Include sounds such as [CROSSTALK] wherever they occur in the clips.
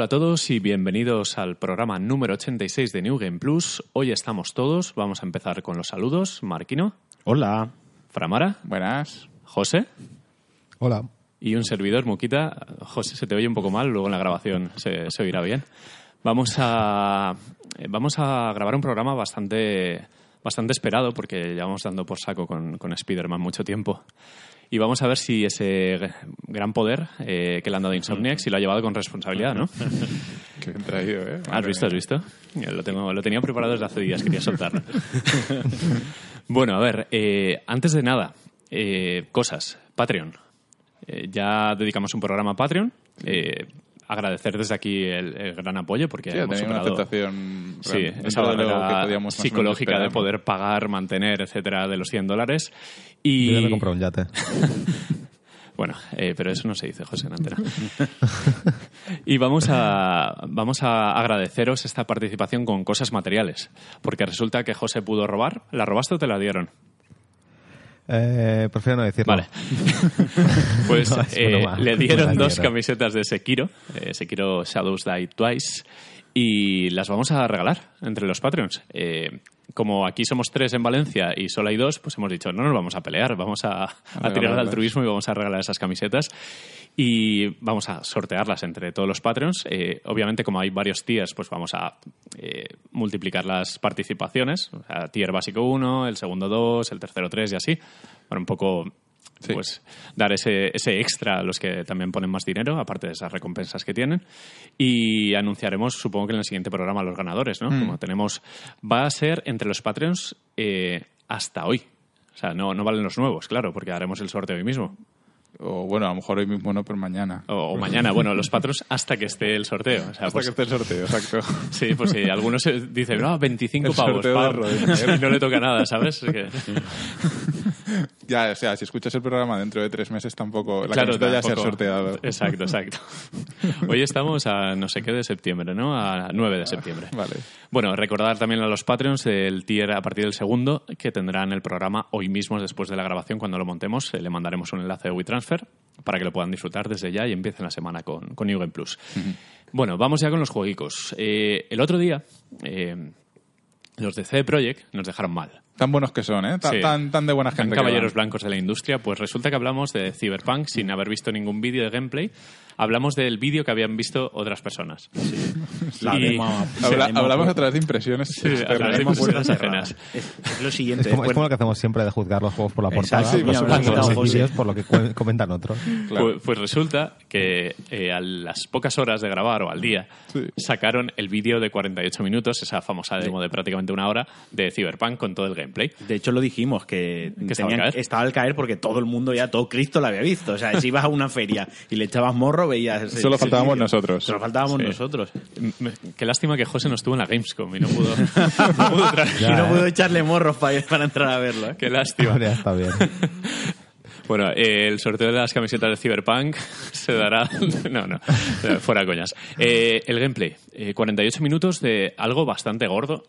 Hola a todos y bienvenidos al programa número 86 de New Game Plus. Hoy estamos todos. Vamos a empezar con los saludos. Marquino, Hola. Framara, Buenas. José Hola. y un servidor, Muquita. José, se te oye un poco mal, luego en la grabación se, se oirá bien. Vamos a, vamos a grabar un programa bastante, bastante esperado porque llevamos dando por saco con, con Spider-Man mucho tiempo. Y vamos a ver si ese gran poder eh, que le han dado a Insomniac, si lo ha llevado con responsabilidad, ¿no? [LAUGHS] Qué bien traído, ¿eh? ¿Has visto? ¿Has visto? Lo, tengo, lo tenía preparado desde hace días, quería soltarlo. [LAUGHS] bueno, a ver, eh, antes de nada, eh, cosas. Patreon. Eh, ya dedicamos un programa a Patreon. Eh, agradecer desde aquí el, el gran apoyo porque Sí, hemos tenía una superado tentación sí, esa barrera psicológica de poder pagar, mantener, etcétera, de los 100 dólares. Yo Y ya me he comprado un yate. [LAUGHS] bueno, eh, pero eso no se dice, José, en antena. y vamos a, vamos a agradeceros esta participación con cosas materiales. Porque resulta que José pudo robar. ¿La robaste o te la dieron? Eh, prefiero no decirlo. Vale. [LAUGHS] pues No, eh, le dieron dos camisetas de Sekiro, eh, Sekiro Shadows Die Twice, y las vamos a regalar entre los Patreons. Como aquí somos tres en Valencia y solo hay dos, pues hemos dicho, no nos vamos a pelear, vamos a, a tirar regalarlas. altruismo y vamos a regalar esas camisetas. Y vamos a sortearlas entre todos los Patreons. Eh, obviamente, como hay varios tiers, pues vamos a eh, multiplicar las participaciones. O sea, tier básico 1, el segundo 2, el tercero 3 y así. Para un poco Sí. pues dar ese, ese extra a los que también ponen más dinero, aparte de esas recompensas que tienen. Y anunciaremos, supongo que en el siguiente programa, los ganadores, ¿no? Como tenemos. Va a ser entre los Patreons eh, hasta hoy. O sea, no, no valen los nuevos, claro, porque haremos el sorteo hoy mismo. O bueno, a lo mejor hoy mismo no, pero mañana. O, o mañana, bueno, los Patreons hasta que esté el sorteo. O sea, Hasta pues- que esté el sorteo, exacto. [LAUGHS] Sí, pues sí, algunos dicen, no, 25 El pavos, [LAUGHS] y no le toca nada, ¿sabes? Es que- [LAUGHS] ya, o sea, si escuchas el programa dentro de tres meses tampoco... La claro, ya se ha tampoco- sorteado. Exacto, exacto. Hoy estamos a no sé qué de septiembre, ¿no? A 9 de septiembre. Vale. Bueno, recordar también a los Patreons del tier a partir del segundo que tendrán el programa hoy mismo después de la grabación cuando lo montemos. eh, le mandaremos un enlace de WeTransfer para que lo puedan disfrutar desde ya y empiecen la semana con, con New Game Plus. Bueno, vamos ya con los jueguicos. Eh, el otro día, eh, los de CD Projekt nos dejaron mal. Tan buenos que son, ¿eh? Tan, Sí. tan, tan de buena Tan gente. que caballeros blancos de la industria, pues resulta que hablamos de Cyberpunk sin haber visto ningún vídeo de gameplay. Hablamos del vídeo que habían visto otras personas. [LAUGHS] La Y- demo- Habla- demo- hablamos a través de impresiones. Sí, externas. hablar de impresiones ajenas. Es, es lo siguiente. Es como, es después- como lo que hacemos siempre de juzgar los juegos por la portada. Sí, supuesto. los por lo que comentan otros. Claro. Pues, pues resulta que eh, a las pocas horas de grabar o al día Sí. sacaron el vídeo de 48 minutos, esa famosa demo de prácticamente una hora de Cyberpunk con todo el gameplay. De hecho, lo dijimos, que, Que estaba tenían- al caer. estaba al caer porque todo el mundo ya, todo Cristo lo había visto. O sea, si ibas a una feria y le echabas morro, veías... ese- Solo ese faltábamos nosotros. Solo faltábamos Sí. nosotros. Me- Qué lástima que José no estuvo en la Gamescom y no pudo, [LAUGHS] no pudo traer. Ya, y no eh. echarle morros para, para entrar a verlo. ¿eh? Qué lástima. Está bien. [LAUGHS] Bueno, eh, el sorteo de las camisetas de Cyberpunk [LAUGHS] se dará. No, no, fuera coñas. Eh, el gameplay: eh, 48 minutos de algo bastante gordo,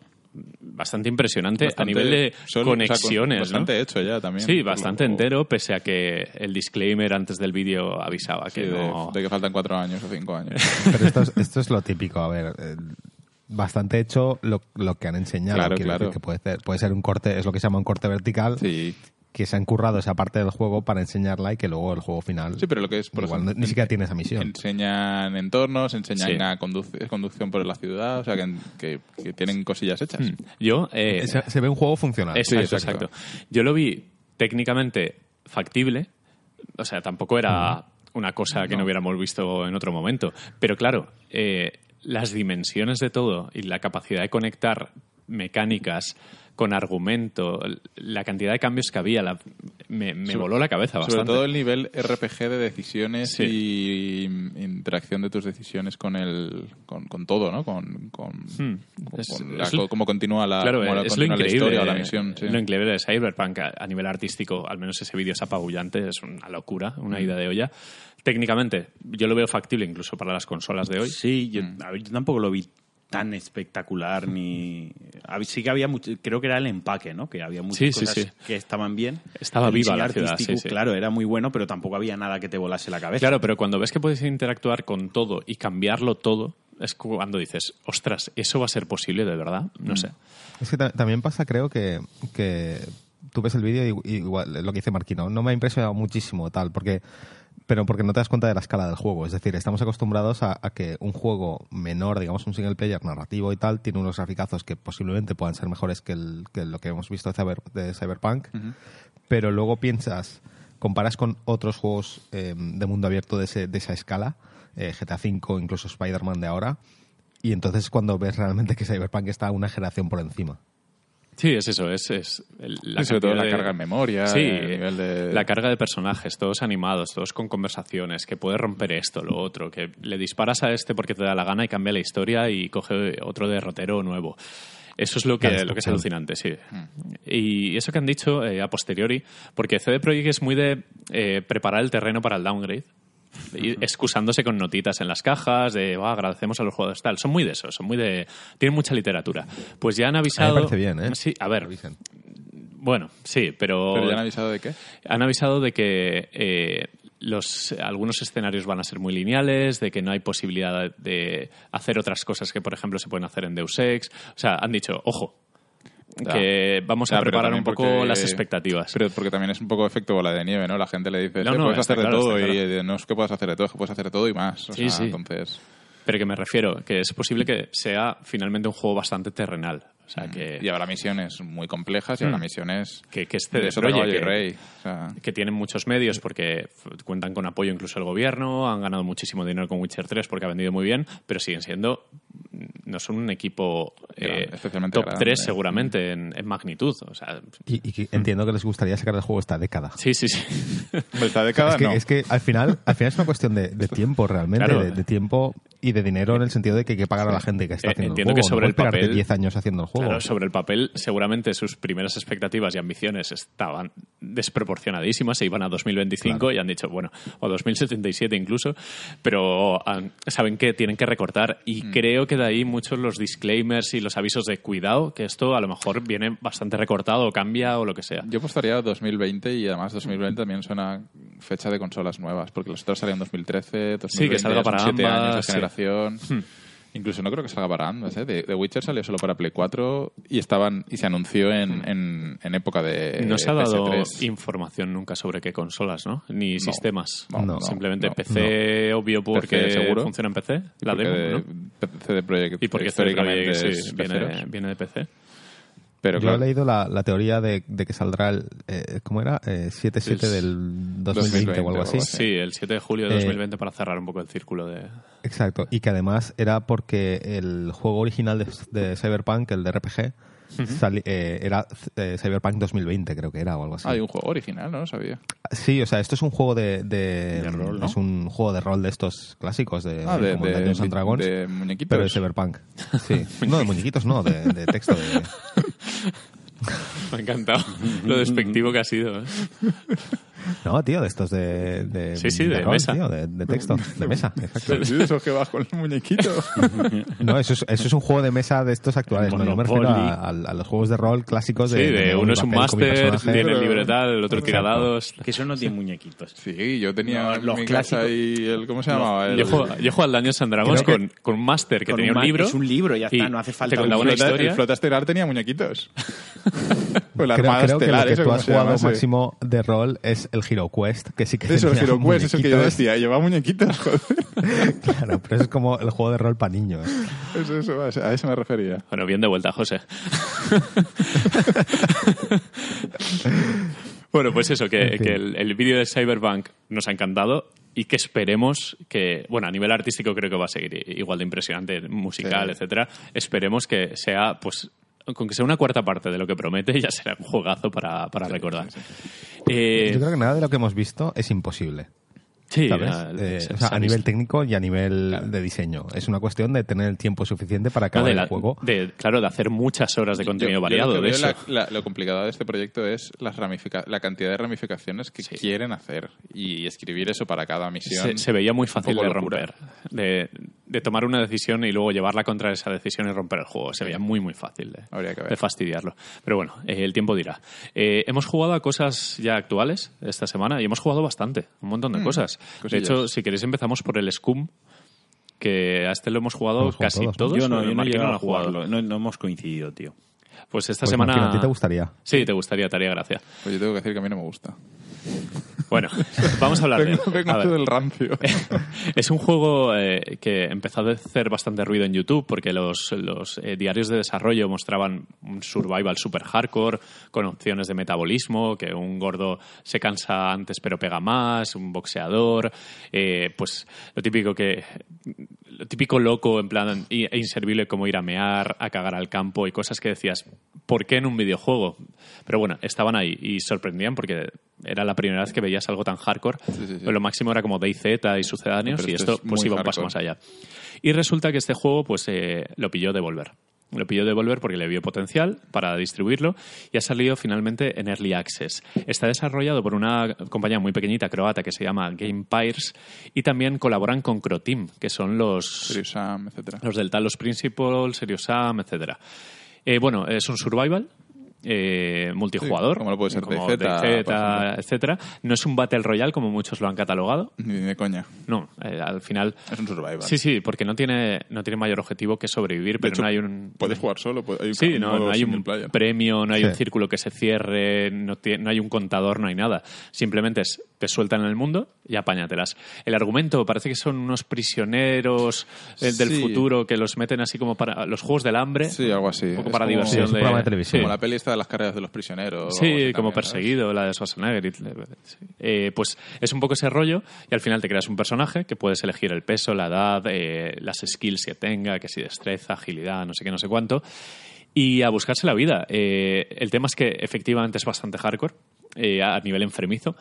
bastante impresionante Bastante a nivel de solo, o sea, con- conexiones. ¿no? Bastante hecho ya también. Sí, bastante entero, pese a que el disclaimer antes del vídeo avisaba Sí, que de, no. de que faltan cuatro años o cinco años. [LAUGHS] Pero esto es, esto es lo típico. A ver, eh, bastante hecho lo, lo que han enseñado. Claro, claro. decir que puede ser, puede ser un corte, es lo que se llama un corte vertical, Sí. Que se han currado esa parte del juego para enseñarla y que luego el juego final. Sí, pero lo que es, por igual ejemplo, ni siquiera tiene esa misión. Enseñan entornos, enseñan Sí. conduc- conducción por la ciudad, o sea, que, que- que tienen cosillas hechas. Yo. eh, se, se ve un juego funcional. Exacto, Sí, exacto. exacto. Yo lo vi técnicamente factible. O sea, tampoco era una cosa que no, hubiéramos visto en otro momento. Pero claro, eh, las dimensiones de todo y la capacidad de conectar mecánicas con argumento, la cantidad de cambios que había, la- me, me Sobre- voló la cabeza Sobre bastante. todo el nivel RPG de decisiones Sí. y interacción de tus decisiones con el con, con todo, ¿no? Con, con, Hmm. Es- con la- es lo- cómo continúa la, Claro, cómo la- es lo continúa la increíble, historia o la misión. sí. lo increíble de Cyberpunk a, a nivel artístico, al menos ese vídeo es apabullante, es una locura, una Mm. ida de olla. Técnicamente, yo lo veo factible incluso para las consolas de hoy. Sí, yo, Mm. a ver, yo tampoco lo vi tan espectacular ni [LAUGHS] sí que había mucho, creo que era el empaque no que había muchas Sí, cosas sí. que estaban bien Estaba El viva la ciudad, artístico, sí, sí. claro era muy bueno pero tampoco había nada que te volase la cabeza Claro, pero cuando ves que puedes interactuar con todo y cambiarlo todo, es cuando dices, ostras, ¿eso va a ser posible de verdad? No sé. Es que ta- también pasa, creo que, que tú ves el vídeo y, y igual lo que dice Marquino, no me ha impresionado muchísimo tal, porque pero porque no te das cuenta de la escala del juego. Es decir, estamos acostumbrados a, a que un juego menor, digamos un single player narrativo y tal, tiene unos graficazos que posiblemente puedan ser mejores que, el- que lo que hemos visto de, Cyber- de Cyberpunk, pero luego piensas, comparas con otros juegos eh, de mundo abierto de, ese- de esa escala, eh, GTA V, incluso Spider-Man de ahora, y entonces es cuando ves realmente que Cyberpunk está una generación por encima. Sí, es eso, es, es la sobre todo la de- carga en memoria, Sí, el nivel de- la carga de personajes, todos animados, todos con conversaciones, que puede romper esto, lo otro, que le disparas a este porque te da la gana y cambia la historia y coge otro derrotero nuevo. Eso es lo que, lo que es alucinante, sí. Y eso que han dicho eh, a posteriori, porque CD Projekt es muy de eh, preparar el terreno para el downgrade. Excusándose con notitas en las cajas de "Ah, agradecemos a los jugadores tal son muy de eso son muy de tienen mucha literatura pues ya han avisado parece bien, ¿eh? sí a ver Avisen. bueno sí pero, ¿Pero ya han avisado de qué? han avisado de que eh, los, algunos escenarios van a ser muy lineales, de que no hay posibilidad de hacer otras cosas que, por ejemplo, se pueden hacer en Deus Ex. O sea, han dicho, ojo, Ya. que vamos Ya, a pero preparar un poco porque- las expectativas. Pero porque también es un poco efecto bola de nieve, ¿no? La gente le dice, No, "Sí, no, puedes hacer de claro, todo. está Y claro. eh, no es que puedas hacer de todo, es que puedes hacer de todo y más. O Sí, sea, sí. Entonces, Pero que me refiero, que es posible que sea finalmente un juego bastante terrenal. O sea, que, y habrá misiones muy complejas y habrá Mm. misiones que, que es de de que- rey. O sea, que tienen muchos medios porque cuentan con apoyo incluso del gobierno, han ganado muchísimo dinero con Witcher 3 porque ha vendido muy bien, pero siguen siendo, no son un equipo eh, top grande. 3 seguramente en, en magnitud. O sea, Y, y que entiendo que les gustaría sacar el juego esta década. sí, sí, sí. Pero esta década es, que, no. es que al final, al final es una cuestión de, de tiempo realmente, Claro. de, de tiempo y de dinero en el sentido de que hay que pagar a la gente que está Eh, haciendo entiendo el que juego. sobre no el papel- 10 años haciendo el juego. Claro, sobre el papel, seguramente sus primeras expectativas y ambiciones estaban desproporcionadísimas, se iban a 2025 Claro. y han dicho, bueno, o 2077 incluso, pero han- saben que tienen que recortar y creo que de ahí muchos los disclaimers y los avisos de cuidado, que esto a lo mejor viene bastante recortado o cambia o lo que sea. Yo apostaría a 2020 y además 2020 también suena fecha de consolas nuevas, porque los otros salían en 2013, 2020, Sí, que salga para ambas, años sí. Generación. Incluso no creo que salga para ambas. ¿eh? The, The Witcher salió solo para Play 4 y estaban y se anunció en, en, en época de No se ha dado PS3. información nunca sobre qué consolas, ¿no? Ni sistemas. no, no, Simplemente PC, obvio, porque PC seguro. funciona en PC, la demo, de- ¿no? CD Projekt Y porque históricamente Projekt, sí, es viene, peceros. viene de PC. Pero Yo claro, he leído la, la teoría de, de que saldrá el. Eh, ¿Cómo era? Eh, 7-7 El del 2020 o algo así. Sí. El 7 de julio de Eh, 2020 para cerrar un poco el círculo de... Exacto. Y que además era porque el juego original de, de Cyberpunk, el de RPG, sali- eh, era eh, Cyberpunk 2020, creo que era o algo así. hay un juego original, no lo sabía. Sí, o sea, esto es un juego de, de, rol, ¿no? Es un juego de rol de estos clásicos, de, Ah, de, Dragons, de muñequitos. pero de Cyberpunk. Sí. [LAUGHS] no, de muñequitos no, de, de texto. De, [LAUGHS] [LAUGHS] Me ha encantado lo despectivo que ha sido. ¿eh? No, tío, de estos de... de Sí, sí, de rol, mesa. tío, de, de texto, de mesa, [LAUGHS] exacto. Sí, eso que vas con el muñequito. [LAUGHS] No, eso es, eso es un juego de mesa de estos actuales. No, yo me refiero a, a- a los juegos de rol clásicos Sí, de... de de uno es un máster, tiene libretal, el otro tira dados. que eso no tiene muñequitos Sí, yo tenía No, los mi casa clásicos. y el... ¿Cómo se llamaba? El, Yo juego, yo juego al Dungeons and Dragons con, con un máster que Con tenía un un, libro. es un libro, ya está, no hace falta Te un una flota, historia. el flota estelar tenía muñequitos. [LAUGHS] la Creo, creo que lo que tú has jugado máximo de rol es el Hero Quest, que sí que Eso, el Hero Quest es el que yo decía, lleva muñequitos, joder. [LAUGHS] Claro, pero eso es como el juego de rol para niños. Eso, eso, a eso me refería. Bueno, bien de vuelta, José. [LAUGHS] bueno, pues eso, que, que el, el vídeo de Cyberpunk nos ha encantado y que esperemos que, bueno, a nivel artístico creo que va a seguir igual de impresionante, musical, Sí. etcétera. Esperemos que sea, pues, con que sea una cuarta parte de lo que promete, [LAUGHS] ya será un juegazo para, para recordar. Eh, Yo creo que nada de lo que hemos visto es imposible. Sí, ¿sabes? Eh, se- o sea, se ha a nivel visto. técnico y a nivel de diseño. Es una cuestión de tener el tiempo suficiente para No, acabar el juego. de- claro, de hacer muchas horas de contenido Yo- yo variado. lo, de eso. la- la- lo complicado de este proyecto es las ramifica- la cantidad de ramificaciones que Sí. quieren hacer y escribir eso para cada misión. se, se veía muy fácil de romper. De, de tomar una decisión y luego llevarla contra esa decisión y romper el juego. Sería muy, muy fácil de, Habría que ver. de fastidiarlo. Pero bueno, eh, el tiempo dirá. Eh, hemos jugado a cosas ya actuales esta semana y hemos jugado bastante, un montón de cosas. De cosillas. hecho, si queréis empezamos por el Scum, que a este lo hemos jugado Hemos jugado casi todos, todos. Yo no, yo no he lo a jugarlo. No, no hemos coincidido, tío. Pues esta Pues, semana... ¿A ti te gustaría? Sí, te gustaría, te haría gracia. Pues yo tengo que decir que a mí no me gusta. Bueno, vamos a hablar de él. Vengo, del rancio. [LAUGHS] Es un juego eh, que empezó a hacer bastante ruido en YouTube porque los, los, eh, diarios de desarrollo mostraban un survival super hardcore con opciones de metabolismo, que un gordo se cansa antes pero pega más, un boxeador, eh, pues lo típico que lo típico loco en plan e inservible como ir a mear, a cagar al campo y cosas que decías, ¿por qué en un videojuego? Pero bueno, estaban ahí y sorprendían porque era la primera vez que veías algo tan hardcore. Sí, sí, sí. Pues lo máximo era como DayZ y sucedáneos Pero y esto esto es pues iba un paso más allá. Y resulta que este juego pues eh, lo pilló Devolver. Lo pilló Devolver porque le vio potencial para distribuirlo y ha salido finalmente en Early Access. Está desarrollado por una compañía muy pequeñita croata que se llama Gamepires y también colaboran con Croteam, que son los, Serious Sam, etcétera. los del Talos Principal, Serious Sam, etcétera. Eh, bueno, es un survival eh, multijugador, Sí, como lo puede ser como DayZ, etcétera. No es un Battle Royale como muchos lo han catalogado. Ni de coña. No, eh, al final Es un survival. Sí, sí, porque no tiene, no tiene mayor objetivo que sobrevivir, De pero hecho, no hay un... Puedes jugar solo. puede- hay un Sí, no, no hay un player. premio, no hay Sí. un círculo que se cierre, no, no hay un contador, no hay nada. Simplemente es, te sueltan en el mundo y apáñatelas. El argumento parece que son unos prisioneros eh, del Sí. futuro que los meten así como para los juegos del hambre. Sí, algo así. Un poco Es para como- diversión Sí, es un de... programa de televisión. Como la peli esta de las carreras de los prisioneros. Sí, como también, ¿sabes? perseguido, la de Schwarzenegger. y- sí. Eh, pues es un poco ese rollo y al final te creas un personaje que puedes elegir el peso, la edad, eh, las skills que tenga, que si destreza, agilidad, no sé qué, no sé cuánto. Y a buscarse la vida. Eh, el tema es que efectivamente es bastante hardcore eh, a nivel enfermizo.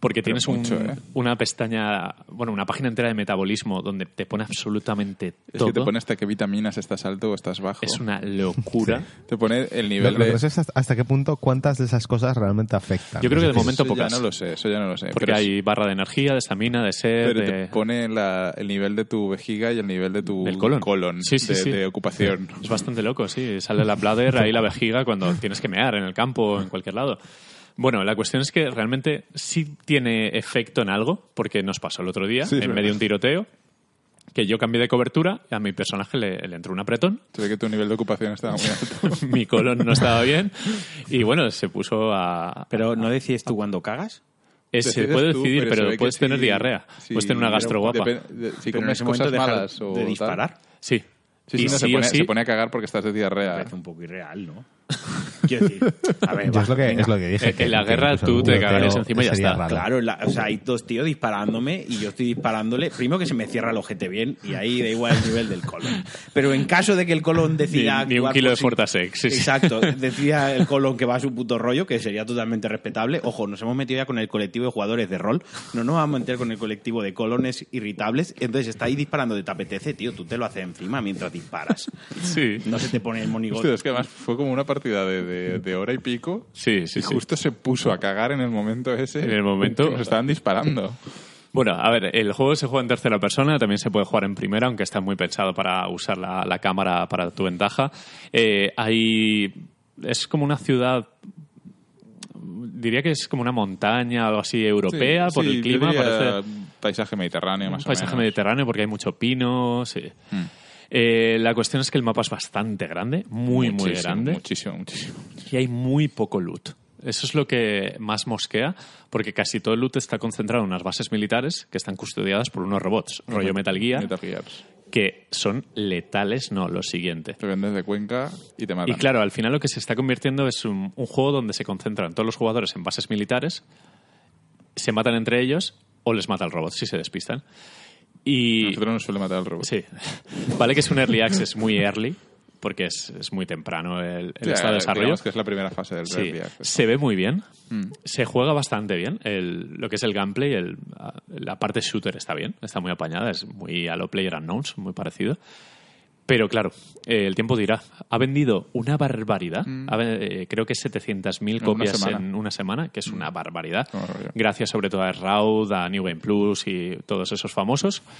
Porque Pero tienes mucho, un- ¿eh? una pestaña, bueno, una página entera de metabolismo donde te pone absolutamente Es todo. que te pone hasta qué vitaminas estás alto o estás bajo. Es una locura. [LAUGHS] Te pone el Lo, nivel lo que de... sé es hasta, qué punto cuántas de esas cosas realmente afectan. Yo creo que de Es momento eso pocas. ya no lo sé, eso ya no lo sé. Porque pero hay barra de energía, de estamina, de sed, Pero de... te pone la- el nivel de tu vejiga y el nivel de tu Del colon. Sí, sí, de, sí. de ocupación. Es bastante loco, sí. Sale la bladder, ahí la vejiga cuando tienes que mear en el campo o en cualquier lado. Bueno, la cuestión es que realmente sí tiene efecto en algo, porque nos pasó el otro día, Sí, en verdad. medio de un tiroteo, que yo cambié de cobertura y a mi personaje le, le entró un apretón, Se ve que tu nivel de ocupación estaba muy alto. [LAUGHS] mi colon no estaba bien y bueno, se puso a... Pero ¿no decides tú cuando cagas? Es- se puede tú, decidir, pero, puedes tener diarrea, puedes tener una gastro guapa. de- si Pero en ese cosas malas o de tal. disparar. Sí. Sí, Y no, se, sí pone, sí- se pone a cagar porque estás de Me diarrea. parece un poco irreal, ¿no? Quiero decir, a ver, [LAUGHS] va, es lo que, es lo que dije. Eh, que- en la que guerra tú te cagarías encima y ya está. raro. Claro, la- o sea, hay dos tíos disparándome y yo estoy disparándole. Primero que se me cierra el ojete bien y ahí da igual el nivel del colon. Pero en caso de que el colon decida. Ni- ni un kilo de Fortasex, sí, sí. Exacto. [LAUGHS] Decida el colon que va a su puto rollo, que sería totalmente respetable. Ojo, nos hemos metido ya con el colectivo de jugadores de rol. No nos vamos a meter con el colectivo de colones irritables. Entonces está ahí disparando de te apetece, tío. Tú te lo haces encima mientras disparas. Sí. No se te pone el monigote. Hostia, es que además fue como una partida de, de- de hora y pico. Sí, sí, y sí. justo se puso a cagar en el momento ese. En el momento- que Nos estaban disparando. Bueno, a ver, el juego se juega en tercera persona, también se puede jugar en primera, aunque está muy pensado para usar la, la cámara para tu ventaja. Eh, hay, es como una ciudad, diría que es como una montaña, algo así europea, Sí, por sí, el clima, diría parece Paisaje mediterráneo, un más paisaje o menos. mediterráneo porque hay mucho pino, sí. Mm. Eh, la cuestión es que el mapa es bastante grande, muy, muy grande. Muchísimo, muchísimo. y hay muy poco loot. Eso es lo que más mosquea, porque casi todo el loot está concentrado en unas bases militares que están custodiadas por unos robots, rollo Metal Gear, Metal Gear. que son letales, no, lo siguiente. Te vendes de Cuenca y te matan. Y claro, al final lo que se está convirtiendo es un, un juego donde se concentran todos los jugadores en bases militares, se matan entre ellos o les mata el robot si se despistan. Y Nosotros nos suele matar al robot. Sí. [LAUGHS] Vale que es un early access muy early, porque es, es muy temprano el, el Sí, estado de desarrollo. que es la primera fase del Sí. Early Access. Se ve muy bien. Mm. Se juega bastante bien. El- lo que es el gameplay, el- la parte shooter está bien, está muy apañada, es muy a lo Player Unknowns, muy parecido. Pero claro, eh, el tiempo dirá. Ha vendido una barbaridad. Ha ve- eh, creo que 700.000 Mm. En una copias. Mm. en una semana, que es una barbaridad. Una barbaridad. Gracias sobre todo a Raud, a New Game Plus y todos esos famosos. [LAUGHS]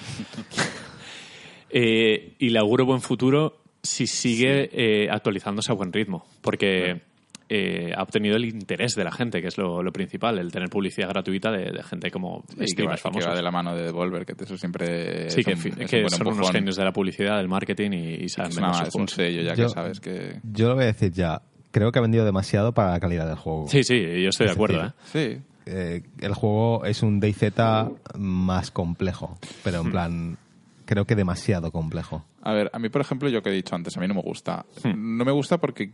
Eh, y le auguro buen futuro si sigue eh, actualizándose a buen ritmo, porque eh, ha obtenido el interés de la gente, que es lo, lo principal, el tener publicidad gratuita de, de gente como Y que va, streamers que famosos. va de la mano de Devolver, que eso siempre Sí, es que, un, un buen son unos genios de la publicidad, del marketing y, y saben Es, sus es un sello ya Yo- que sabes que... Yo lo voy a decir ya. Creo que ha vendido demasiado para la calidad del juego. Sí, sí, yo estoy de acuerdo. decir, ¿eh? Sí, Eh, el juego es un DayZ más complejo, pero Hmm. en plan, creo que demasiado complejo. A ver, a mí, por ejemplo, yo que he dicho antes, a mí no me gusta. Hmm. No me gusta porque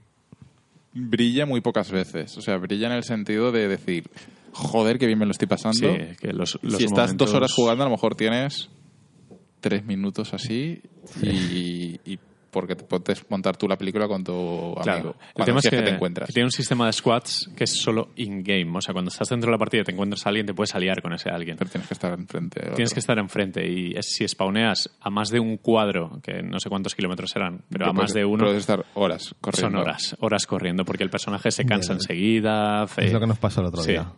brilla muy pocas veces. O sea, brilla en el sentido de decir, joder, qué bien me lo estoy pasando. Sí, que los, los si estás dos horas jugando, a lo mejor tienes tres minutos así y, y porque te puedes montar tú la película con tu amigo. Claro, el tema es que, te encuentras. que tiene un sistema de squads que es solo in-game. O sea, cuando estás dentro de la partida y te encuentras a alguien, te puedes aliar con ese alguien. Pero tienes que estar enfrente. Tienes otro. que estar enfrente y es- si spawneas a más de un cuadro, que no sé cuántos kilómetros serán, pero Que a más puedes- de uno, Puedes estar horas corriendo. son horas, horas corriendo, porque el personaje se cansa Bien. enseguida. fe- Es lo que nos pasó el otro sí. día.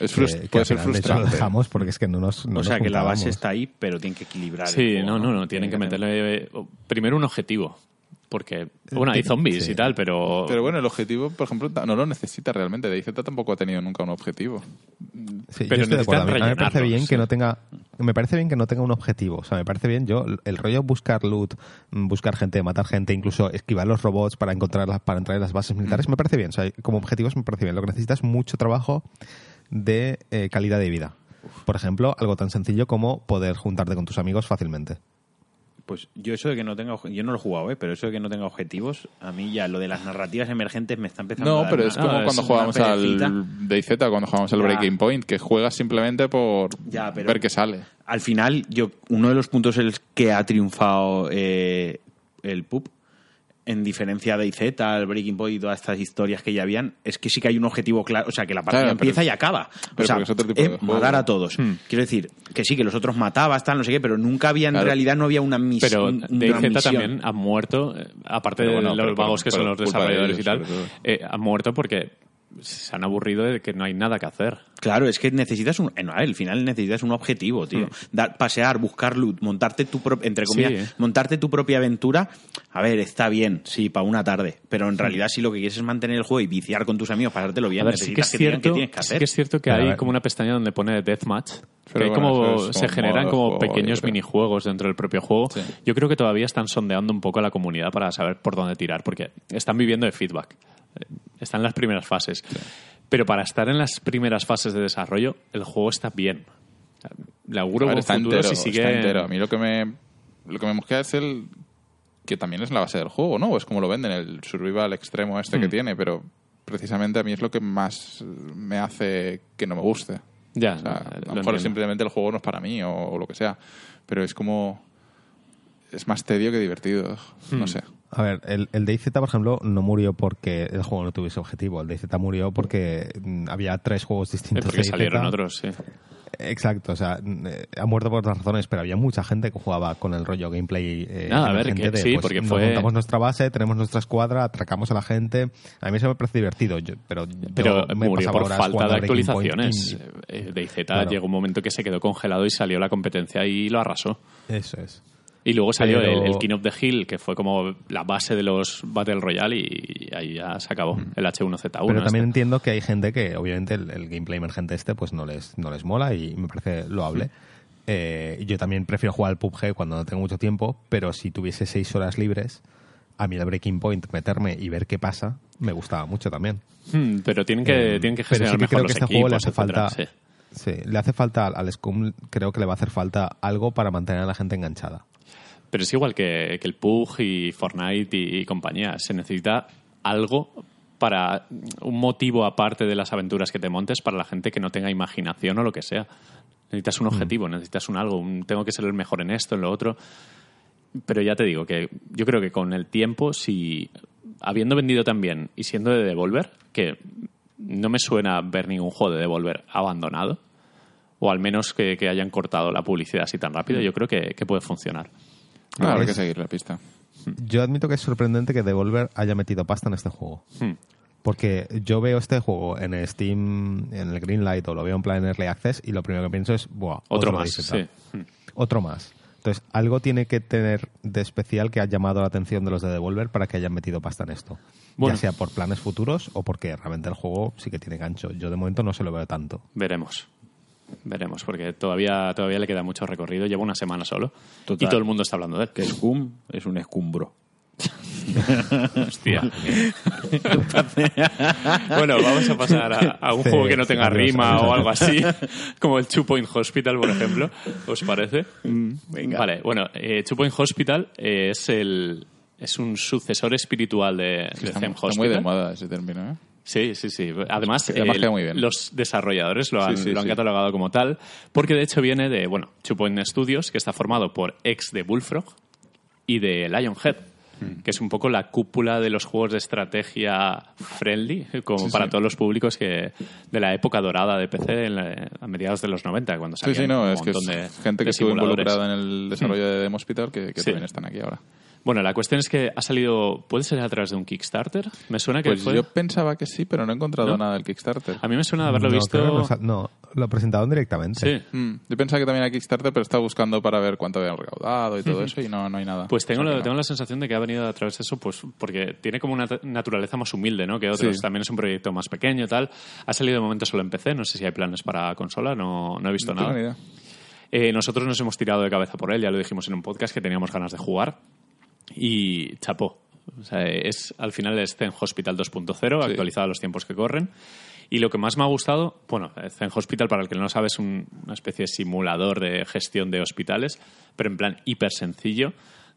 Es frust- que puede ser final, de hecho, lo frustrante. dejamos porque es que no nos. no o sea nos que la base está ahí, pero tienen que equilibrar. el Sí, juego, no, no, no, tienen que meterle eh, primero un objetivo. Porque, bueno, hay zombies Sí. y tal, pero. Pero bueno, el objetivo, por ejemplo, no lo necesita realmente. DayZ tampoco ha tenido nunca un objetivo. Sí, Pero yo estoy de. A mí, me parece bien que no tenga. Me parece bien que no tenga un objetivo. O sea, me parece bien yo el rollo buscar loot, buscar gente, matar gente, incluso esquivar los robots para encontrarlas, para entrar en las bases militares. Me parece bien. O sea, como objetivos me parece bien. Lo que necesitas es mucho trabajo de eh, calidad de vida. Por ejemplo, algo tan sencillo como poder juntarte con tus amigos fácilmente. Pues yo eso de que no tenga yo no lo he jugado, ¿eh? pero eso de que no tenga objetivos, a mí ya lo de las narrativas emergentes me está empezando a No, dar pero es como Ah, cuando es jugamos una perecita. al DayZ, cuando jugamos al Ya. Breaking Point, que juegas simplemente por Ya, pero- ver qué sale. Al final, yo uno de los puntos en el que ha triunfado eh, el PUB, en diferencia de IZ, el Breaking Point y todas estas historias que ya habían, es que sí que hay un objetivo claro, o sea, que la partida Claro, pero- empieza y acaba. pero o sea, es otro tipo eh, de juego. matar a todos. Quiero decir, que sí, que los otros matabas, tal, no sé qué, pero nunca había, en Claro. realidad no había una Pero misión. una DayZ misión. también ha muerto, eh, aparte Pero de bueno, los pero vagos que son los de desarrolladores y ellos, tal, sobre todo. eh, han muerto porque se han aburrido de que no hay nada que hacer. Claro, es que necesitas un. eh, no, al final necesitas un objetivo, tío. Dar- pasear, buscar loot, montarte tu propia. Entre comillas. Sí. montarte tu propia aventura. A ver, está bien, sí, para una tarde. Pero en realidad, si lo que quieres es mantener el juego y viciar con tus amigos, pasártelo bien. A ver, sí que necesitas es que, digan cierto, qué tienes que sí hacer. que es cierto que Pero hay como una pestaña donde pone Deathmatch. Que hay como, es se como generan como juego, pequeños minijuegos dentro del propio juego. Sí. Yo creo que todavía están sondeando un poco a la comunidad para saber por dónde tirar, porque están viviendo de feedback. Están en las primeras fases. Pero para estar en las primeras fases de desarrollo, el juego está bien. Le auguro ver, está futuro entero, si sigue... está entero. A mí lo que me lo que me mosquea es el que también es la base del juego, ¿no? Es como lo venden, el survival extremo este Hmm. que tiene, pero precisamente a mí es lo que más me hace que no me guste. Ya, O sea, a lo lo mejor simplemente el juego no es para mí o, o lo que sea, pero es como es más tedio que divertido, Hmm. no sé. A ver, el, el DayZ, por ejemplo, no murió porque el juego no tuviese objetivo. El DayZ murió porque mm, había tres juegos distintos. porque de salieron otros, sí. Exacto, o sea, mm, eh, ha muerto por otras razones, pero había mucha gente que jugaba con el rollo gameplay. Eh, Nada, a ver, que de, sí, pues, porque nos fue- montamos nuestra base, tenemos nuestra escuadra, atracamos a la gente. A mí eso me parece divertido, yo- pero, yo Pero me murió por falta de actualizaciones. Eh, DayZ Claro. llegó un momento que se quedó congelado y salió la competencia y lo arrasó. Eso es. Y luego salió Pero- el, el King of the Hill, que fue como la base de los Battle Royale y ahí ya se acabó. El H1Z1. Pero también este. entiendo que hay gente que, obviamente, el, el gameplay emergente este pues no les, no les mola y me parece loable. Eh, yo también prefiero jugar al PUBG cuando no tengo mucho tiempo, pero si tuviese seis horas libres, a mí el Breaking Point, meterme y ver qué pasa, me gustaba mucho también. Hmm, pero tienen que, Eh, tienen que pero gestionar sí que mejor creo los que este equipos, juego le hace falta sí. sí, le hace falta al- al Scum creo que le va a hacer falta algo para mantener a la gente enganchada Pero es igual que, que el PUG y Fortnite y, y compañía. Se necesita algo para un motivo aparte de las aventuras que te montes para la gente que no tenga imaginación o lo que sea. Necesitas Mm. un objetivo, necesitas un algo. un tengo que ser el mejor en esto, en lo otro. Pero ya te digo que yo creo que con el tiempo, si habiendo vendido tan bien y siendo de Devolver, que no me suena ver ningún juego de Devolver abandonado, o al menos que, que hayan cortado la publicidad así tan rápido, yo creo que, que puede funcionar. Habrá es- que seguir la pista. yo admito que es sorprendente que Devolver haya metido pasta en este juego Hmm. porque yo veo este juego en Steam en el Greenlight o lo veo en plan Early Access y lo primero que pienso es Buah, Otro, otro más, sí. Hmm. otro más Entonces, algo tiene que tener de especial que ha llamado la atención de los de Devolver para que hayan metido pasta en esto. Bueno. Ya sea por planes futuros o porque realmente el juego sí que tiene gancho. Yo de momento no se lo veo tanto. Veremos. Veremos, porque todavía, todavía le queda mucho recorrido. Lleva una semana solo. Total. Y todo el mundo está hablando de él. Que Scum es un escumbro. [LAUGHS] Hostia. [LAUGHS] bueno, vamos a pasar a, a un Sí, juego que no tenga rima o algo así, [LAUGHS] como el Two Point Hospital, por ejemplo. ¿Os parece? venga. Vale, bueno, eh, Two Point Hospital eh, es el es un sucesor espiritual de, de Está, Zen está Hospital. muy de moda ese término, ¿eh? Sí, sí, sí. Además, Y además eh, queda muy bien. los desarrolladores lo han, Sí, sí, lo han sí. catalogado como tal, porque de hecho viene de, bueno, Two Point Studios, que está formado por ex de Bullfrog y de Lionhead, Hmm. que es un poco la cúpula de los juegos de estrategia friendly, como Sí, para sí. todos los públicos que de la época dorada de PC en la- a mediados de los 90, cuando Sí, salían sí, no, un es que es de gente de que estuvo involucrada en el desarrollo de Demo Hospital que, que Sí. también están aquí ahora. Bueno, la cuestión es que ha salido, ¿puede ser a través de un Kickstarter? Me suena que Pues fue... yo pensaba que sí, pero no he encontrado ¿No? nada del Kickstarter. A mí me suena de haberlo no, visto... creo que no, no, lo presentaron directamente. Sí. Mm, yo pensaba que también era Kickstarter, pero estaba buscando para ver cuánto habían recaudado y todo eso y no, no hay nada. Pues tengo, O sea la, tengo la sensación de que ha venido a través de eso, pues porque tiene como una naturaleza más humilde, ¿no? Que otros. Sí. También es un proyecto más pequeño y tal. Ha salido de momento solo en PC, no sé si hay planes para consola, no, no he visto No tengo nada. ni idea. Eh, nosotros nos hemos tirado de cabeza por él, ya lo dijimos en un podcast que teníamos ganas de jugar. Y chapó. O sea, es, al final es Zen Hospital 2.0, actualizado a los tiempos que corren. Y lo que más me ha gustado, bueno, Zen Hospital, para el que no lo sabe, es un- una especie de simulador de gestión de hospitales, pero en plan hiper sencillo.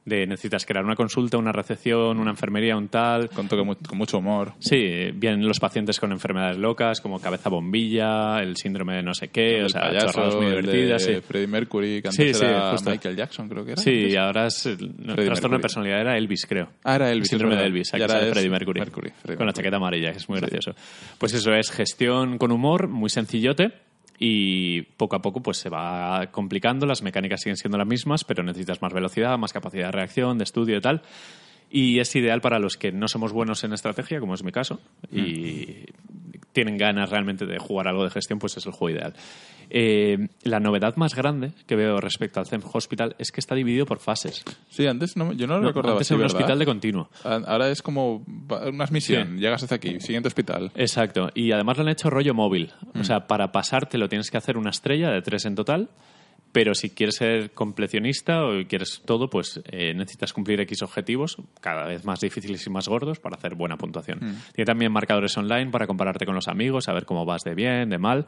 De necesitas crear una consulta, una recepción, una enfermería, un tal. Con, toque con mucho humor. Sí, vienen los pacientes con enfermedades locas, como cabeza bombilla, el síndrome de no sé qué, o el sea, payaso, chorradas muy divertidas. de sí. Freddie Mercury, que Sí, antes sí, era justo. Michael Jackson, creo que era. Sí, antes. y ahora es el, el trastorno de personalidad era Elvis, creo. Ah, era Elvis. El síndrome de. Elvis, aquí ahora sale Freddie Mercury. Mercury, Freddie con la Mercury. chaqueta amarilla, que es muy gracioso. Pues eso es gestión con humor, muy sencillote. Y poco a poco pues se va complicando, las mecánicas siguen siendo las mismas, pero necesitas más velocidad, más capacidad de reacción, de estudio y tal. Y es ideal para los que no somos buenos en estrategia, como es mi caso, y tienen ganas realmente de jugar algo de gestión, pues es el juego ideal. Eh, la novedad más grande que veo respecto al Zen Hospital es que está dividido por fases. Sí, antes no, yo no lo No, recordaba antes así, era un ¿verdad? hospital de continuo. Ahora es como va- una misión. Sí. Llegas hasta aquí, siguiente hospital. Exacto. Y además lo han hecho rollo móvil. Mm. O sea, para pasarte lo tienes que hacer una estrella de tres en total. Pero si quieres ser completionista o quieres todo, pues eh, necesitas cumplir X objetivos, cada vez más difíciles y más gordos, para hacer buena puntuación. Mm. Tiene también marcadores online para compararte con los amigos, saber cómo vas de bien, de mal.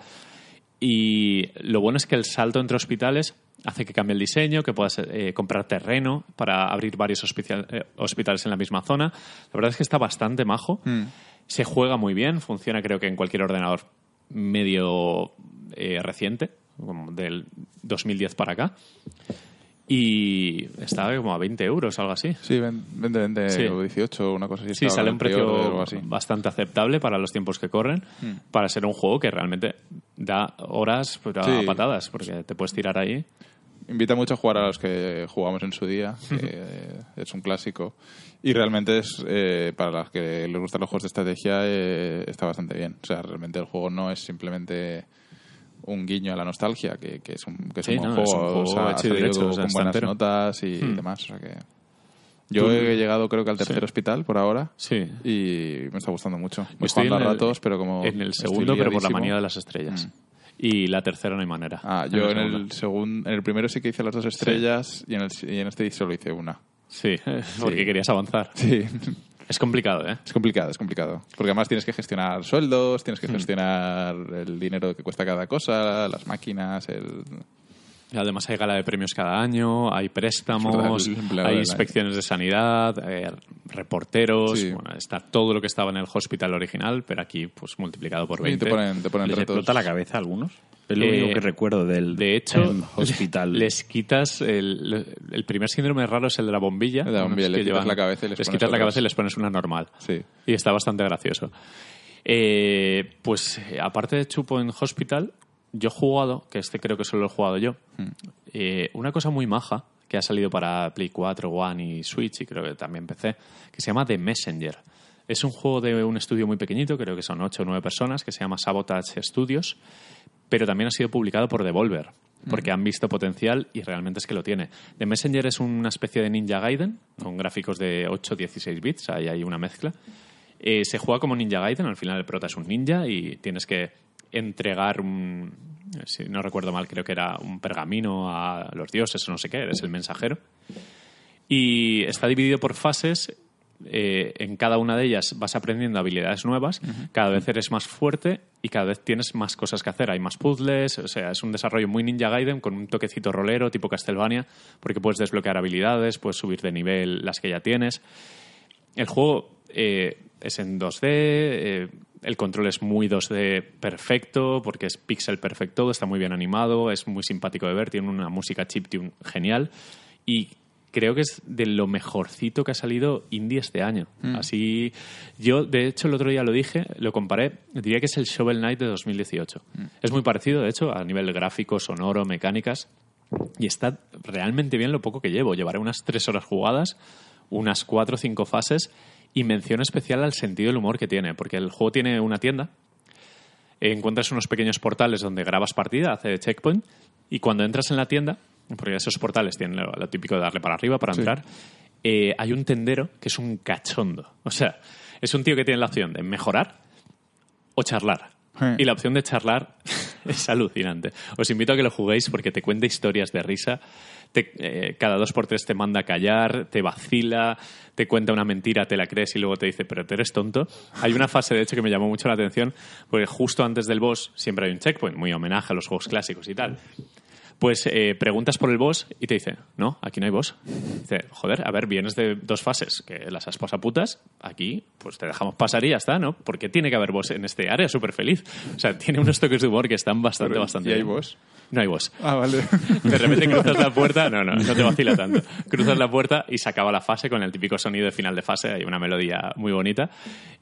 Y lo bueno es que el salto entre hospitales hace que cambie el diseño, que puedas eh, comprar terreno para abrir varios hospital- eh, hospitales en la misma zona. La verdad es que está bastante majo. Mm. Se juega muy bien, funciona creo que en cualquier ordenador medio eh, reciente, del 2010 para acá. Y está como a 20 euros, algo así. Sí, 20, 20 Sí. o 18, una cosa así. Sí, estaba sale un precio bastante aceptable para los tiempos que corren, para ser un juego que realmente da horas pero a Sí. patadas, porque te puedes tirar ahí. Invita mucho a jugar a los que jugamos en su día, [LAUGHS] que es un clásico. Y realmente es, eh, para los que les gustan los juegos de estrategia, eh, está bastante bien. O sea, realmente el juego no es simplemente un guiño a la nostalgia, que, que es un, que es Sí, un buen no, es un juego, juego o sea, hecho derecho, o sea, con buenas entero. notas y Hmm. demás. O sea que yo he llegado creo que al tercer Sí. hospital por ahora Sí. y me está gustando mucho. Voy estoy en el- ratos, pero como En el segundo, pero por la manía de las estrellas. Y la tercera no hay manera. Ah, yo en segundo. el, segun- en el primero sí que hice las dos estrellas y, en el, y en este solo hice una. Sí, [LAUGHS] porque querías avanzar. Sí, [LAUGHS] Es complicado, ¿eh? es complicado, es complicado. Porque además tienes que gestionar sueldos, tienes que gestionar el dinero que cuesta cada cosa, las máquinas, el... Y Además hay gala de premios cada año, hay préstamos, verdad, hay inspecciones de sanidad, eh, reporteros, Sí. bueno, está todo lo que estaba en el hospital original, pero aquí pues multiplicado por Sí, 20. te ponen, te ponen ¿Les retos. explota la cabeza a algunos? Es lo Eh, único que recuerdo del De hecho, hospital. les quitas el, el primer síndrome raro es el de la bombilla. El de la bombilla, quitas la cabeza y les pones quitas la cabeza y les pones una normal. Sí. Y está bastante gracioso. Eh, pues eh, aparte de Chupo en Hospital, yo he jugado, que este creo que solo lo he jugado yo, Hmm. eh, una cosa muy maja que ha salido para Play 4, One y Switch y creo que también PC, que se llama The Messenger. Es un juego de un estudio muy pequeñito, creo que son 8 o 9 personas, que se llama Sabotage Studios, pero también ha sido publicado por Devolver. porque han visto potencial y realmente es que lo tiene. The Messenger es una especie de Ninja Gaiden con gráficos de 8-16 bits, ahí hay una mezcla. Eh, se juega como Ninja Gaiden, al final el prota es un ninja y tienes que entregar un, si no recuerdo mal, creo que era un pergamino a los dioses o no sé qué, eres el mensajero. Y está dividido por fases. Eh, en cada una de ellas vas aprendiendo habilidades nuevas, cada vez eres más fuerte y cada vez tienes más cosas que hacer. Hay más puzzles, o sea, es un desarrollo muy Ninja Gaiden con un toquecito rolero tipo Castlevania, porque puedes desbloquear habilidades, puedes subir de nivel las que ya tienes. El juego eh, es en 2D, eh, el control es muy 2D perfecto, porque es pixel perfecto, está muy bien animado, es muy simpático de ver, tiene una música chiptune genial y creo que es de lo mejorcito que ha salido indie este año. Así, yo de hecho el otro día lo dije, lo comparé, diría que es el Shovel Knight de 2018. Es muy parecido, de hecho, a nivel gráfico, sonoro, mecánicas. Y está realmente bien lo poco que llevo. Llevaré unas tres horas jugadas, unas cuatro o cinco fases y mención especial al sentido del humor que tiene, porque el juego tiene una tienda, encuentras unos pequeños portales donde grabas partida, hace checkpoint, y cuando entras en la tienda, porque esos portales tienen lo, lo típico de darle para arriba para Sí. entrar, eh, hay un tendero que es un cachondo. O sea, es un tío que tiene la opción de mejorar o charlar. Eh. Y la opción de charlar [LAUGHS] es alucinante. Os invito a que lo juguéis porque te cuenta historias de risa. Te- eh, cada dos por tres te manda a callar, te vacila, te cuenta una mentira, te la crees y luego te dice, pero tú eres tonto. Hay una fase, de hecho, que me llamó mucho la atención, porque justo antes del boss siempre hay un checkpoint, muy homenaje a los juegos clásicos y tal. Pues eh, preguntas por el boss y te dice, no, aquí no hay boss. Dice, joder, a ver, vienes de dos fases, que las has putas, aquí pues te dejamos pasar y ya está, ¿no? Porque tiene que haber boss en este área, súper feliz. O sea, tiene unos toques de humor que están bastante, Pero, bastante ¿y hay bien. boss? No hay boss. Ah, vale. De repente [LAUGHS] cruzas la puerta, no, no, no te vacila tanto. Cruzas la puerta y se acaba la fase con el típico sonido de final de fase, hay una melodía muy bonita.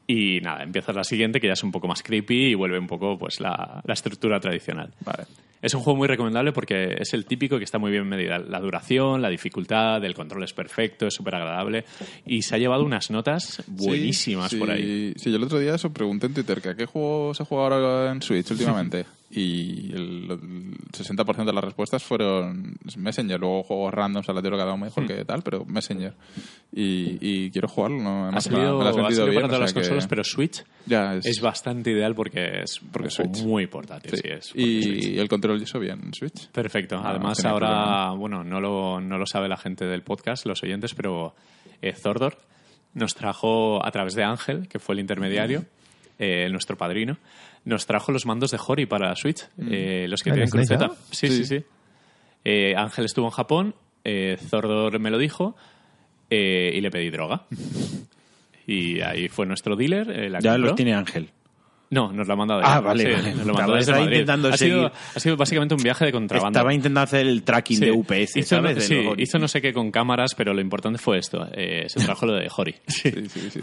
Y nada, empiezas la siguiente que ya es un poco más creepy y vuelve un poco pues la, la estructura tradicional. vale. Es un juego muy recomendable porque es el típico que está muy bien medida. La duración, la dificultad, el control es perfecto, es súper agradable y se ha llevado unas notas buenísimas Sí, por ahí. Sí, yo el otro día eso pregunté en Twitter que a qué juego se juega ahora en Switch últimamente. Y el, el 60% de las respuestas fueron Messenger. Luego juegos randoms aleatorios cada uno mejor que tal, pero Messenger. Y, y quiero jugarlo. ¿no? Ha salido, has ha vendido salido bien, para o todas las sea que- consolas, pero Switch Ya, es, es bastante ideal porque es, Porque Switch. muy portátil. sí. Sí, es Switch. y el control eso bien en Switch. Perfecto. No, Además, no ahora, problema. bueno, no lo, no lo sabe la gente del podcast, los oyentes, pero eh, Zordor nos trajo a través de Ángel, que fue el intermediario, eh, nuestro padrino, nos trajo los mandos de Hori para Switch, eh, los que Ah, tienen ¿los tenéis cruceta. Sí, sí, Sí. sí. Eh, Ángel estuvo en Japón, eh, Zordor me lo dijo eh, y le pedí droga. [LAUGHS] Y ahí fue nuestro dealer. eh, la Ya compró. los tiene Ángel. No, nos lo ha mandado Ah, vale, Sí, vale. Nos lo mandó desde Madrid. intentando ha, sido, ha sido básicamente un viaje de contrabando. Estaba intentando hacer el tracking Sí. de UPS, hizo, ¿sabes? De sí, hizo no sé qué con cámaras, pero lo importante fue esto. eh, se trajo lo de Hori. [LAUGHS] Sí, sí, sí.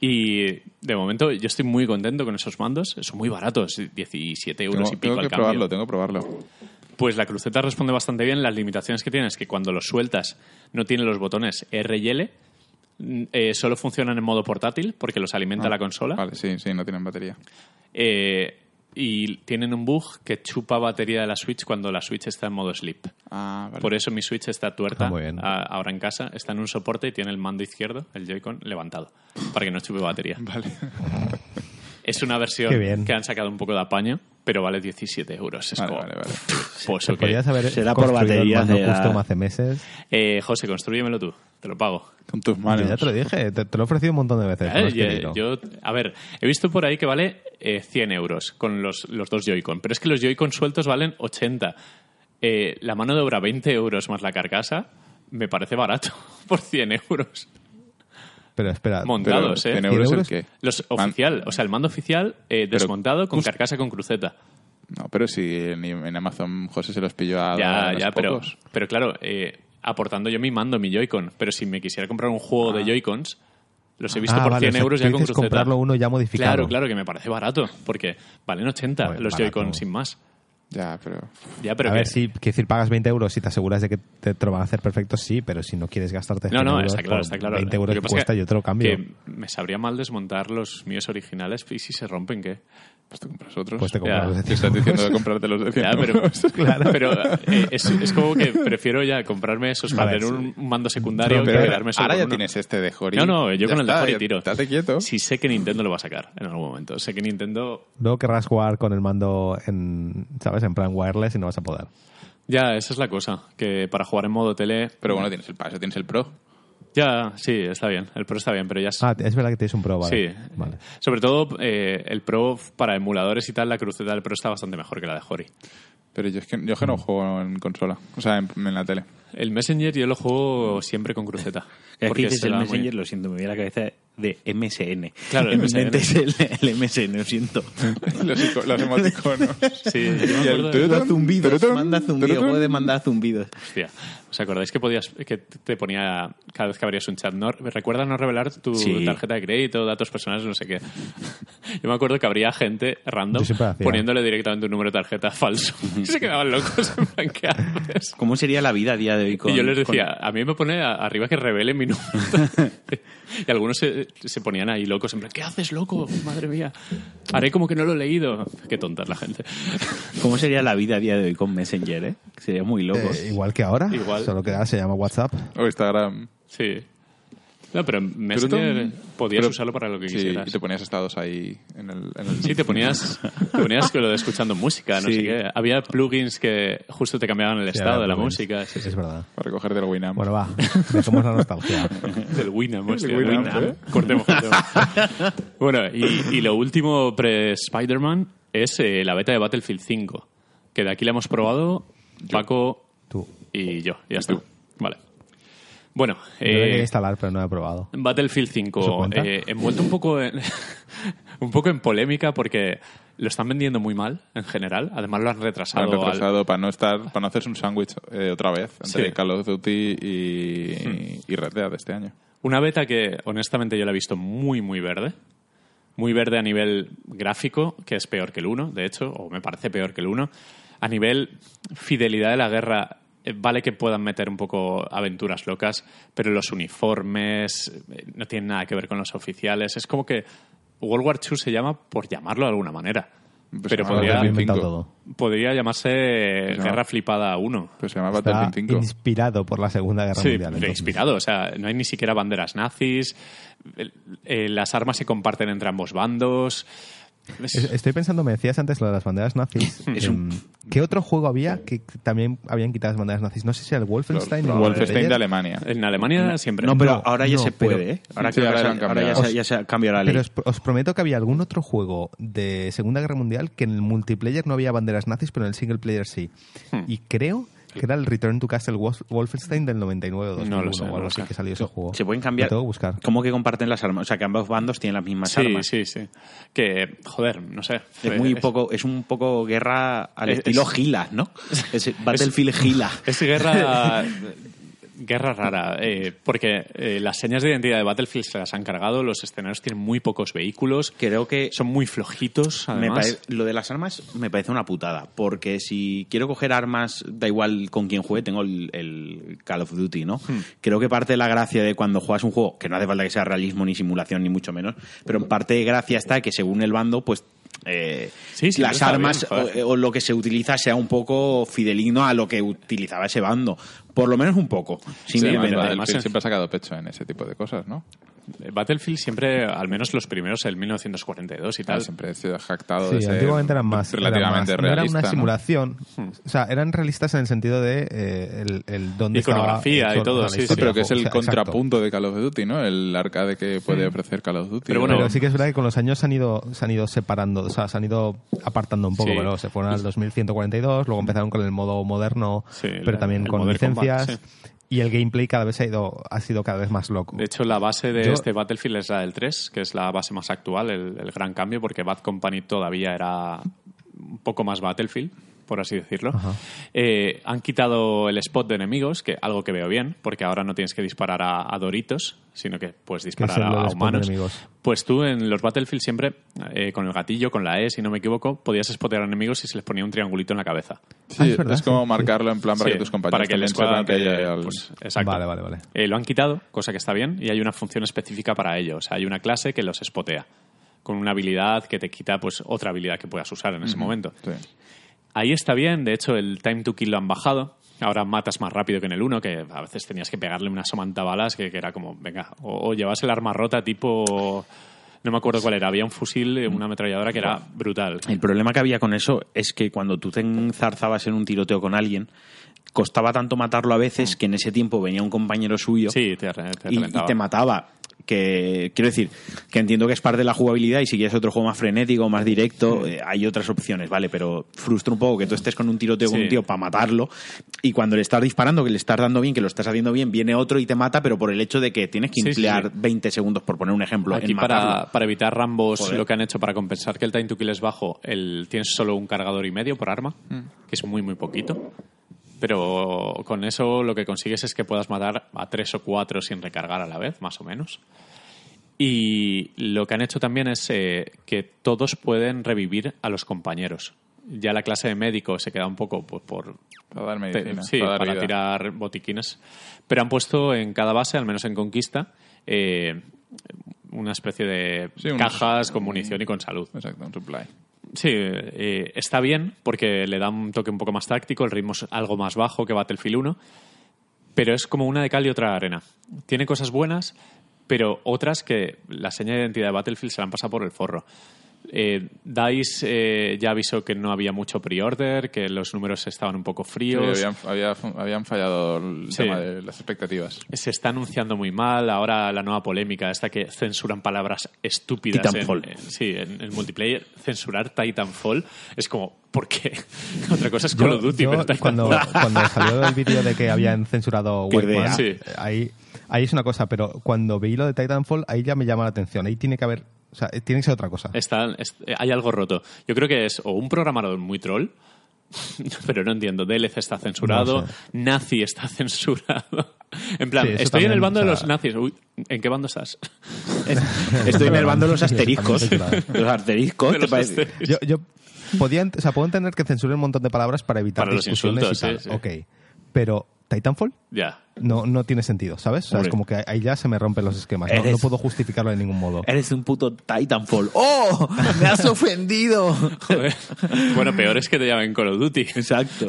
Y de momento yo estoy muy contento con esos mandos. Son muy baratos, 17 euros Tengo, y pico tengo al que cambio. probarlo, tengo que probarlo. Pues la cruceta responde bastante bien. Las limitaciones que tiene es que cuando los sueltas no tiene los botones R y L. eh, solo funcionan en modo portátil porque los alimenta Ah, la consola. Vale, sí, sí, no tienen batería. Eh, y tienen un bug que chupa batería de la Switch cuando la Switch está en modo sleep. Ah, vale. Por eso mi Switch está tuerta Ah, a- ahora en casa, está en un soporte y tiene el mando izquierdo, el Joy-Con, levantado, para que no chupe batería. [LAUGHS] Vale. Es una versión que han sacado un poco de apaño, pero vale 17 euros. Es Vale, como, vale, vale. pues, podías haber Será por mando de la- custom hace meses. Eh, José, construyemelo tú, te lo pago. Con tus Yo manos. ya te lo dije, te, te lo he ofrecido un montón de veces. Eh, yo, a ver, he visto por ahí que vale eh, 100 euros con los, los dos Joy-Con, pero es que los Joy-Con sueltos valen 80. Eh, la mano de obra 20 euros más la carcasa me parece barato [LAUGHS] por 100 euros. Pero espera, Montados, Pero, ¿eh? ¿en euros el euros? qué? Los Man- oficial, o sea, el mando oficial eh, Pero desmontado con carcasa con cruceta. No, pero si en, en Amazon José se los pilló a Ya, ya, pero, pocos. pero claro, eh, aportando yo mi mando, mi Joy-Con, pero si me quisiera comprar un juego de Joy-Cons, los he visto Ah, por vale, 100 o sea, euros ya con cruceta. comprarlo uno ya modificado. Claro, claro, que me parece barato, porque valen 80 Joder, los. Joy-Con sin más. Ya, pero... Ya, pero a que- ver, sí, quiero decir, pagas 20 euros y te aseguras de que te, te lo van a hacer perfecto, sí, pero si no quieres gastarte No, 100 no, euros está claro, está claro. 20 Lo euros que cuesta, que- yo te lo cambio. Que me sabría mal desmontar los míos originales y si se rompen, ¿qué? Pues te compras otros. Pues te compras Ya. los de ¿Qué estás diciendo de comprarte los de 100 Ya, pero, euros? [LAUGHS] pero eh, es, es como que prefiero ya comprarme esos para Vale, tener un, un mando secundario Pero que quedarme solo ahora ya uno. tienes este de Hori. No, no, yo Ya con el de Hori tiro. Estate quieto. Sí sé que Nintendo lo va a sacar en algún momento. Sé que Nintendo... Luego querrás jugar con el mando en, ¿sabes? En plan wireless y no vas a poder. Ya, esa es la cosa. Que para jugar en modo tele... Pero bueno, tienes el paso, tienes el Pro. Ya, sí, está bien. El Pro está bien, pero ya... es- Ah, es verdad que tienes un Pro, vale. Sí. Vale. Sobre todo eh, el Pro para emuladores y tal, la cruceta del Pro está bastante mejor que la de Hori. Pero yo es que, yo es que Mm. no juego en consola. O sea, en, en la tele. El Messenger yo lo juego siempre con cruceta. Es que porque dices el muy- Messenger, lo siento, me viene a la cabeza de MSN. Claro, el MSN. mente es el, el MSN, lo siento. [LAUGHS] los, ico- los emoticonos. [LAUGHS] Sí, yo me Y el acuerdo de- zumbidos, turutun, manda zumbidos, puede mandar zumbidos. Hostia, ¿os acordáis que podías que te ponía cada vez que abrías un chat? No, recuerda no revelar tu Sí. tarjeta de crédito, datos personales, no sé qué. [LAUGHS] Yo me acuerdo que habría gente random poniéndole directamente un número de tarjeta falso. y se quedaban locos en plan, ¿qué haces? ¿Cómo sería la vida a día de hoy con y yo les con- decía, a mí me pone arriba que revele mi número. [LAUGHS] y algunos se, se ponían ahí locos, en plan, ¿qué haces, loco? Madre mía. Haré como que no lo he leído. [LAUGHS] Qué tonta es la gente. [LAUGHS] ¿Cómo sería la vida a día de hoy con Messenger, eh? Sería muy loco. Eh, igual que ahora, Igual. solo que ahora se llama WhatsApp. O Instagram. Sí. No, pero en Messenger podías Pero- usarlo para lo que sí, quisieras. y te ponías estados ahí en el... En el Sí, te ponías, [LAUGHS] te ponías lo de escuchando música, no Sí. sé qué. Había plugins que justo te cambiaban el Sí, estado de la plugins. música. Sí, sí. Es verdad. Para recoger del Winamp. Bueno, va, dejemos la nostalgia. [LAUGHS] Del Winamp, hostia, del Winamp, Winamp. ¿eh? Cortemos, cortemos. [LAUGHS] bueno, y, y lo último pre-Spider-Man es eh, la beta de Battlefield 5. Que de aquí la hemos probado Paco Tú. y yo. Ya está. Vale. Bueno, lo eh, instalar, pero no he probado. Battlefield ¿Eso 5 cuenta? eh, envuelto un poco en, [LAUGHS] un poco en polémica porque lo están vendiendo muy mal en general. Además lo han Han retrasado. al- retrasado para no estar para no hacerse un sándwich eh, otra vez entre Sí. Call of Duty y, y Red Dead este año. Una beta que honestamente yo la he visto muy muy verde. Muy verde a nivel gráfico, que es peor que el 1, de hecho, o me parece peor que el 1. A nivel fidelidad de la guerra, vale que puedan meter un poco aventuras locas, pero los uniformes eh, no tienen nada que ver con los oficiales. Es como que World War II se llama por llamarlo de alguna manera. Pues pero podría, Lo he Battlefield inventado 5. todo. podría llamarse llama- Guerra Flipada 1. Pues se llama Está Battlefield 5. inspirado por la Segunda Guerra Sí, Mundial. entonces. inspirado. O sea, no hay ni siquiera banderas nazis. eh, las armas se comparten entre ambos bandos. Es- Es- Estoy pensando, me decías antes lo de las banderas nazis. [LAUGHS] Un- Em, ¿Qué otro juego había que también habían quitado las banderas nazis? No sé si era el Wolfenstein. o el Wolfenstein de Alemania. en Alemania siempre. No, pero No, ahora ya no, se puede, ¿eh? Ahora, Sí, ahora se- ahora ya, se, ya se ha cambiado la ley. Pero os, os prometo que había algún otro juego de Segunda Guerra Mundial que en el multiplayer no había banderas nazis, pero en el single player sí. Hmm. Y creo que era el Return to Castle Wolf- Wolfenstein del 99 o 2001 No lo sé, o no algo lo así sé. que salió ese juego. se pueden cambiar. Tengo que buscar. ¿Cómo que comparten las armas? O sea, que ambos bandos tienen las mismas Sí, armas. sí, sí. Que, joder, no sé. Es muy poco, es un poco guerra al Es- estilo es- Gila, ¿no? Es Battlefield Gila. Es guerra. [LAUGHS] guerra rara. eh, porque eh, las señas de identidad de Battlefield se las han cargado. Los escenarios tienen muy pocos vehículos. Creo que Son muy flojitos, me además. pare- lo de las armas me parece una putada, porque si quiero coger armas, da igual con quién juegue, tengo el, el Call of Duty, ¿no? Hmm. Creo que parte de la gracia de cuando juegas un juego, que no hace falta que sea realismo ni simulación ni mucho menos, pero en parte de gracia está que según el bando, pues eh, Sí, sí, las armas bien, o, o lo que se utiliza sea un poco fidelino a lo que utilizaba ese bando. Por lo menos un poco. Sí, además, además siempre ha sacado pecho en ese tipo de cosas, ¿no? Battlefield siempre, al menos los primeros, el 1942 y Ah, tal. siempre ha sido jactado de Sí, ser antiguamente eran más. eran relativamente más- no realista. era una ¿no? simulación. O sea, eran realistas en el sentido de eh, el, el dónde Iconografía estaba y todo, sí, sí, Sí, pero que es el juego. O sea, exacto. contrapunto de Call of Duty, ¿no? El arcade que puede ofrecer Call of Duty. Pero bueno, Pero sí que es verdad que con los años se han ido, se han ido separando, o sea, se han ido apartando un poco. Sí. pero se fueron al 2142, luego empezaron con el modo moderno, Sí, pero la- también con licencias. Combat, Y el gameplay cada vez ha, ido, ha sido cada vez más loco. De hecho, la base de Yo- este Battlefield es la del 3, que es la base más actual, el, el gran cambio, porque Bad Company todavía era un poco más Battlefield, por así decirlo. Eh, han quitado el spot de enemigos, que algo que veo bien, porque ahora no tienes que disparar a, a doritos, sino que puedes disparar a, humanos. Pues tú en los Battlefield siempre, eh, con el gatillo, con la E, si no me equivoco, podías spotear a enemigos y se les ponía un triangulito en la cabeza. Sí, Ah, es como sí, marcarlo en plan para Sí, que tus compañeros para que squad sepan que al- pues, exacto. Vale, vale, vale. Eh, lo han quitado, cosa que está bien, y hay una función específica para ello. O sea, hay una clase que los spotea. con una habilidad que te quita pues otra habilidad que puedas usar en ese momento. Sí. Ahí está bien, de hecho el time to kill lo han bajado. Ahora matas más rápido que en el 1, que a veces tenías que pegarle una somanta balas que, que era como, venga, o, o llevas el arma rota tipo... No me acuerdo cuál era, había un fusil, eh, una ametralladora que era brutal. El problema que había con eso es que cuando tú te enzarzabas en un tiroteo con alguien, costaba tanto matarlo a veces que en ese tiempo venía un compañero suyo Sí, te, y, te mataba. Que quiero decir, que entiendo que es parte de la jugabilidad y si quieres otro juego más frenético, más directo, eh, hay otras opciones, ¿vale? Pero frustra un poco que tú estés con un tiroteo con Sí. un tío para matarlo y cuando le estás disparando, que le estás dando bien, que lo estás haciendo bien, viene otro y te mata, pero por el hecho de que tienes que Sí, emplear sí. 20 segundos, por poner un ejemplo, Aquí en para, para evitar Rambos, Joder. lo que han hecho para compensar que el time to kill es bajo, el, tienes solo un cargador y medio por arma, que es muy, muy poquito. Pero con eso lo que consigues es que puedas matar a tres o cuatro sin recargar a la vez, más o menos. Y lo que han hecho también es eh, que todos pueden revivir a los compañeros. Ya la clase de médico se queda un poco pues, por, Para dar medicina. sí, para tirar botiquines. Pero han puesto en cada base, al menos en Conquista, eh, una especie de Sí, cajas con munición y con salud. Exacto, un supply. Sí, eh, está bien porque le da un toque un poco más táctico, el ritmo es algo más bajo que Battlefield 1, pero es como una de cal y otra de arena. Tiene cosas buenas, pero otras que la seña de identidad de Battlefield se la han pasado por el forro. Eh, DICE eh, ya avisó que no había mucho pre-order, que los números estaban un poco Sí, fríos. habían, había- habían fallado el Sí. tema de las expectativas. se está anunciando muy mal. Ahora la nueva polémica, esta que censuran palabras estúpidas. Titanfall. En, en- sí, en el multiplayer. Censurar Titanfall es como, ¿por qué? [LAUGHS] Otra cosa es Call of Duty, yo, pero Titanfall- cuando, cuando salió el vídeo de que habían censurado [LAUGHS] Qué White idea. Man, Sí. ahí, ahí es una cosa, pero cuando vi lo de Titanfall, ahí ya me llama la atención. Ahí tiene que haber, o sea, tiene que ser otra cosa. Está- es- eh, hay algo roto. Yo creo que es o un programador muy troll, [LAUGHS] pero no entiendo. DLC está censurado, No sé. Nazi está [LAUGHS] censurado. En plan, Sí, estoy en el también, bando de o los sea- nazis. Uy, ¿en qué bando estás? [LAUGHS] Estoy en el bando de los asteriscos. También los asteriscos, De ¿te los parece? Yo, yo podía, o sea, puedo entender que censuren un montón de palabras para evitar Para los discusiones insultos, y tal. sí, sí. Ok, pero Titanfall Ya. no, no tiene sentido, ¿sabes? O sea, es como que ahí ya se me rompen los esquemas. No, Eres- no puedo justificarlo de ningún modo. Eres un puto Titanfall. ¡Oh! ¡Me has ofendido! [LAUGHS] Joder. bueno, peor es que te llamen Call of Duty. Exacto.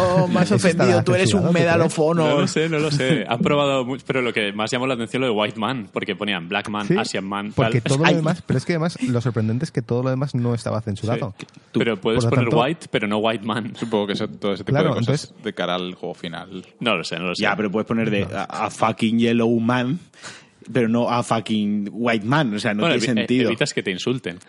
¡Oh! Me has ofendido. Tú eres un ¿tú Medal crees? of Honor. No lo sé, no lo sé. Han probado mucho, pero lo que más llamó la atención lo de White Man, porque ponían Black Man, Sí, Asian Man, porque tal. todo Ay. lo demás, pero es que además lo sorprendente es que todo lo demás no estaba censurado. Pero puedes poner tanto- White, pero no White Man. Supongo que eso- todo ese tipo Claro, de cosas entonces- de cara al juego final. No lo sé, no lo sé. Ya, pero puedes poner de a, a fucking yellow man, pero no a fucking white man. O sea, no Bueno, tiene evi- sentido. evitas que te insulten. [LAUGHS]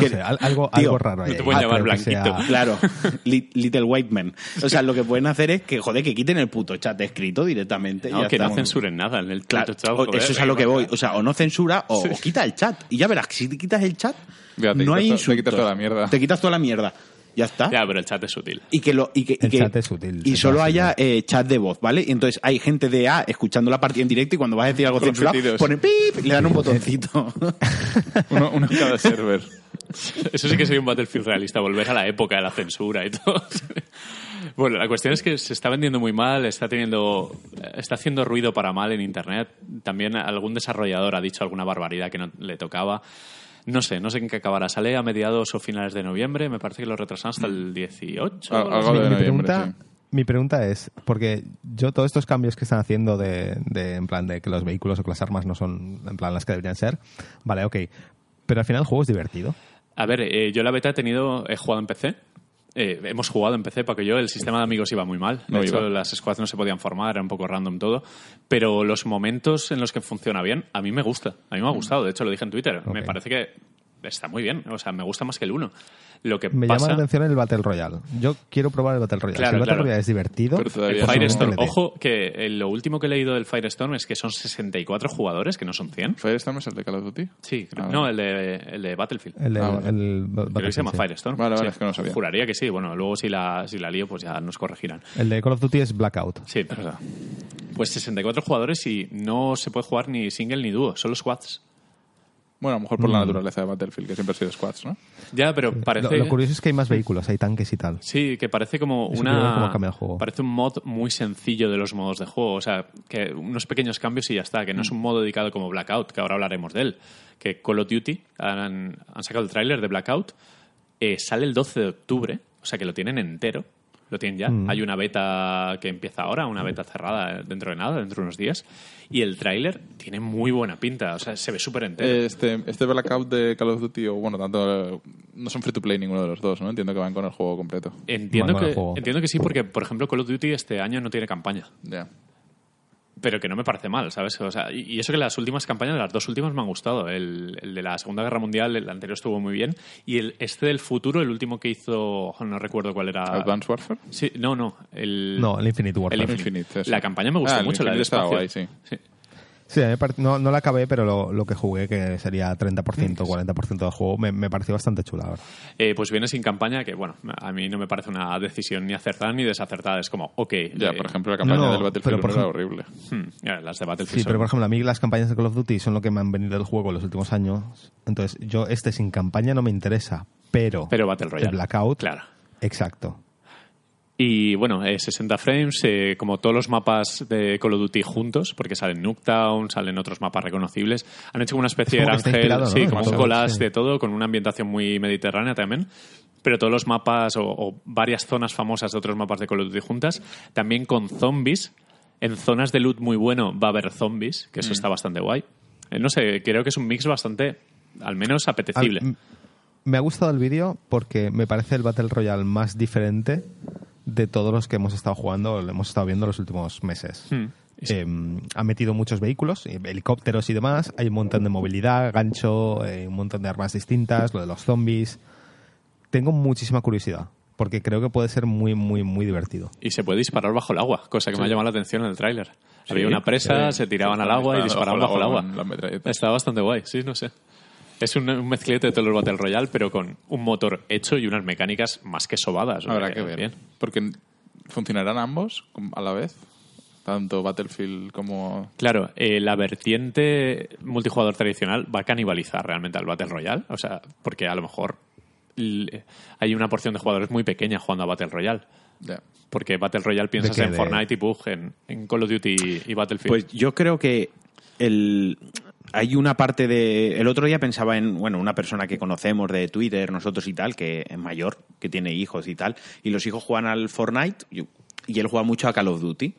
No sé, al- algo, Tío, algo raro ahí. no te pueden Ah, llamar blanquito. sea- Claro, Li- Little White Man. O sea, lo que pueden hacer es que, joder, que quiten el puto chat escrito directamente. y No, ya que no estamos. censuren nada en el Claro, puto chat, joder, eso es a lo que voy. O sea, o no censura o, o quita el chat. Y ya verás que si te quitas el chat, Ya, te no quitas hay to- te insultos. quitas toda la mierda. Te quitas toda la mierda. Ya está. Ya, pero el chat es útil. y que lo y que, y El que- chat es útil, y solo haya eh, chat de voz vale y entonces hay gente de A escuchando la partida en directo y cuando vas a decir algo censurado ponen pip le dan un botoncito [LAUGHS] Uno, uno en cada server. [LAUGHS] Eso sí que sería un Battlefield realista, volver a la época de la censura y todo. [LAUGHS] Bueno, la cuestión es que se está vendiendo muy mal, está teniendo, está haciendo ruido para mal en internet. También algún desarrollador ha dicho alguna barbaridad que no le tocaba. No sé, no sé en qué acabará. Sale a mediados o finales de noviembre, me parece que lo retrasan hasta el 18. Ah, o algo algo así. mi, de mi noviembre, pregunta, sí. mi pregunta es, porque yo todos estos cambios que están haciendo de, de, en plan de que los vehículos o que las armas no son en plan las que deberían ser, vale, ok, pero al final el juego es divertido. A ver, eh, yo la beta he tenido, he jugado en PC. Eh, hemos jugado en PC porque yo el sistema de amigos iba muy mal. De No hecho, iba. las squads no se podían formar, era un poco random todo. Pero los momentos en los que funciona bien, a mí me gusta. A mí me ha gustado. De hecho, lo dije en Twitter. Me parece que está muy bien. O sea, me gusta más que el 1. Lo que Me pasa... llama la atención el Battle Royale. Yo quiero probar el Battle Royale. Claro, si el Battle claro. Royale es divertido, Pero El. Ojo, que eh, lo último que he leído del Firestorm es que son 64 jugadores, que no son 100. ¿Firestorm es el de Call of Duty? Sí, creo- Ah, no, vale. el de, el de Battlefield. el, Ah, vale. el- Creo que se llama sí. Firestorm. Vale, vale, Sí. es que no sabía. Juraría que sí. Bueno, luego si la, si la lío, pues ya nos corregirán. El de Call of Duty es Blackout. Sí, verdad. Pues 64 jugadores y no se puede jugar ni single ni dúo, solo squads. Bueno, a lo mejor por la naturaleza de Battlefield, que siempre ha sido squads, ¿no? Ya, pero Lo, parece... lo curioso es que hay más vehículos, hay tanques y tal. Sí, que parece como Eso una. el juego. Parece un mod muy sencillo de los modos de juego. O sea, que unos pequeños cambios y ya está. Que no es un modo dedicado como Blackout, que ahora hablaremos de él. Que Call of Duty han, han sacado el tráiler de Blackout. eh, sale el 12 de octubre, o sea que lo tienen entero. Lo tienen ya. Mm. Hay una beta que empieza ahora, una beta cerrada dentro de nada, dentro de unos días. Y el tráiler tiene muy buena pinta. O sea, se ve súper entero. Este, este Blackout de Call of Duty, o bueno, tanto. No son free to play ninguno de los dos, ¿no? Entiendo que van con el juego completo. entiendo, que, entiendo que sí, porque, por ejemplo, Call of Duty este año no tiene campaña. Ya. Pero que no me parece mal, ¿sabes? O sea, y eso que las últimas campañas, las dos últimas me han gustado. El, el de la Segunda Guerra Mundial, el anterior estuvo muy bien. Y el este del futuro, el último que hizo, no recuerdo cuál era. Advanced Warfare. Sí, no, no. El, No, el Infinite el Warfare. Infinite. Infinite. La campaña me gustó Ah, el mucho, la del espacio. guay, sí. Sí, a mí me pare- no, no la acabé, pero lo, lo que jugué, que sería 30%, 40% del juego, me, me pareció bastante chula. Eh, pues viene sin campaña, que bueno, a mí no me parece una decisión ni acertada ni desacertada. Es como, ok. Ya, eh, por ejemplo, la campaña no, del Battlefield por 1 era horrible. hmm, ya, las de Battlefield. Sí, son- pero por ejemplo, a mí las campañas de Call of Duty son lo que me han venido del juego en los últimos años. Entonces, yo este sin campaña no me interesa, pero, Pero Battle Royale. el Blackout, Claro. exacto. Y bueno, eh, 60 frames, eh, como todos los mapas de Call of Duty juntos, porque salen Nuketown, salen otros mapas reconocibles. Han hecho como una especie Es de ángel, ¿no? sí, como un collage sí. de todo, con una ambientación muy mediterránea también. Pero todos los mapas o, o varias zonas famosas de otros mapas de Call of Duty juntas, también con zombies. En zonas de loot muy bueno va a haber zombies, que eso Mm. está bastante guay. Eh, no sé, creo que es un mix bastante, al menos apetecible. Al- me ha gustado el vídeo porque me parece el Battle Royale más diferente de todos los que hemos estado jugando, lo hemos estado viendo los últimos meses. Hmm. Eh, ha metido muchos vehículos, eh, helicópteros y demás. Hay un montón de movilidad, gancho, eh, un montón de armas distintas, lo de los zombies. Tengo muchísima curiosidad porque creo que puede ser muy, muy, muy divertido. Y se puede disparar bajo el agua, cosa que me ha llamado la atención en el tráiler. Había una presa, sí. se tiraban Sí, al agua y disparaban bajo el agua. Está bastante guay, sí, no sé. Es un, un mezclete de todos los Battle Royale, pero con un motor hecho y unas mecánicas más que sobadas. Habrá que ver. Bien. Porque funcionarán ambos a la vez. Tanto Battlefield como. Claro, eh, la vertiente multijugador tradicional va a canibalizar realmente al Battle Royale. O sea, porque a lo mejor l- hay una porción de jugadores muy pequeña jugando a Battle Royale. Ya. Porque Battle Royale piensas en De- Fortnite y Pug, en, en Call of Duty y Battlefield. Pues yo creo que el, hay una parte de... El otro día pensaba en, bueno, una persona que conocemos de Twitter, nosotros y tal, que es mayor, que tiene hijos y tal, y los hijos juegan al Fortnite y, él juega mucho a Call of Duty.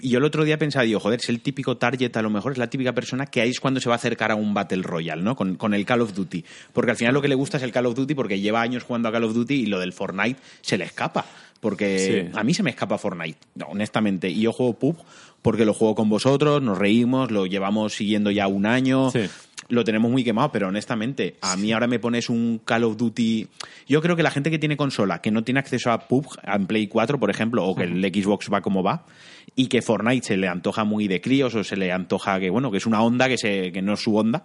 Y yo el otro día pensaba, digo, joder, es el típico target, a lo mejor es la típica persona que ahí es cuando se va a acercar a un Battle Royale, ¿no? Con, con el Call of Duty. Porque al final lo que le gusta es el Call of Duty porque lleva años jugando a Call of Duty y lo del Fortnite se le escapa. Porque Sí. a mí se me escapa Fortnite, no, honestamente. Y yo juego PUB porque lo juego con vosotros, nos reímos, lo llevamos siguiendo ya un año. Sí. Lo tenemos muy quemado, pero honestamente, a mí ahora me pones un Call of Duty. Yo creo que la gente que tiene consola, que no tiene acceso a PUBG, en Play 4, por ejemplo, o que el Xbox va como va, y que Fortnite se le antoja muy de críos o se le antoja que, bueno, que es una onda que, se, que no es su onda,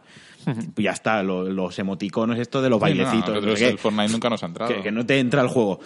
ya está, lo- los emoticonos, esto de los Sí, no, bailecitos. no sé qué el Fortnite nunca nos ha entrado. que, que no te entra el juego.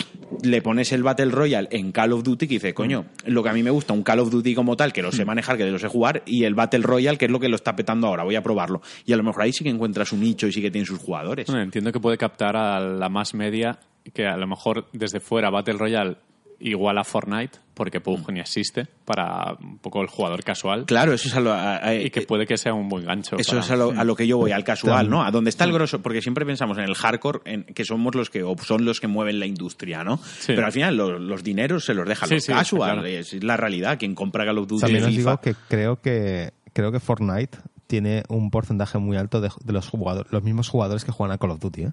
Le pones el Battle Royale en Call of Duty que dice, coño, lo que a mí me gusta, un Call of Duty como tal, que lo sé manejar, que lo sé jugar, y el Battle Royale, que es lo que lo está petando ahora, voy a probarlo. Y a lo mejor ahí sí que encuentras un nicho y sí que tiene sus jugadores. Bueno, entiendo que puede captar a la más media, que a lo mejor desde fuera Battle Royale igual a Fortnite, porque PUBG ni existe, para un poco el jugador casual, Claro, eso es a lo, a- a- y que puede que sea un buen gancho. Eso para- es a lo, a lo que yo voy, al casual, ¿no? A donde está el grosso, porque siempre pensamos en el hardcore, en, que somos los que, o son los que mueven la industria, ¿no? Sí. Pero al final los, los dineros se los dejan Sí, los sí, casual, claro. es la realidad. Quien compra Call of Duty También os digo que creo que creo que Fortnite tiene un porcentaje muy alto de, de los jugadores, los mismos jugadores que juegan a Call of Duty. ¿eh?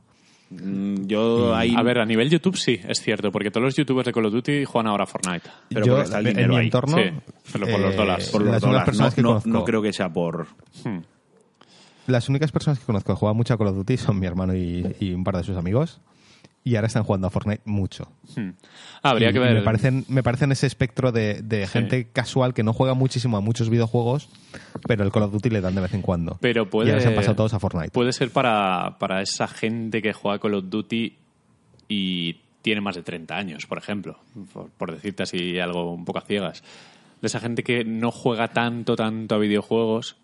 Mm, yo ahí... A ver, a nivel YouTube sí, es cierto, porque todos los youtubers de Call of Duty juegan ahora a Fortnite. Pero Yo, está el en dinero mi ahí. entorno, Sí, pero por los dólares. por los las únicas dólares. personas no, que no- conozco, no creo que sea por... Hmm. las únicas personas que conozco que juegan mucho a Call of Duty son mi hermano y, y un par de sus amigos. Y ahora están jugando a Fortnite mucho. Hmm. Habría Y que ver. Me parecen, me parecen ese espectro de, de gente casual que no juega muchísimo a muchos videojuegos, pero el Call of Duty le dan de vez en cuando. Pero puede, Y ahora se han pasado todos a Fortnite. Puede ser para, para esa gente que juega Call of Duty y tiene más de 30 años, por ejemplo, por, por decirte así algo un poco a ciegas. De esa gente que no juega tanto, tanto a videojuegos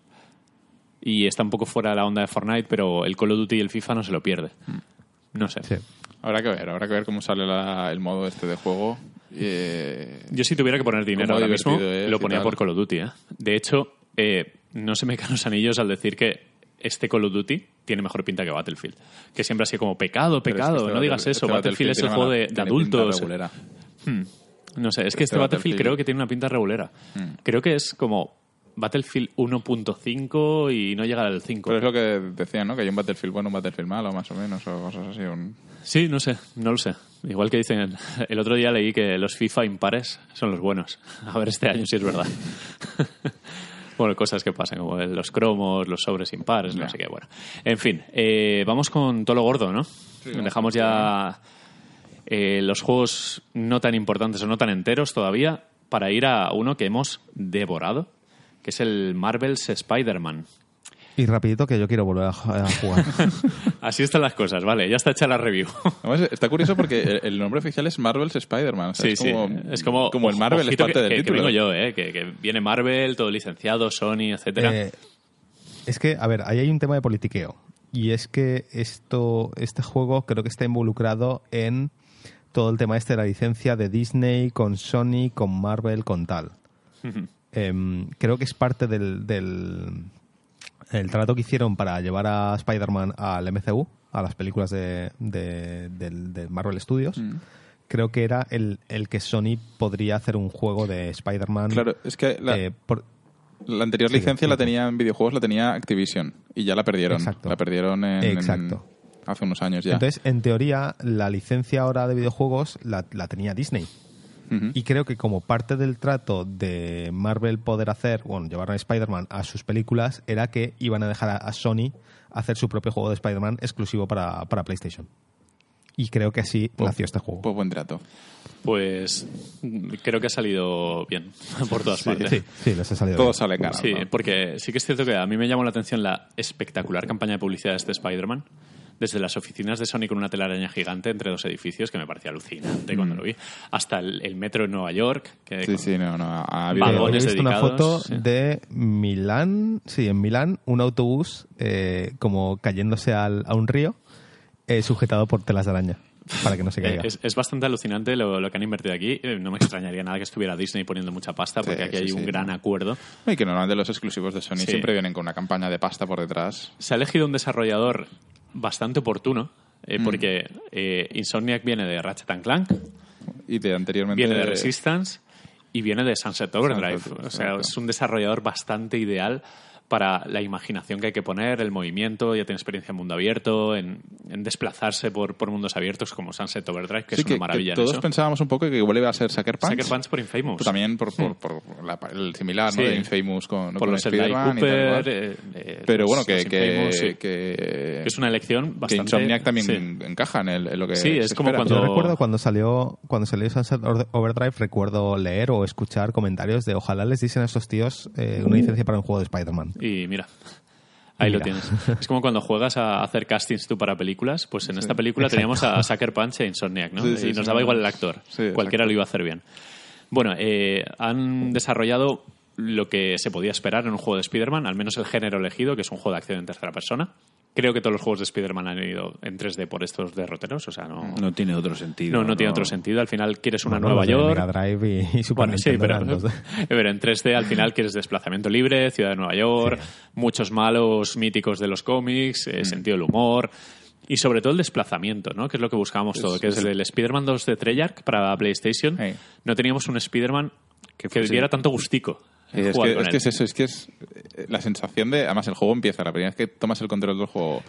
y está un poco fuera de la onda de Fortnite, pero el Call of Duty y el FIFA no se lo pierde. No sé. Sí. Habrá que ver, habrá que ver cómo sale la- el modo este de juego. Eh, Yo si tuviera que poner dinero ahora mismo, es lo ponía por Call of Duty. ¿eh? De hecho, eh, no se me caen los anillos al decir que este Call of Duty tiene mejor pinta que Battlefield. Que siempre ha sido como pecado, pero es que pecado, este no digas eso. este Battlefield es el juego de, de adultos. regulera. No sé, es que este, Este Battlefield, Battlefield- creo que tiene una pinta regulera. Mm. Creo que es como Battlefield 1.5 y no llega al 5. Pero es lo que decían, ¿no? Que hay un Battlefield bueno, un Battlefield malo, más o menos, o cosas así. Un... Sí, no sé, no lo sé. Igual que dicen, el otro día leí que los FIFA impares son los buenos. A ver este año si es verdad. [LAUGHS] bueno, cosas que pasan, como los cromos, los sobres impares, no sé qué. Bueno, en fin, eh, vamos con todo lo gordo, ¿no? Dejamos ya eh, los juegos no tan importantes o no tan enteros todavía para ir a uno que hemos devorado, que es el Marvel's Spider-Man. Y rapidito que yo quiero volver a, ju- a jugar. [LAUGHS] Así están las cosas, vale, ya está hecha la review. [LAUGHS] Además, está curioso porque el, nombre oficial es Marvel's Spider-Man. o sea, Sí, es sí. como, Es como, como el Marvel es parte que, del que- que título. vengo yo, ¿eh? Que, que viene Marvel, todo licenciado, Sony, etcétera. Eh, es que, a ver, ahí hay un tema de politiqueo. Y es que esto, este juego creo que está involucrado en todo el tema este de la licencia de Disney con Sony, con Marvel, con tal. Em, creo que es parte del, del el trato que hicieron para llevar a Spider-Man al MCU, a las películas de, de, del- de Marvel Studios. Mm. Creo que era el, el que Sony podría hacer un juego de Spider-Man. Claro, es que la, eh, por- la anterior sí, licencia sí. la tenía en videojuegos, la tenía Activision. Y ya la perdieron. Exacto. La perdieron en, Exacto. hace unos años ya. Entonces, en teoría, la licencia ahora de videojuegos la, la tenía Disney. Y creo que como parte del trato de Marvel poder hacer, bueno, llevar a Spider-Man a sus películas, era que iban a dejar a, a Sony hacer su propio juego de Spider-Man exclusivo para, para PlayStation. Y creo que así Pues- nació este juego. Pues buen trato. Pues creo que ha salido bien [LAUGHS] por todas partes. sí, sí, les ha salido Todo bien. sale caro. Sí, ¿no? porque sí que es cierto que a mí me llamó la atención la espectacular campaña de publicidad de este Spider-Man. Desde las oficinas de Sony con una telaraña gigante entre dos edificios, que me parecía alucinante cuando lo vi, hasta el, el metro en Nueva York. Que Sí, sí, no, no. Ha habido- hoy he Vagones visto una foto sí. de Milán, sí, en Milán, un autobús eh, como cayéndose al- a un río eh, sujetado por telas de araña para que no se Eh, caiga. Es, es bastante alucinante lo, lo que han invertido aquí. Eh, No me extrañaría nada que estuviera Disney poniendo mucha pasta, porque Sí, aquí sí, hay sí. un gran acuerdo. Y que normalmente los exclusivos de Sony siempre vienen con una campaña de pasta por detrás. Se ha elegido un desarrollador bastante oportuno, eh, Mm. porque eh, Insomniac viene de Ratchet Clank, Y de anteriormente... viene de Resistance y viene de Sunset Overdrive. Sunset, o sea, es un desarrollador bastante ideal para la imaginación que hay que poner, el movimiento, ya tiene experiencia en mundo abierto, en, en desplazarse por, por mundos abiertos como Sunset Overdrive, que Sí, es una que, maravilla que en todos eso. pensábamos un poco que igual iba a ser Sucker Punch. Sucker Punch por Infamous. Pero también por, por, por la- el similar, ¿no? De Infamous con, por con los Spider-Man y Cooper. eh, eh, Pero los- bueno, que, los que, Infamous, sí. que, Que es una elección que bastante... Insomniac también sí. encaja en, el- en lo que Sí, es se como espera. cuando- Yo recuerdo cuando salió cuando salió Sunset Overdrive, recuerdo leer o escuchar comentarios de ojalá les dicen a estos tíos eh, una licencia para un juego de Spider-Man. Y mira, ahí lo tienes. Es como cuando juegas a hacer castings tú para películas, pues en esta película teníamos a Sucker Punch e Insomniac, ¿no? Sí, sí, y nos sí. daba igual el actor. Sí, Cualquiera exacto. lo iba a hacer bien. Bueno, eh, han desarrollado lo que se podía esperar en un juego de Spider-Man, al menos el género elegido, que es un juego de acción en tercera persona. Creo que todos los juegos de Spider-Man han ido en 3D por estos derroteros, o sea, no, No tiene otro sentido. no, no tiene otro sentido. Al final quieres una Nueva York. Mega Drive y, y Super Bueno, sí, [LAUGHS] pero, en 3D al final quieres desplazamiento libre, ciudad de Nueva York, muchos malos míticos de los cómics, Mm. eh, sentido del humor y sobre todo el desplazamiento, ¿no? Que es lo que buscábamos todo, que es el Spider-Man 2 de Treyarch para PlayStation. No teníamos un Spider-Man que, fuese- diera tanto gustico. Sí, es, que, es él. que es eso, es que es eh, la sensación de. Además, el juego empieza, la primera vez que tomas el control del juego.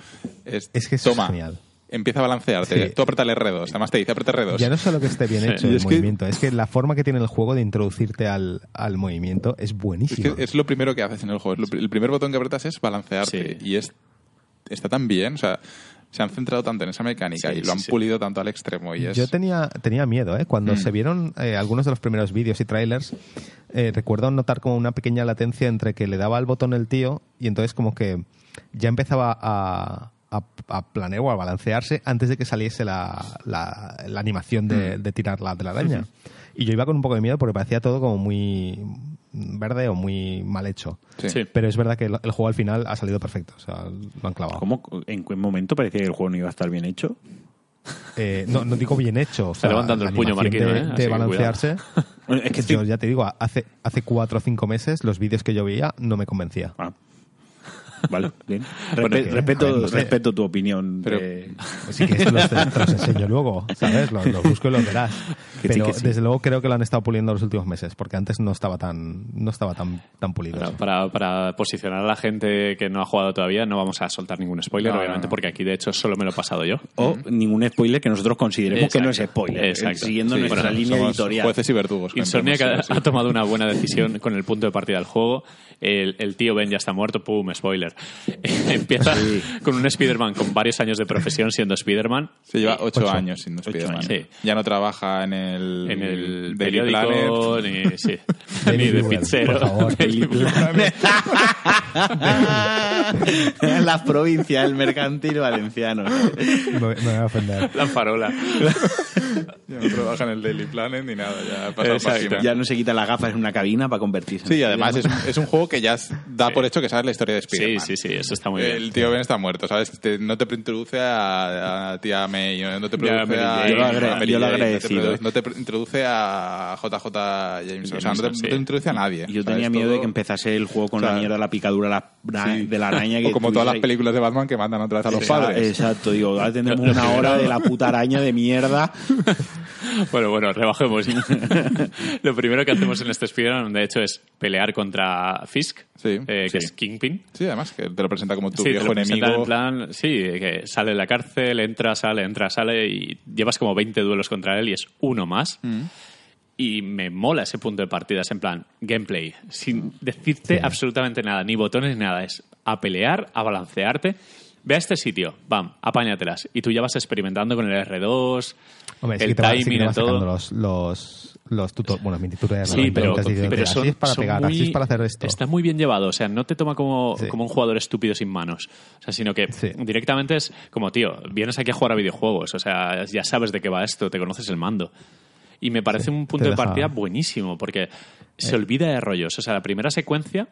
Es, Es que eso es genial. empieza a balancearte. Sí. Tú aprieta el R2, además te dice aprieta R2. Ya no solo que esté bien Sí. hecho Y el es que- movimiento, es que la forma que tiene el juego de introducirte al, al movimiento es Es buenísima. que es lo primero que haces en el juego. El primer botón que apretas es balancearte. Sí. Y es está tan bien. O sea, se han centrado tanto en esa mecánica Sí, y lo han sí. pulido tanto al extremo. Y es, Yo tenía, tenía miedo, ¿eh? Cuando Mm. se vieron eh, algunos de los primeros vídeos y trailers, eh, recuerdo notar como una pequeña latencia entre que le daba al botón el tío y entonces como que ya empezaba a, a, a planear o a balancearse antes de que saliese la, la, la animación de, Mm. de tirar la telaraña. Y yo iba con un poco de miedo porque parecía todo como muy verde o muy mal hecho. Sí. Sí. Pero es verdad que el, el juego al final ha salido perfecto. O sea, lo han clavado. ¿Cómo, ¿En qué momento parece que el juego no iba a estar bien hecho? Eh, no, no digo bien hecho. O Está levantando el puño Marquino, de, ¿eh? de Así que balancearse. [LAUGHS] Es que estoy... Yo ya te digo, hace, hace cuatro o cinco meses los vídeos que yo veía no me convencía. Ah. Vale, bien. [LAUGHS] Respe- respeto, no respeto tu opinión. Pero- de- [LAUGHS] Así que los, te los enseño luego, ¿sabes? Los, los busco y los verás. [LAUGHS] Que sí, Pero que sí. desde luego creo que lo han estado puliendo los últimos meses, porque antes no estaba tan, no estaba tan, tan pulido. Para, para, para posicionar a la gente que no ha jugado todavía, no vamos a soltar ningún spoiler, No, no, obviamente, no. porque aquí de hecho solo me lo he pasado yo. O ningún spoiler que nosotros consideremos que no es Exacto. spoiler. Exacto. Siguiendo Sí, nuestra bueno, línea editorial. Jueces y verdugos. Insomnia ha, sí, sí. ha tomado una buena decisión con el punto de partida del juego. El, el tío Ben ya está muerto, pum, spoiler. [LAUGHS] Empieza con un Spider-Man con varios años de profesión siendo Spider-Man. Se lleva ocho, Ocho. años sin Spider-Man. Sí. Ya no trabaja en el, En el Daily periódico, Planet. ni, sí, [LAUGHS] [LAUGHS] ni de pizzero. por favor. Daily Bugle. la provincia del mercantil valenciano. Me, me voy a ofender. La farola. Ya no trabaja en el Daily Planet ni nada. Ya. Ya no se quita las gafas en una cabina para convertirse en Sí, y además es, es un juego que ya s- da por hecho que sabes la historia de Sí, Spider-Man. sí, sí, eso está muy bien. El tío Ben está muerto, ¿sabes? Te- no te introduce a, a tía May, no te Ya, introduce a... Yo lo agra- a Mary yo lo Jane, agradecido. No te, no te pr- introduce a JJ Jameson, o sea, no te, Jameson, sí. no te introduce a nadie. Yo ¿sabes? tenía miedo Todo- de que empezase el juego con O sea, la mierda, la picadura la, la- Sí. de la araña. Que O como todas las películas de Batman que mandan otra vez a los Exacto, padres. Exacto, digo, ahora tendremos una hora de la puta araña de mierda. [LAUGHS] Bueno, bueno, rebajemos. [LAUGHS] Lo primero que hacemos en este Spider-Man, de hecho, es pelear contra Fisk, Sí, eh, que sí. es Kingpin. Sí, además que te lo presenta como tu Sí, te viejo lo enemigo. En plan, sí, que sale de la cárcel, entra, sale, entra, sale y llevas como 20 duelos contra él y es uno más. Mm. Y me mola ese punto de partida, es en plan gameplay, sin decirte absolutamente nada, ni botones ni nada. Es a pelear, a balancearte. Ve a este sitio, bam, apáñatelas. Y tú ya vas experimentando con el R2, Hombre, sí el que te va, sí que timing y todo. los, los, los tutor, bueno, mini tutoriales. Sí, pero, Te dicen, pero así son, es para pegar, muy- así es para hacer esto. Está muy bien llevado, o sea, no te toma como, Sí. como un jugador estúpido sin manos, o sea, sino que Sí. directamente es como, tío, vienes aquí a jugar a videojuegos, o sea, ya sabes de qué va esto, te conoces el mando. Y me parece un punto de partida buenísimo, porque se olvida de rollos. O sea, la primera secuencia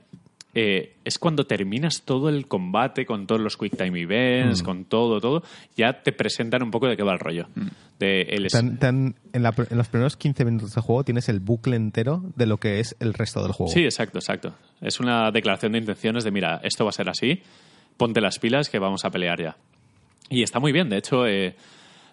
eh, es cuando terminas todo el combate con todos los Quick Time Events, con todo, todo, ya te presentan un poco de qué va el rollo. De el han- en, la- en los primeros 15 minutos de juego tienes el bucle entero de lo que es el resto del juego. Sí, exacto, exacto. Es una declaración de intenciones de, mira, esto va a ser así, ponte las pilas que vamos a pelear ya. Y está muy bien, de hecho, eh,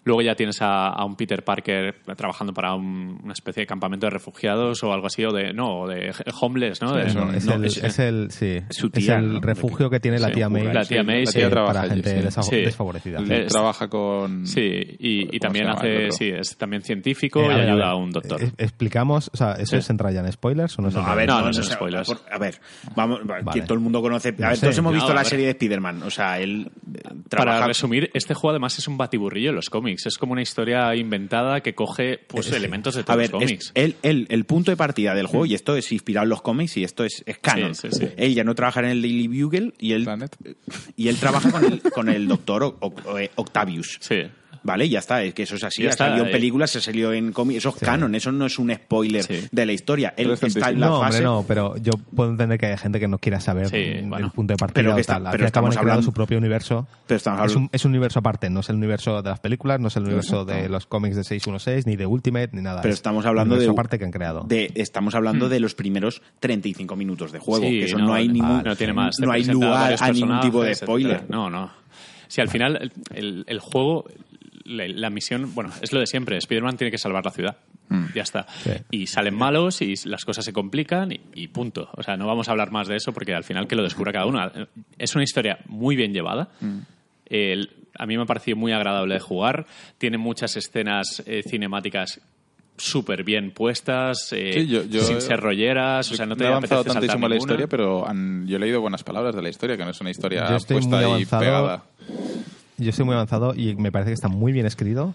luego ya tienes a, a un Peter Parker trabajando para un- una especie de campamento de refugiados o algo así, o de, no, o de homeless, ¿no? De- eso, Es, no, el, es- es el- sí, su es tía, el ¿no? refugio que tiene la Sí, tía May, la tía May, la sí. para allí, gente sí. desfa- Sí. desfavorecida. Es- trabaja con... Sí, y, y ¿Cómo también hace, sí, es también científico Eh, y ayuda a un doctor. eh, explicamos, o sea, ¿eso Sí. se entra ya en spoilers o no, se No, entra a ver, No, no, no spoilers. por- a ver, vamos, Vale. que todo el mundo conoce. A No ver, todos hemos No, visto la serie de Spider-Man. O sea, él eh, Para resumir, este juego además es un batiburrillo de los cómics. Es como una historia inventada que coge pues, elementos de A todos ver, los es- cómics. él, él- el punto de partida del juego, y esto es inspirado en los cómics, y esto es, es canon. Sí, sí, sí. Él ya no trabaja en el Daily Bugle y él, Planet. y él trabaja con el, con el doctor O- O- eh, Octavius. Sí. ¿Vale? Ya está, es que eso es así. Ya ha está, salido en eh. películas, se salió en cómics. Eso es canon, eso no es un spoiler Sí. de la historia. Él Pero es está en la no, fase. hombre, no, pero yo puedo entender que hay gente que no quiera saber Sí, mm, bueno. el punto de partida Pero que o está- tal. Al pero estamos hablando- su propio universo. Pero estamos Es hablando- un, es un universo aparte, no es el universo de las películas, no es el universo de los cómics de 616, ni de Ultimate, ni nada. Pero Es estamos un hablando de, universo aparte que han creado. de- estamos hablando de los primeros 35 minuos de juego. Sí, que eso no, hay ningún no tiene más. No hay lugar a ningún tipo de spoiler. No, no. Si al final el juego, la, la misión, bueno, es lo de siempre. Spider-Man tiene que salvar la ciudad. Ya está. Sí. Y salen malos y las cosas se complican y, y punto. O sea, no vamos a hablar más de eso porque al final que lo descubra cada uno. Es una historia muy bien llevada. El- a mí me ha parecido muy agradable de jugar. Tiene muchas escenas eh, cinemáticas súper bien puestas, eh, Sí, yo- yo- sin ser rolleras, o sea, no te he avanzado tantísimo la historia, pero han- yo he leído buenas palabras de la historia, que no es una historia puesta muy y pegada. Yo estoy muy avanzado y me parece que está muy bien escrito.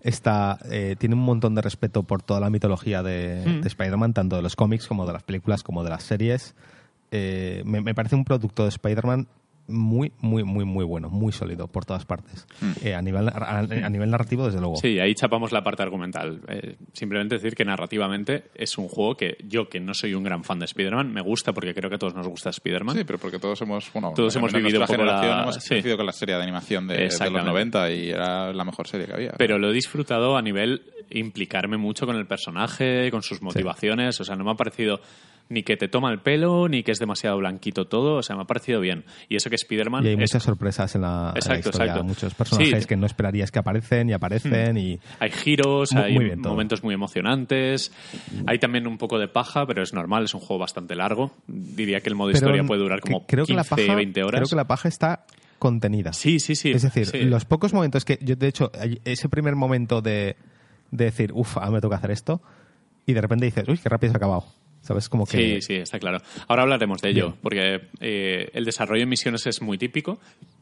Está, eh, tiene un montón de respeto por toda la mitología de, Mm. de Spider-Man, tanto de los cómics como de las películas, como de las series. Eh, me, me parece un producto de Spider-Man muy, muy, muy, muy bueno, muy sólido por todas partes. Eh, a, nivel, a, a nivel narrativo, desde luego. Sí, ahí chapamos la parte argumental. Eh, simplemente decir que narrativamente es un juego que yo, que no soy un gran fan de Spider-Man, me gusta porque creo que a todos nos gusta Spider-Man. Sí, pero porque todos hemos, bueno, Todos hemos vivido un poco la- generación hemos sí. crecido con la serie de animación de, de los Exactamente. 90 y era la mejor serie que había. Pero lo he disfrutado a nivel implicarme mucho con el personaje, con sus motivaciones. O sea, no me ha parecido ni que te toma el pelo, ni que es demasiado blanquito todo. O sea, me ha parecido bien. Y eso que Spider-Man Y hay es- muchas sorpresas en la, en la Exacto, historia, exacto. muchos personajes Sí. que no esperarías que aparecen y aparecen y Hay giros, Muy- hay muy bien todo. momentos muy emocionantes. Hay también un poco de paja, pero es normal, es un juego bastante largo. Diría que el modo Pero historia puede durar como creo 15, que la paja, 20 horas. Creo que la paja está contenida. Sí, sí, sí. Es decir, Sí. los pocos momentos que yo, de hecho, ese primer momento de, de decir, uff, ahora me toca hacer esto, y de repente dices, uy, qué rápido se ha acabado. ¿Sabes? Como que. Sí, sí, está claro. Ahora hablaremos de ello, Bien. porque eh, el desarrollo en misiones es muy típico.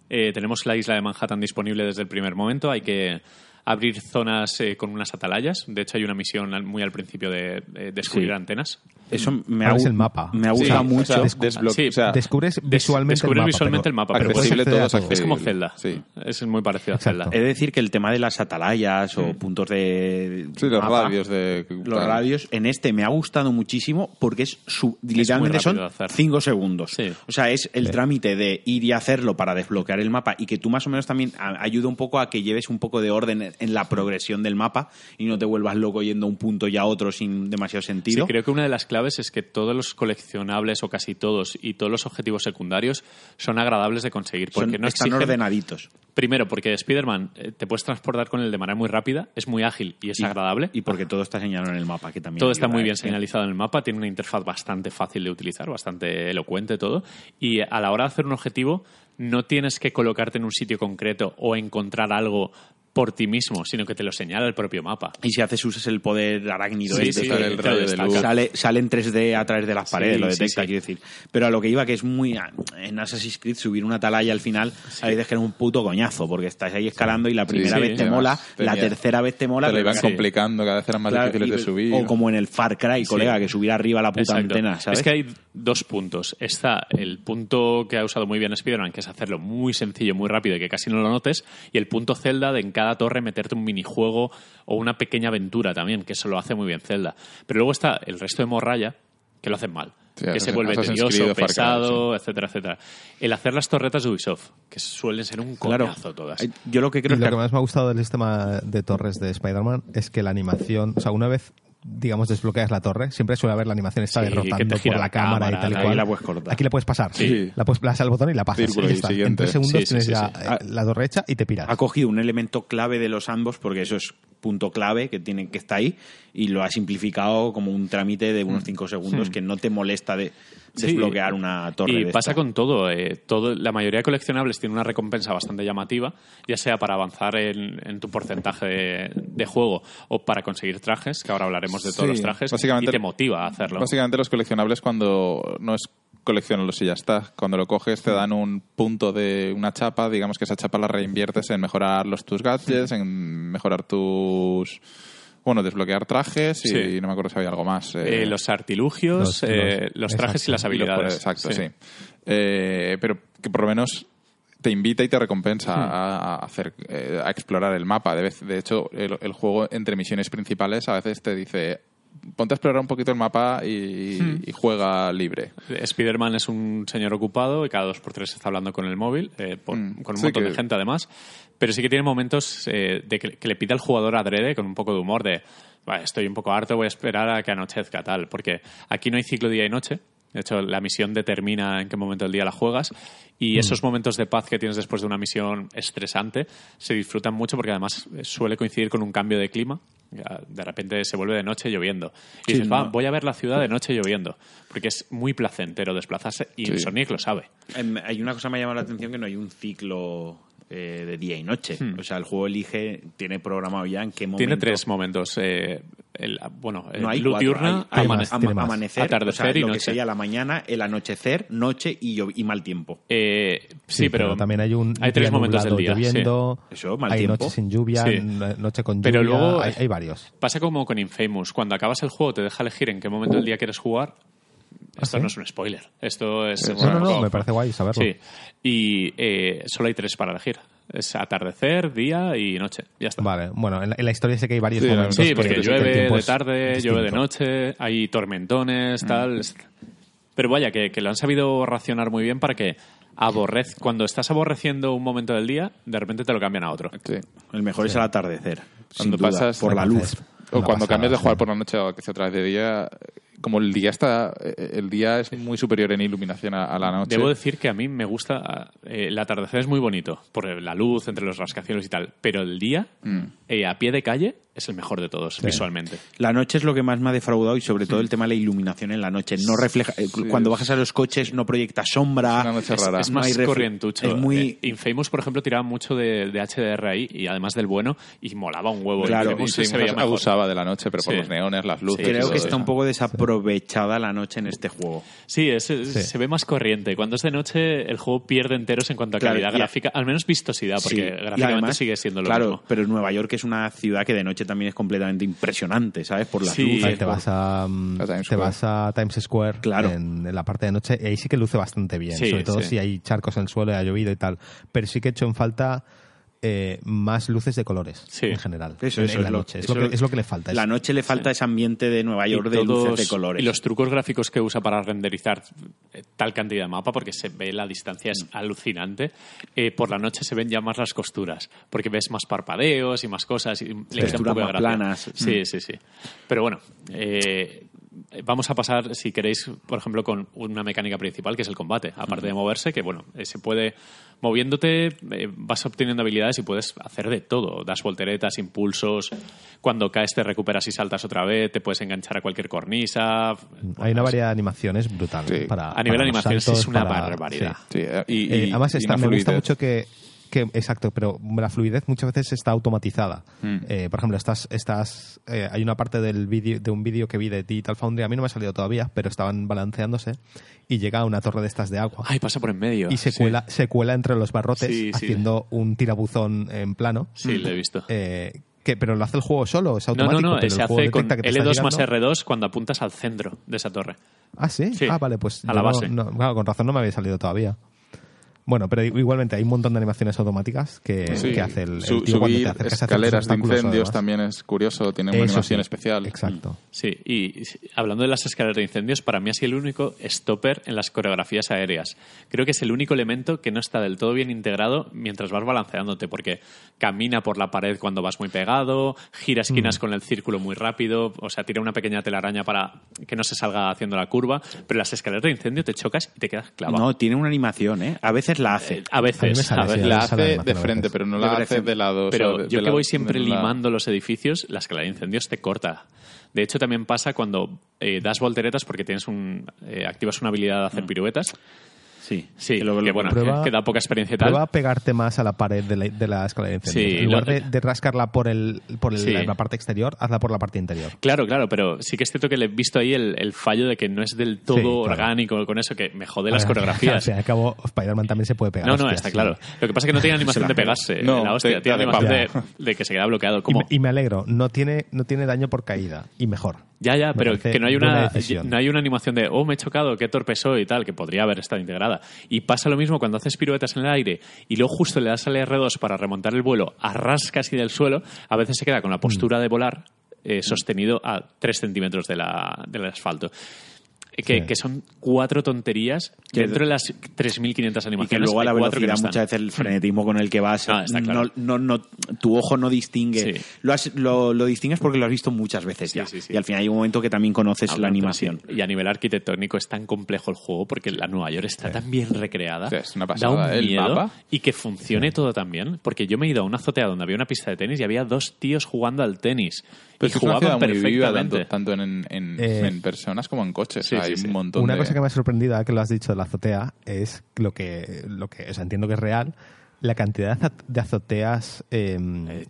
Eh, tenemos la isla de Manhattan disponible desde el primer momento. Hay que abrir zonas eh, con unas atalayas. De hecho, hay una misión muy al principio de, de descubrir Sí. antenas. Eso me ha, el mapa. Me ha Sí, gustado o mucho. sea, Descu- desblo- sí, o sea, Descubres Des- visualmente el mapa. visualmente pero el mapa, pero puedes accesible acceder a todo. Es como Zelda. Sí. Es muy parecido a Exacto. Zelda. He de decir que el tema de las atalayas o puntos de. Sí, los mapa, radios de... Los radios en este me ha gustado muchísimo porque es su, literalmente son de hacer. 5 segundos. Sí. O sea, es el trámite de ir y hacerlo para desbloquear el mapa y que tú más o menos también a- ayuda un poco a que lleves un poco de orden en- la progresión del mapa y no te vuelvas loco yendo a un punto y a otro sin demasiado Sí, sentido. creo que una de las claves es que todos los coleccionables o casi todos y todos los objetivos secundarios son agradables de conseguir porque Son- no están exigen ordenaditos. Primero, porque Spider-Man eh, te puedes transportar con él de manera muy rápida, es muy ágil y es Y- agradable. Y porque todo está señalado en el mapa, que también todo está muy bien señalizado en el mapa, tiene una interfaz bastante fácil de utilizar, bastante elocuente todo. Y a la hora de hacer un objetivo, no tienes que colocarte en un sitio concreto o encontrar algo por ti mismo, sino que te lo señala el propio mapa. Y si haces usas el poder arácnido Sí, este, sí, el rayo de luz. sale, sale en 3D a través de las Sí, paredes, lo detecta, sí. quiero decir. Pero a lo que iba, que es muy. En Assassin's Creed subir una atalaya al final, a veces que era un puto coñazo, porque estás ahí escalando y la primera Sí, vez te mola, la tercera vez te mola. Te lo pero iban sí. complicando, cada vez eran más Claro, difíciles y- de subir. O como en el Far Cry, colega, que subir arriba la puta Exacto. antena, ¿sabes? Es que hay dos puntos. Está el punto que ha usado muy bien Spider-Man, que es hacerlo muy sencillo, muy rápido y que casi no lo notes, y el punto Zelda de en cada torre meterte un minijuego o una pequeña aventura también, que eso lo hace muy bien Zelda. Pero luego está el resto de Morralla, que lo hacen mal. Sí, que se vuelve tedioso, pesado, etcétera, etcétera. El hacer las torretas de Ubisoft, que suelen ser un Claro. coñazo todas. Yo lo que Y creo lo que que. más me ha gustado del sistema de torres de Spider-Man es que la animación, o sea, una vez digamos desbloqueas la torre, siempre suele haber la animación está Sí, gira por la la cámara, y tal y cual. la puedes cortar. Aquí la puedes pasar. Sí. La puedes das al botón y la pasas. Y está. En tres segundos Sí, tienes ya la torre hecha y te piras. ha cogido un elemento clave de los ambos, porque eso es punto clave que tiene que está ahí, y lo ha simplificado como un trámite de unos 5 segundos que no te molesta de Sí. desbloquear una torre. Y de pasa esta. con todo, eh, todo. La mayoría de coleccionables tiene una recompensa bastante llamativa, ya sea para avanzar en, en tu porcentaje de, de juego o para conseguir trajes, que ahora hablaremos de todos Sí, los trajes, básicamente- y te motiva a hacerlo. Básicamente los coleccionables cuando no es coleccionarlos y ya está. Cuando lo coges te dan un punto de una chapa, digamos que esa chapa la reinviertes en mejorar los tus gadgets, en mejorar tus... Bueno, desbloquear trajes y Sí. no me acuerdo si había algo más. Eh, eh, los artilugios, Los- eh, los- los trajes y exacto. las y los habilidades. exacto, sí. Eh, pero que por lo menos te invita y te recompensa a, a hacer eh, a explorar el mapa. De, vez- de hecho, el, el juego entre misiones principales a veces te dice ponte a explorar un poquito el mapa y, y juega libre. Spider-Man es un señor ocupado y cada dos por tres está hablando con el móvil, eh, por- Mm, con un sí montón que- de gente además. Pero sí que tiene momentos eh, de que, que le pide al jugador adrede con un poco de humor de "Vale, estoy un poco harto, voy a esperar a que anochezca tal. Porque aquí no hay ciclo día y noche. De hecho, la misión determina en qué momento del día la juegas. Y esos momentos de paz que tienes después de una misión estresante se disfrutan mucho porque además suele coincidir con un cambio de clima. De repente se vuelve de noche lloviendo. Y Sí, dices, va, no. voy a ver la ciudad de noche lloviendo. Porque es muy placentero desplazarse y Sí. Sonic lo sabe. Em, Hay una cosa que me ha llamado la atención que no hay un ciclo eh, de día y noche. O sea, el juego elige, tiene programado ya en qué momento. Hmm. Tiene tres momentos. eh, el, bueno, el No hay luz diurna, hay- hay amane- más, ama- tiene más. amanecer, Atardecer o sea, y lo que noche. sería la mañana, el anochecer, noche y, mal tiempo. eh, sí, pero, también hay un hay tres momentos del día. sí. lloviendo, Eso, mal hay tiempo. noche sin lluvia, Sí. noche con lluvia, Pero luego- hay, hay varios. Pasa como con Infamous. Cuando acabas el juego te deja elegir en qué momento del día quieres jugar. esto sí? no es un spoiler. Esto es. No, bueno, no, no, como- me parece guay saberlo. Sí. Y eh, solo hay tres para elegir. Es atardecer, día y noche. Ya está. Vale, bueno, en la, en la historia sé que hay varios Sí, momentos. Sí, que- porque que llueve de tarde, llueve de noche, hay tormentones, tal. es- Pero vaya, que, que lo han sabido racionar muy bien para que aborrez, cuando estás aborreciendo un momento del día, de repente te lo cambian a otro. Sí. El mejor es el atardecer. Cuando sin duda, pasas- por la luz. O cuando pasada, cambias de sí. jugar por la noche a que sea otra vez de día, como el día está, eh, el día es muy superior en iluminación a, a la noche. Debo decir que a mí me gusta. eh, el atardecer es muy bonito, por la luz entre los rascacielos y tal. Pero el día, Mm. eh, a pie de calle, es el mejor de todos, visualmente. La noche es lo que más me ha defraudado y sobre todo el tema de la iluminación en la noche. No refleja, eh, cuando bajas a los coches no proyecta sombra. Es una noche rara. Es no más corrientucho. Es muy Eh, Infamous, por ejemplo, tiraba mucho de, de HDR ahí, y además del bueno, y molaba un huevo. Claro, Infamous Y sí, se veía mejor. abusaba de la noche, pero por los neones, las luces. creo que está eso. un poco desaprovechada la noche en este juego. Sí, es- es- Sí. se ve más corriente. Cuando es de noche, el juego pierde enteros en cuanto a Claro, calidad y- gráfica, al menos vistosidad, porque Sí, gráficamente además, sigue siendo lo claro, mismo. pero Nueva York es una ciudad que de noche también es completamente impresionante, ¿sabes? Por las Sí. luces. Te por- vas a, mm, A Times te Square. vas a Times Square Claro. en, en la parte de noche y ahí sí que luce bastante bien, Sí, sobre todo sí. si hay charcos en el suelo y ha llovido y tal. Pero sí que he hecho en falta eh, más luces de colores Sí. en general Eso, en, eso en la es lo- noche. Eso lo, que, es lo que le falta. La noche le falta ese ambiente de Nueva York de luces de colores. y los trucos gráficos que usa para renderizar eh, tal cantidad de mapa, porque se ve la distancia es alucinante, eh, por la noche se ven ya más las costuras, porque ves más parpadeos y más cosas. Y le quita un Texturas poco de más gracia. planas. Sí, sí, sí. Pero bueno, eh, vamos a pasar, si queréis, por ejemplo, con una mecánica principal, que es el combate. Aparte de moverse, que bueno, eh, se puede... Moviéndote eh, vas obteniendo habilidades y puedes hacer de todo. Das volteretas, impulsos. Cuando caes te recuperas y saltas otra vez. Te puedes enganchar a cualquier cornisa. hay una variedad de animaciones brutal. Sí. Para, A nivel para los animaciones saltos, es una para- barbaridad. sí. Sí, eh, y, Eh, además y está- me gusta mucho que, que- exacto pero la fluidez muchas veces está automatizada Mm. Eh, por ejemplo estás estás eh, hay una parte del vídeo de un vídeo que vi de Digital Foundry a mí no me ha salido todavía pero estaban balanceándose y llega una torre de estas de agua Ay, pasa por en medio. y se Sí. cuela se cuela entre los barrotes Sí, sí. haciendo un tirabuzón en plano Sí, lo he visto. Eh, que pero lo hace el juego solo es No, automático no, no, pero se hace con detecta que te está L2 más llegando. R2 cuando apuntas al centro de esa torre. Ah, ¿sí? Sí, Ah, vale, pues. a la no- base. no- claro, con razón no me había salido todavía. Bueno, pero igualmente hay un montón de animaciones automáticas que, Sí. que hace el, el Su- tío cuando te subir acercas a ciertos escaleras de incendios también es curioso, tiene una Eso animación sí, especial. Exacto. Sí, y y hablando de las escaleras de incendios, para mí ha sido el único stopper en las coreografías aéreas. Creo que es el único elemento que no está del todo bien integrado mientras vas balanceándote, porque camina por la pared cuando vas muy pegado, gira esquinas Mm. con el círculo muy rápido, o sea, tira una pequeña telaraña para que no se salga haciendo la curva, pero las escaleras de incendio te chocas y te quedas clavado. No, tiene una animación, ¿eh? A veces la hace. A veces, A a La hace de frente, pero no la hace de lado. o Pero sea, de- yo de que la- voy siempre la- limando los edificios, la escalera de incendios te corta. De hecho, también pasa cuando eh, das volteretas porque tienes un eh, activas una habilidad de hacer piruetas. Sí, Sí, que luego que lo- bueno, Prueba- que da poca experiencia y tal. Prueba a pegarte más a la pared de la, de la escalera de incendios. Sí, en lugar lo- de, de rascarla por, el, por el- Sí. la parte exterior, hazla por la parte interior. Claro, claro, pero sí que es cierto que le he visto ahí el, el fallo de que no es del todo Sí, claro. orgánico con eso, que me jode las Al [LAUGHS] coreografías. fin y al cabo, Spider-Man también se puede pegar. No, no, hostias, está sí. claro. Lo que pasa es que no tiene animación de [LAUGHS] pegarse. No, la hostia, te- tiene te animación de, de que se queda bloqueado. Y Como, me, y me alegro, no tiene, no tiene daño por caída. Y mejor. ya, ya, me pero que no hay una no hay una animación de oh me he chocado, qué torpe soy y tal, que podría haber estado Y pasa lo mismo cuando haces piruetas en el aire y luego justo le das al R2 para remontar el vuelo, arras casi del suelo, a veces se queda con la postura de volar eh, sostenido a 3 centímetros de la, del asfalto. Eh, Que, Sí. que son cuatro tonterías Que- dentro de las 3.500 Y animaciones. que luego a la velocidad, no muchas veces el [LAUGHS] frenetismo con el que vas, Ah, está claro. no, no, no- tu ojo no distingue. Sí. Lo, has- lo, lo distingues porque lo has visto muchas veces ya. sí, sí. Y al final hay un momento que también conoces Ah, la animación. Y a nivel arquitectónico es tan complejo el juego porque la Nueva York está tan bien recreada. Sí, es una da pasada. un El miedo mapa. y que funcione todo tan bien. Porque yo me he ido a una azotea donde había una pista de tenis y había dos tíos jugando al tenis. Pero y jugaban viva, perfectamente. tanto, tanto en, en, Eh, en personas como en coches. sí, hay sí, sí. un montón Una de... cosa que me ha sorprendido, ahora que lo has dicho de la azotea, es lo que, lo que o sea, entiendo que es real, la cantidad de azo- de azoteas eh,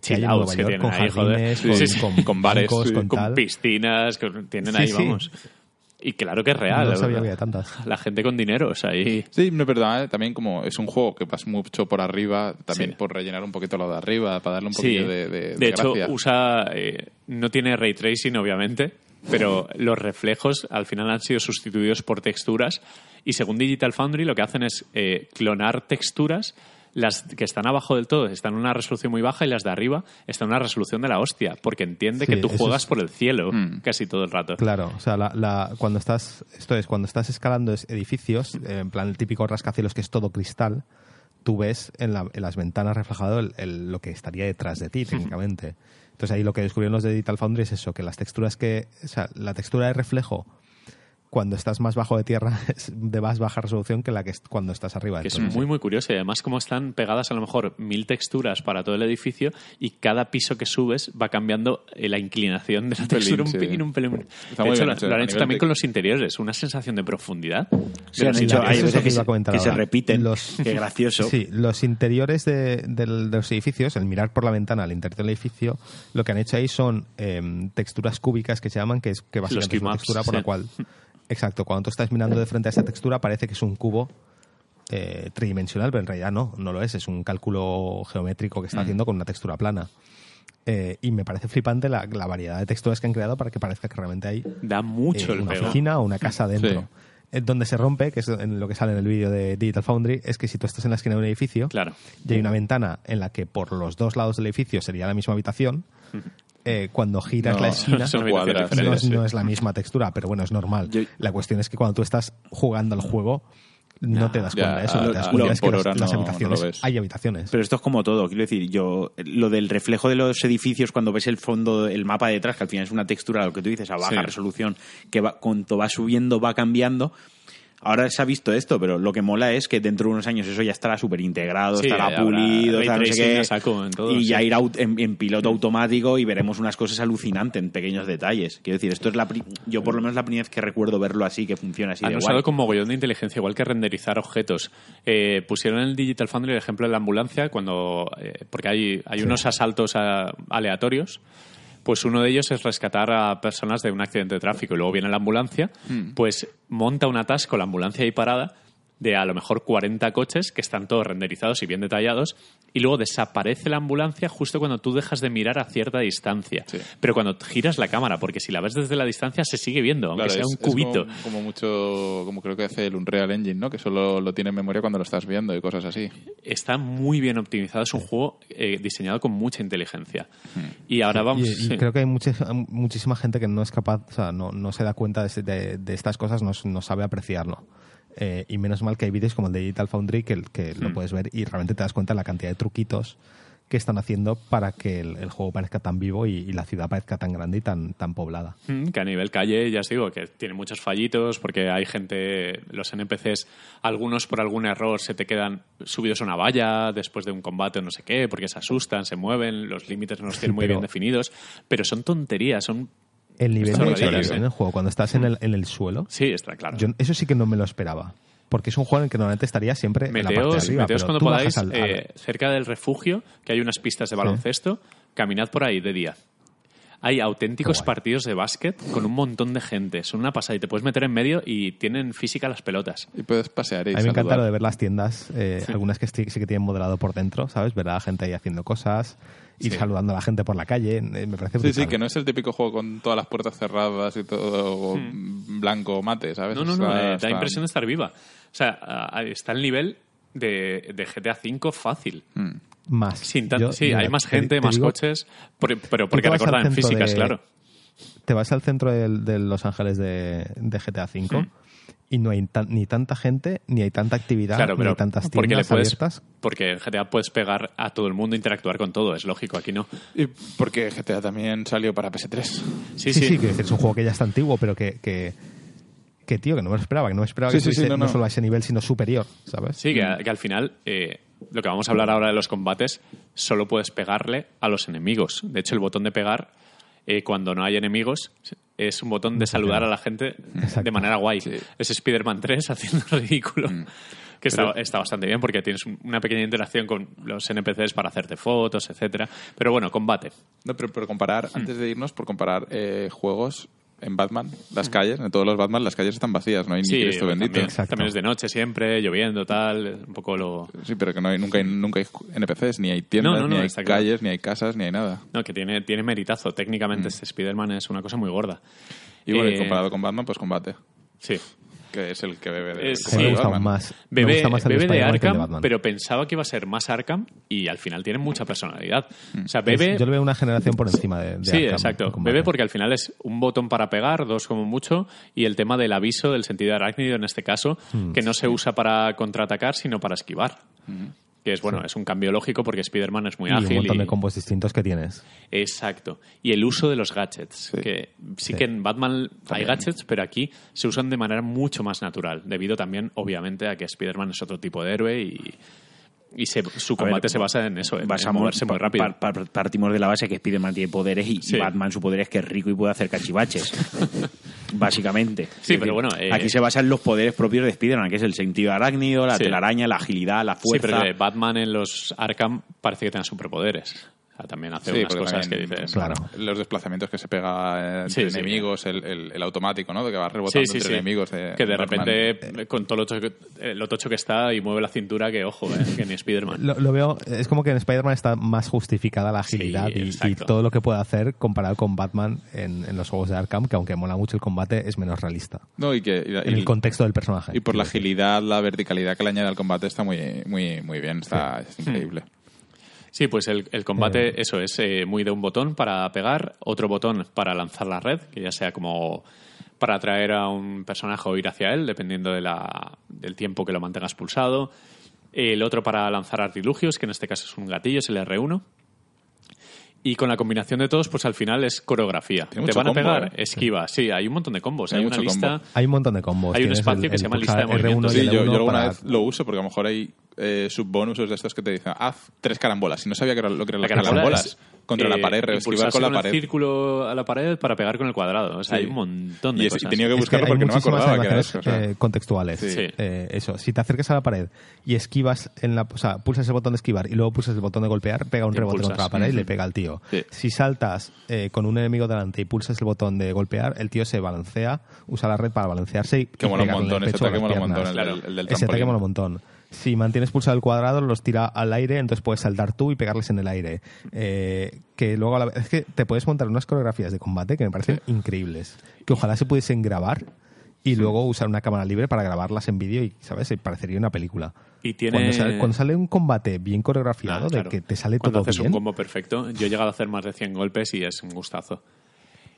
que hay en Nueva York, tienen con ahí, jardines, Sí, con, sí, sí. con, Con bares, bancos, con, tal. piscinas que tienen Sí, ahí, sí. vamos. Y claro que es real. No la sabía que había tantas. La gente con dinero, o sea, ahí... Sí, no, pero eh, también como es un juego que vas mucho por arriba, también Sí. por rellenar un poquito lo de arriba, para darle un Sí, poquillo de, de, de hecho gracia. usa eh, no tiene ray tracing obviamente, pero los reflejos al final han sido sustituidos por texturas y según Digital Foundry lo que hacen es eh, clonar texturas las que están abajo del todo están en una resolución muy baja y las de arriba están en una resolución de la hostia, porque entiende Sí, que tú juegas es- por el cielo Mm. casi todo el rato. Claro, o sea, la, la- cuando estás, esto es, cuando estás escalando es- edificios, en plan el típico rascacielos que es todo cristal, tú ves en, la- en las ventanas reflejado el- el- lo que estaría detrás de ti, [LAUGHS] técnicamente. Entonces ahí lo que descubrieron los de Digital Foundry es eso, que las texturas que, o sea, la textura de reflejo cuando estás más bajo de tierra [LAUGHS] es de más baja resolución que la que es cuando estás arriba del Que es todo. muy, muy curioso. Y además, como están pegadas a lo mejor mil texturas para todo el edificio y cada piso que subes va cambiando eh, la inclinación de la pelín, textura un sí. pelín, un pelín. Está de hecho, bien lo, han hecho también de- con los interiores. Una sensación de profundidad. Se han hecho, hay eso es veces lo que que, iba a comentar que se repiten. Los- [LAUGHS] Qué gracioso. Sí, los interiores de, los edificios, el mirar por la ventana al interior del edificio, lo que han hecho ahí son em, texturas cúbicas que se llaman, que es que básicamente es una textura por sí. la cual, [LAUGHS] exacto, cuando tú estás mirando de frente a esa textura parece que es un cubo eh, tridimensional, pero en realidad no, no lo es, es un cálculo geométrico que está haciendo con una textura plana. Eh, y me parece flipante la, la variedad de texturas que han creado para que parezca que realmente hay Da mucho eh, el una pego. oficina o una casa [LAUGHS] dentro. Sí. Eh, Donde se rompe, que es en lo que sale en el vídeo de Digital Foundry, es que si tú estás en la esquina de un edificio Claro. y hay una ventana en la que por los dos lados del edificio sería la misma habitación, eh, cuando giras No, la esquina no es, no la misma textura, pero bueno, es normal. Yo- la cuestión es que cuando tú estás jugando al juego no te das Ya, cuenta de eso. Te das cuenta lo- es que por las, no habitaciones, hay habitaciones. Pero esto es como todo, quiero decir, yo lo del reflejo de los edificios cuando ves el fondo, el mapa detrás, que al final es una textura, lo que tú dices, a baja Sí. resolución, que va, cuanto va subiendo va cambiando. Ahora se ha visto esto, pero lo que mola es que dentro de unos años eso ya estará súper integrado, Sí, estará pulido, tal, no sé qué, saco en todo, y sí. ya irá en, en piloto automático y veremos unas cosas alucinantes en pequeños detalles. Quiero decir, esto es la pri- yo por lo menos la primera vez que recuerdo verlo así, que funciona así Han de usado guay. con mogollón de inteligencia, igual que renderizar objetos. Eh, pusieron en el Digital Foundry el ejemplo de la ambulancia, cuando eh, porque hay, hay unos asaltos a- aleatorios. Pues uno de ellos es rescatar a personas de un accidente de tráfico y luego viene la ambulancia, pues monta un atasco la ambulancia ahí parada de a lo mejor 40 coches que están todos renderizados y bien detallados y luego desaparece la ambulancia justo cuando tú dejas de mirar a cierta distancia. Sí. Pero cuando giras la cámara, porque si la ves desde la distancia se sigue viendo, aunque Claro, sea es- un es cubito. como, como mucho, como creo que hace el Unreal Engine, ¿no? Que solo lo tiene en memoria cuando lo estás viendo y cosas así. está muy bien optimizado. Es un juego eh, diseñado con mucha inteligencia. Y ahora vamos. Y, y sí. creo que hay mucha- muchísima gente que no es capaz, o sea, no, no se da cuenta de, ese- de- de estas cosas, no, no sabe apreciarlo. Eh, y menos mal que hay vídeos como el de Digital Foundry que, que Hmm. lo puedes ver y realmente te das cuenta de la cantidad de truquitos que están haciendo para que el, el juego parezca tan vivo y, y la ciudad parezca tan grande y tan, tan poblada. Mm, que a nivel calle, ya os digo, que tiene muchos fallitos porque hay gente, los NPCs, algunos por algún error se te quedan subidos a una valla después de un combate o no sé qué, porque se asustan, se mueven, los límites no los tienen muy [LAUGHS] pero- bien definidos, pero son tonterías, son... El nivel de horribles, detalle ¿eh? en el juego, cuando estás en el, en el suelo, Sí, está claro. yo, eso sí que no me lo esperaba. Porque es un juego en el que normalmente estaría siempre en la parte de arriba. meteos pero cuando podáis bajas al- al- eh, cerca del refugio, que hay unas pistas de baloncesto, caminad por ahí de día. Hay auténticos partidos de básquet con un montón de gente. Son una pasada y te puedes meter en medio y tienen física las pelotas. Y puedes pasear y A mí me encanta lo de ver las tiendas, eh, algunas que sí, sí que tienen modelado por dentro, ¿sabes? Ver a la gente ahí haciendo cosas, ir Sí. saludando a la gente por la calle, me parece Sí, sí, que no es el típico juego con todas las puertas cerradas y todo blanco mate, ¿sabes? Hmm. No, no, no, Está- eh, da está- impresión de estar viva. O sea, está el nivel de, de GTA V fácil. Mm. Más. Sin tan- Yo, sí, mira, hay más te- gente, te más digo, coches, por- pero tú porque te vas al recordan centro físicas, de- claro. Te vas al centro del- de, Los Ángeles de, de GTA V Hmm. Y no hay tan- ni tanta gente, ni hay tanta actividad, Claro, ni pero hay tantas porque le tiendas puedes, abiertas. porque en GTA puedes pegar a todo el mundo, interactuar con todo, es lógico, aquí no. Y porque GTA también salió para PS3. Sí, Sí, sí. sí, decir, es un juego que ya está antiguo, pero que, que, que, tío, que no me lo esperaba, que no me esperaba Sí, que sí, sí, estuviese no, no, no. solo a ese nivel, sino superior, ¿sabes? Sí, que, que al final, eh, lo que vamos a hablar ahora de los combates, solo puedes pegarle a los enemigos. De hecho, el botón de pegar, eh, cuando no hay enemigos, es un botón de saludar a la gente Exacto. de manera guay. Sí. Es Spider-Man 3 haciendo ridículo. Que está, Pero- está bastante bien porque tienes un- una pequeña interacción con los NPCs para hacerte fotos, etcétera. Pero bueno, combate. No, pero por comparar, Hmm. antes de irnos, por comparar eh, juegos en Batman, las calles, en todos los Batman, las calles están vacías, no hay. Sí, ni Cristo bendito. también, también es de noche siempre, lloviendo, tal, un poco lo... Sí, pero que no hay, nunca, hay, nunca hay NPCs, ni hay tiendas, No, no, no, ni hay claro. calles, ni hay casas, ni hay nada. No, que tiene, tiene meritazo. Técnicamente este Spider-Man es una cosa muy gorda. Y bueno, y Eh, comparado con Batman, pues combate. Sí. Que es el que bebe de, sí. me gusta Batman. más. me Bebe, gusta más el bebe de Arkham, pero pensaba que iba a ser más Arkham y al final tiene mucha personalidad. Mm. O sea, Es- bebe... yo le veo una generación por encima de, de Sí, Arkham exacto. en combate. Bebe porque al final es un botón para pegar, dos como mucho, y el tema del aviso del sentido arácnido en este caso, Hmm. que no se usa para contraatacar, sino para esquivar. Que es bueno, es un cambio lógico porque Spider-Man es muy y un ágil. montón y- de combos distintos que tienes. Exacto. Y el uso de los gadgets. Que sí, que en Batman hay gadgets, pero aquí se usan de manera mucho más natural. Debido también, obviamente, a que Spider-Man es otro tipo de héroe y, y se- su ver, combate se basa en eso, en, en basamos- moverse muy rápido. pa- pa- partimos de la base que Spider-Man tiene poderes y Sí. Batman su poder es que es rico y puede hacer cachivaches. [LAUGHS] básicamente. Sí, Es pero bueno, eh, aquí se basan los poderes propios de Spider-Man, que es el sentido arácnido, la Sí. telaraña, la agilidad, la Sí, fuerza. pero que Batman en los Arkham parece que tenga superpoderes. También hace Sí, unas cosas que dices... Claro. Los desplazamientos que se pega Sí, entre sí. enemigos, el, el- el automático, ¿no? De que va rebotando Sí, sí, entre sí. enemigos. de- que de Batman. repente, con todo lo tocho, que, eh, lo tocho que está y mueve la cintura, que ojo, eh, que ni Spider-Man. Lo, lo veo, es como que en Spider-Man está más justificada la agilidad Sí, y- todo lo que puede hacer comparado con Batman en, en los juegos de Arkham, que aunque mola mucho el combate, es menos realista. No, y que... y- En el contexto del personaje. Y por la agilidad, la verticalidad que le añade al combate está muy, muy, muy bien, está es increíble. Sí, pues el, el combate, Eh. eso es eh, muy de un botón para pegar, otro botón para lanzar la red, que ya sea como para atraer a un personaje o ir hacia él, dependiendo de la- del tiempo que lo mantengas pulsado. El otro para lanzar artilugios, que en este caso es un gatillo, es el R1. Y con la combinación de todos, pues al final es coreografía. Tiene Te van a combo, pegar, ¿eh? esquiva. Sí, hay un montón de combos. Hay Hay, una lista. combo. Hay un montón de combos. Hay un espacio el- que se llama lista de pulsar R1 movimientos. Sí, yo, yo L1 alguna para- vez lo uso porque a lo mejor hay eh, subbonusos de estos que te dicen haz tres carambolas. Y no sabía que era lo que eran La las carambola carambolas. es, contra eh, la pared, esquivar con la el pared. círculo a la pared para pegar con el cuadrado. O sea, Sí. hay un montón de Y, es- y cosas. tenía que Es que buscarlo hay porque no me acordaba que era animaciones, eso. o sea. eh, contextuales. Sí. Eh, eso, si te acercas a la pared y esquivas en la, o sea, pulsas el botón de esquivar y luego pulsas el botón de golpear, pega un Te rebote contra la pared y le pega al tío. Sí. Si saltas eh, con un enemigo delante y pulsas el botón de golpear, el tío se balancea, usa la red para balancearse y, Que mola un montón, el ese ataque mola un montón, el, del- el Ese ataque mola un montón. Si mantienes pulsado el cuadrado, los tira al aire, entonces puedes saltar tú y pegarles en el aire. Eh, que luego a la vez, es que te puedes montar unas coreografías de combate que me parecen increíbles. Que ojalá se pudiesen grabar y luego usar una cámara libre para grabarlas en vídeo y, ¿sabes? Parecería una película. Y tiene... Cuando, sale, cuando sale un combate bien coreografiado, Ah, claro. de que te sale Cuando todo haces bien. un combo perfecto. Yo he llegado a hacer más de 100 golpes y es un gustazo.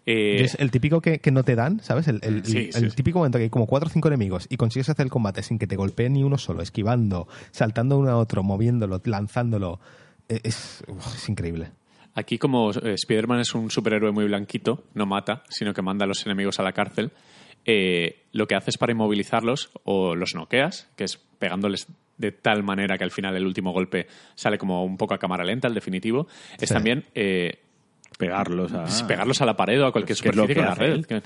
Eh, es el típico que, que no te dan, ¿sabes? El, el- Sí, el- sí, el sí. típico momento que hay como cuatro o cinco enemigos y consigues hacer el combate sin que te golpee ni uno solo, esquivando, saltando uno a otro, moviéndolo, lanzándolo. Eh, Es, uf, es increíble. Aquí, como eh, Spider-Man es un superhéroe muy blanquito, no mata, sino que manda a los enemigos a la cárcel, eh, lo que haces para inmovilizarlos o los noqueas, que es pegándoles de tal manera que al final el último golpe sale como un poco a cámara lenta, el definitivo, es Sí. también eh, Pegarlos a... pegarlos a la pared o a cualquier superficie que la red. Que,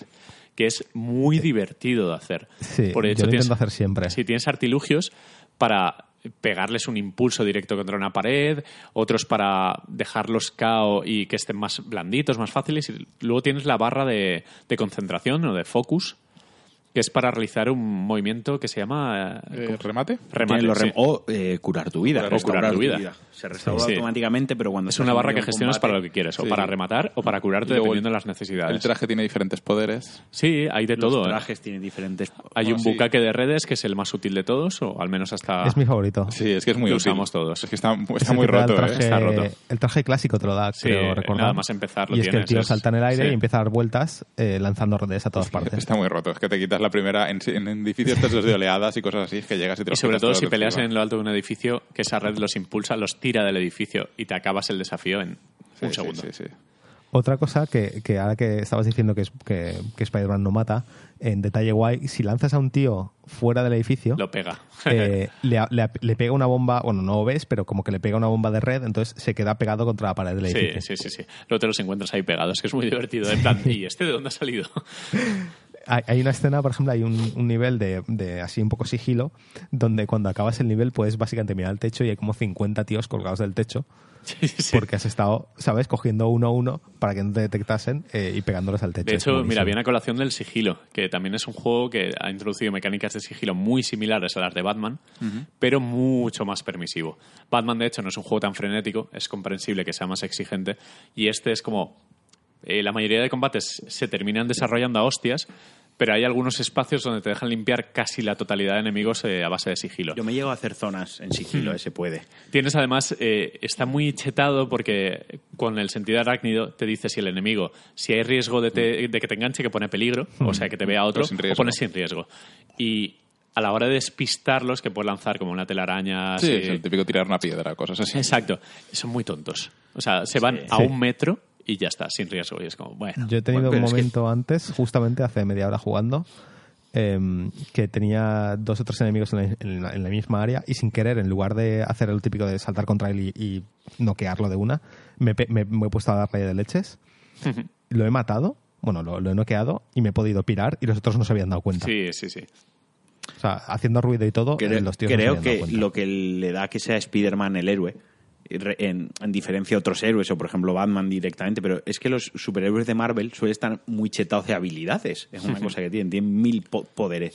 que es muy divertido de hacer. Sí, Por yo hecho, lo tienes- intento hacer siempre. Sí, tienes artilugios para pegarles un impulso directo contra una pared, otros para dejarlos KO y que estén más blanditos, más fáciles, y luego tienes la barra de, de concentración o de focus, que es para realizar un movimiento que se llama eh, Eh, ¿Remate? remate. Tienes los rem- sí. O eh, curar tu vida. O curar tu vida. Se restaura Sí. automáticamente, pero cuando Es una barra que un gestionas combate, para lo que quieres, o Sí. para rematar o para curarte luego dependiendo de las El necesidades. traje tiene diferentes poderes. Sí, hay de Los todo. ¿eh? trajes tienen diferentes... Hay Bueno, un sí. bucaque de redes que es el más útil de todos, o al menos hasta... Es mi favorito. Sí, es que es muy Lo útil. usamos todos. Es que está, Es está el muy roto, el traje, ¿eh? Está roto. El traje clásico te lo da, Sí, creo recordar. nada más empezar lo Y es que el tío salta en el aire y empieza a dar vueltas eh, lanzando redes a todas partes. Está muy roto. Es que te quitas la primera en, en edificios estos de oleadas y cosas así, es que llegas y te Y sobre todo si peleas encima. en lo alto de un edificio, que esa red los impulsa, los tira del edificio y te acabas el desafío en Sí, un sí, segundo. Sí, sí, Otra cosa que, que ahora que estabas diciendo que, es, que, que Spider-Man no mata, en detalle guay, si lanzas a un tío fuera del edificio, Lo pega. eh, [LAUGHS] le, le- le pega una bomba, bueno, no lo ves, pero como que le pega una bomba de red, entonces se queda pegado contra la pared del sí, edificio. sí, sí, sí. Luego te los encuentras ahí pegados, que es muy [LAUGHS] divertido. En plan, [LAUGHS] ¿y este de dónde ha salido? Hay, una escena, por ejemplo, hay un, un nivel de, de así un poco sigilo, donde cuando acabas el nivel puedes básicamente mirar al techo y hay como 50 tíos colgados del techo, Sí, sí. porque has estado, ¿sabes?, cogiendo uno a uno para que no te detectasen eh, y pegándoles al techo. De hecho, mira, viene a colación del sigilo, que también es un juego que ha introducido mecánicas de sigilo muy similares a las de Batman, pero mucho más permisivo. Batman, de hecho, no es un juego tan frenético, es comprensible que sea más exigente, y este es como Eh, la mayoría de combates se terminan desarrollando a hostias, pero hay algunos espacios donde te dejan limpiar casi la totalidad de enemigos eh, a base de sigilo. Yo me llego a hacer zonas en sigilo, Hmm. ese puede. Tienes además, eh, está muy chetado porque con el sentido arácnido te dice si el enemigo, si hay riesgo de, te- de que te enganche, que pone peligro, o sea, que te vea otro, O sin o riesgo. pones sin riesgo. Y a la hora de despistarlos, que puedes lanzar como una telaraña. Sí, así- es el típico tirar una piedra, cosas así. Exacto. Son muy tontos. O sea, se van a Sí. un metro y ya está, sin riesgo. Y es como, bueno. Yo he tenido Bueno, un pero es que- momento antes, justamente hace media hora jugando, em, que tenía dos o tres enemigos en la, en la- en la misma área y sin querer, en lugar de hacer el típico de saltar contra él y, y noquearlo de una, me, me- me he puesto a darle de leches, lo he matado, bueno, lo, lo he noqueado y me he podido pirar y los otros no se habían dado cuenta. Sí, sí, sí. O sea, haciendo ruido y todo, Creo, eh, los tíos no se creo habían dado que cuenta. lo que le da que sea Spider-Man el héroe, en, en diferencia a otros héroes, o por ejemplo Batman directamente, pero es que los superhéroes de Marvel suelen estar muy chetados de habilidades. Es una [LAUGHS] cosa que tienen, tienen mil po- poderes.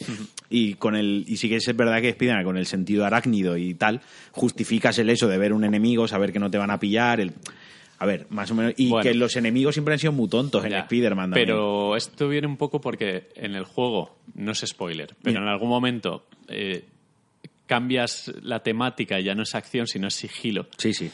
Y con el y sí que es verdad que Spider-Man, con el sentido arácnido y tal, justificas el eso de ver un enemigo, saber que no te van a pillar, el... A ver, más o menos. Y Bueno. que los enemigos siempre han sido muy tontos en Ya. Spider-Man. también. Pero esto viene un poco porque en el juego, no es spoiler, pero en algún momento eh, cambias la temática y ya no es acción, sino es sigilo. Sí, sí.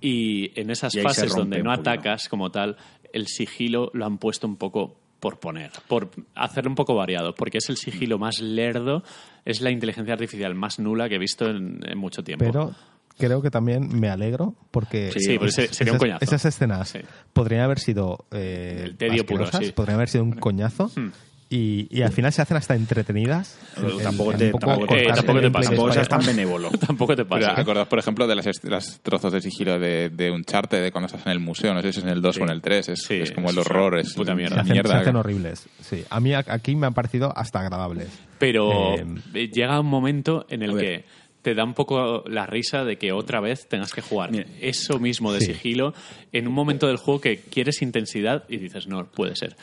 Y en esas Y fases donde un no atacas como tal, el sigilo lo han puesto un poco por poner, por hacerlo un poco variado, porque es el sigilo más lerdo, es la inteligencia artificial más nula que he visto en, en mucho tiempo. Pero creo que también me alegro porque Sí, Sí, sería un esas, coñazo. esas escenas Sí. podrían haber sido eh, El tedio puro, podrían haber sido un coñazo Hmm. Y, y al final se hacen hasta entretenidas. Pero tampoco el te, tampoco, Eh, tampoco te de tampoco seas tan benévolo. [LAUGHS] Tampoco te pasa. acordad, por ejemplo, de las, trozos de sigilo de, de un charte de cuando estás en el museo. No sé si es en el 2 o en el 3. Es, Sí, es como el horror. Es puta una mierda. Se hacen, mierda. se hacen horribles. Sí. A mí aquí me han parecido hasta agradables. Pero Eh, eh, llega un momento en el que te da un poco la risa de que otra vez tengas que jugar Mira. eso mismo de Sí. sigilo en un momento del juego que quieres intensidad y dices, no, puede ser.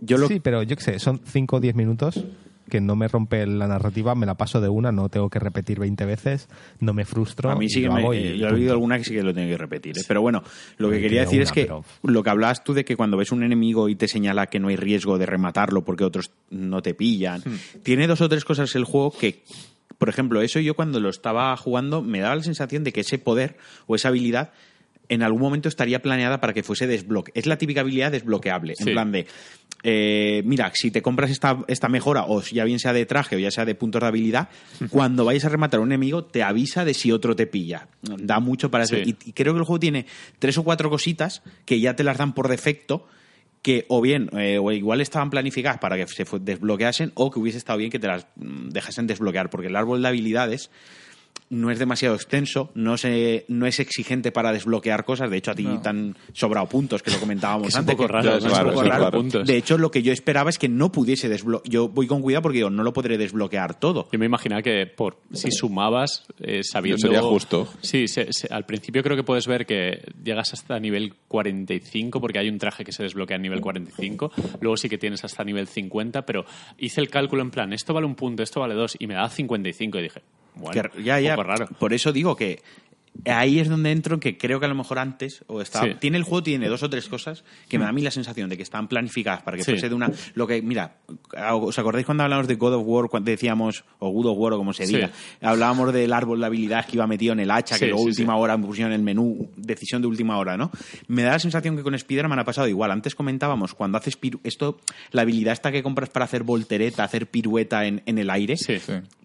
Yo lo, Sí, pero yo qué sé, son 5 o 10 minutos que no me rompe la narrativa, me la paso de una, no tengo que repetir 20 veces, no me frustro. A mí sí que me, eh, yo he oído alguna que sí que lo tengo que repetir. ¿eh? Pero bueno, lo que quería decir es que pero- lo que hablabas tú de que cuando ves un enemigo y te señala que no hay riesgo de rematarlo porque otros no te pillan, Hmm. tiene dos o tres cosas el juego que, por ejemplo, eso yo cuando lo estaba jugando me daba la sensación de que ese poder o esa habilidad en algún momento estaría planeada para que fuese desbloque. Es la típica habilidad desbloqueable. En plan de, eh, mira, si te compras esta, esta mejora, o ya bien sea de traje o ya sea de puntos de habilidad, cuando vayas a rematar a un enemigo, te avisa de si otro te pilla. Da mucho para eso. Sí. Y, y creo que el juego tiene tres o cuatro cositas que ya te las dan por defecto que o bien eh, o igual estaban planificadas para que se desbloqueasen o que hubiese estado bien que te las mm, dejasen desbloquear porque el árbol de habilidades no es demasiado extenso, no, se, no es exigente para desbloquear cosas. De hecho, a ti te han sobrado puntos, que lo comentábamos antes. De hecho, lo que yo esperaba es que no pudiese desbloquear. Yo voy con cuidado porque digo, no lo podré desbloquear todo. Yo me imaginaba que por si sumabas, eh, sabiendo... Sería justo. Sí, se- se- al principio creo que puedes ver que llegas hasta nivel 45 porque hay un traje que se desbloquea a nivel 45. Luego sí que tienes hasta nivel 50, pero hice el cálculo en plan, esto vale un punto, esto vale dos, y me da 55 y dije, bueno, Que- ya, ya. un poco raro. Por eso digo que ahí es donde entro, que creo que a lo mejor antes, o estaba, Sí. tiene el juego, tiene dos o tres cosas que me da a mí la sensación de que están planificadas para que Sí. fuese de una. Lo que, mira, ¿os acordáis cuando hablamos de God of War, cuando decíamos, o God of War, o como se Sí. diga, hablábamos del árbol de habilidades que iba metido en el hacha, que luego última hora me pusieron en el menú, decisión de última hora, ¿no? Me da la sensación que con Spider-Man ha pasado igual. Antes comentábamos, cuando haces piru esto, la habilidad esta que compras para hacer voltereta, hacer pirueta en, en el aire,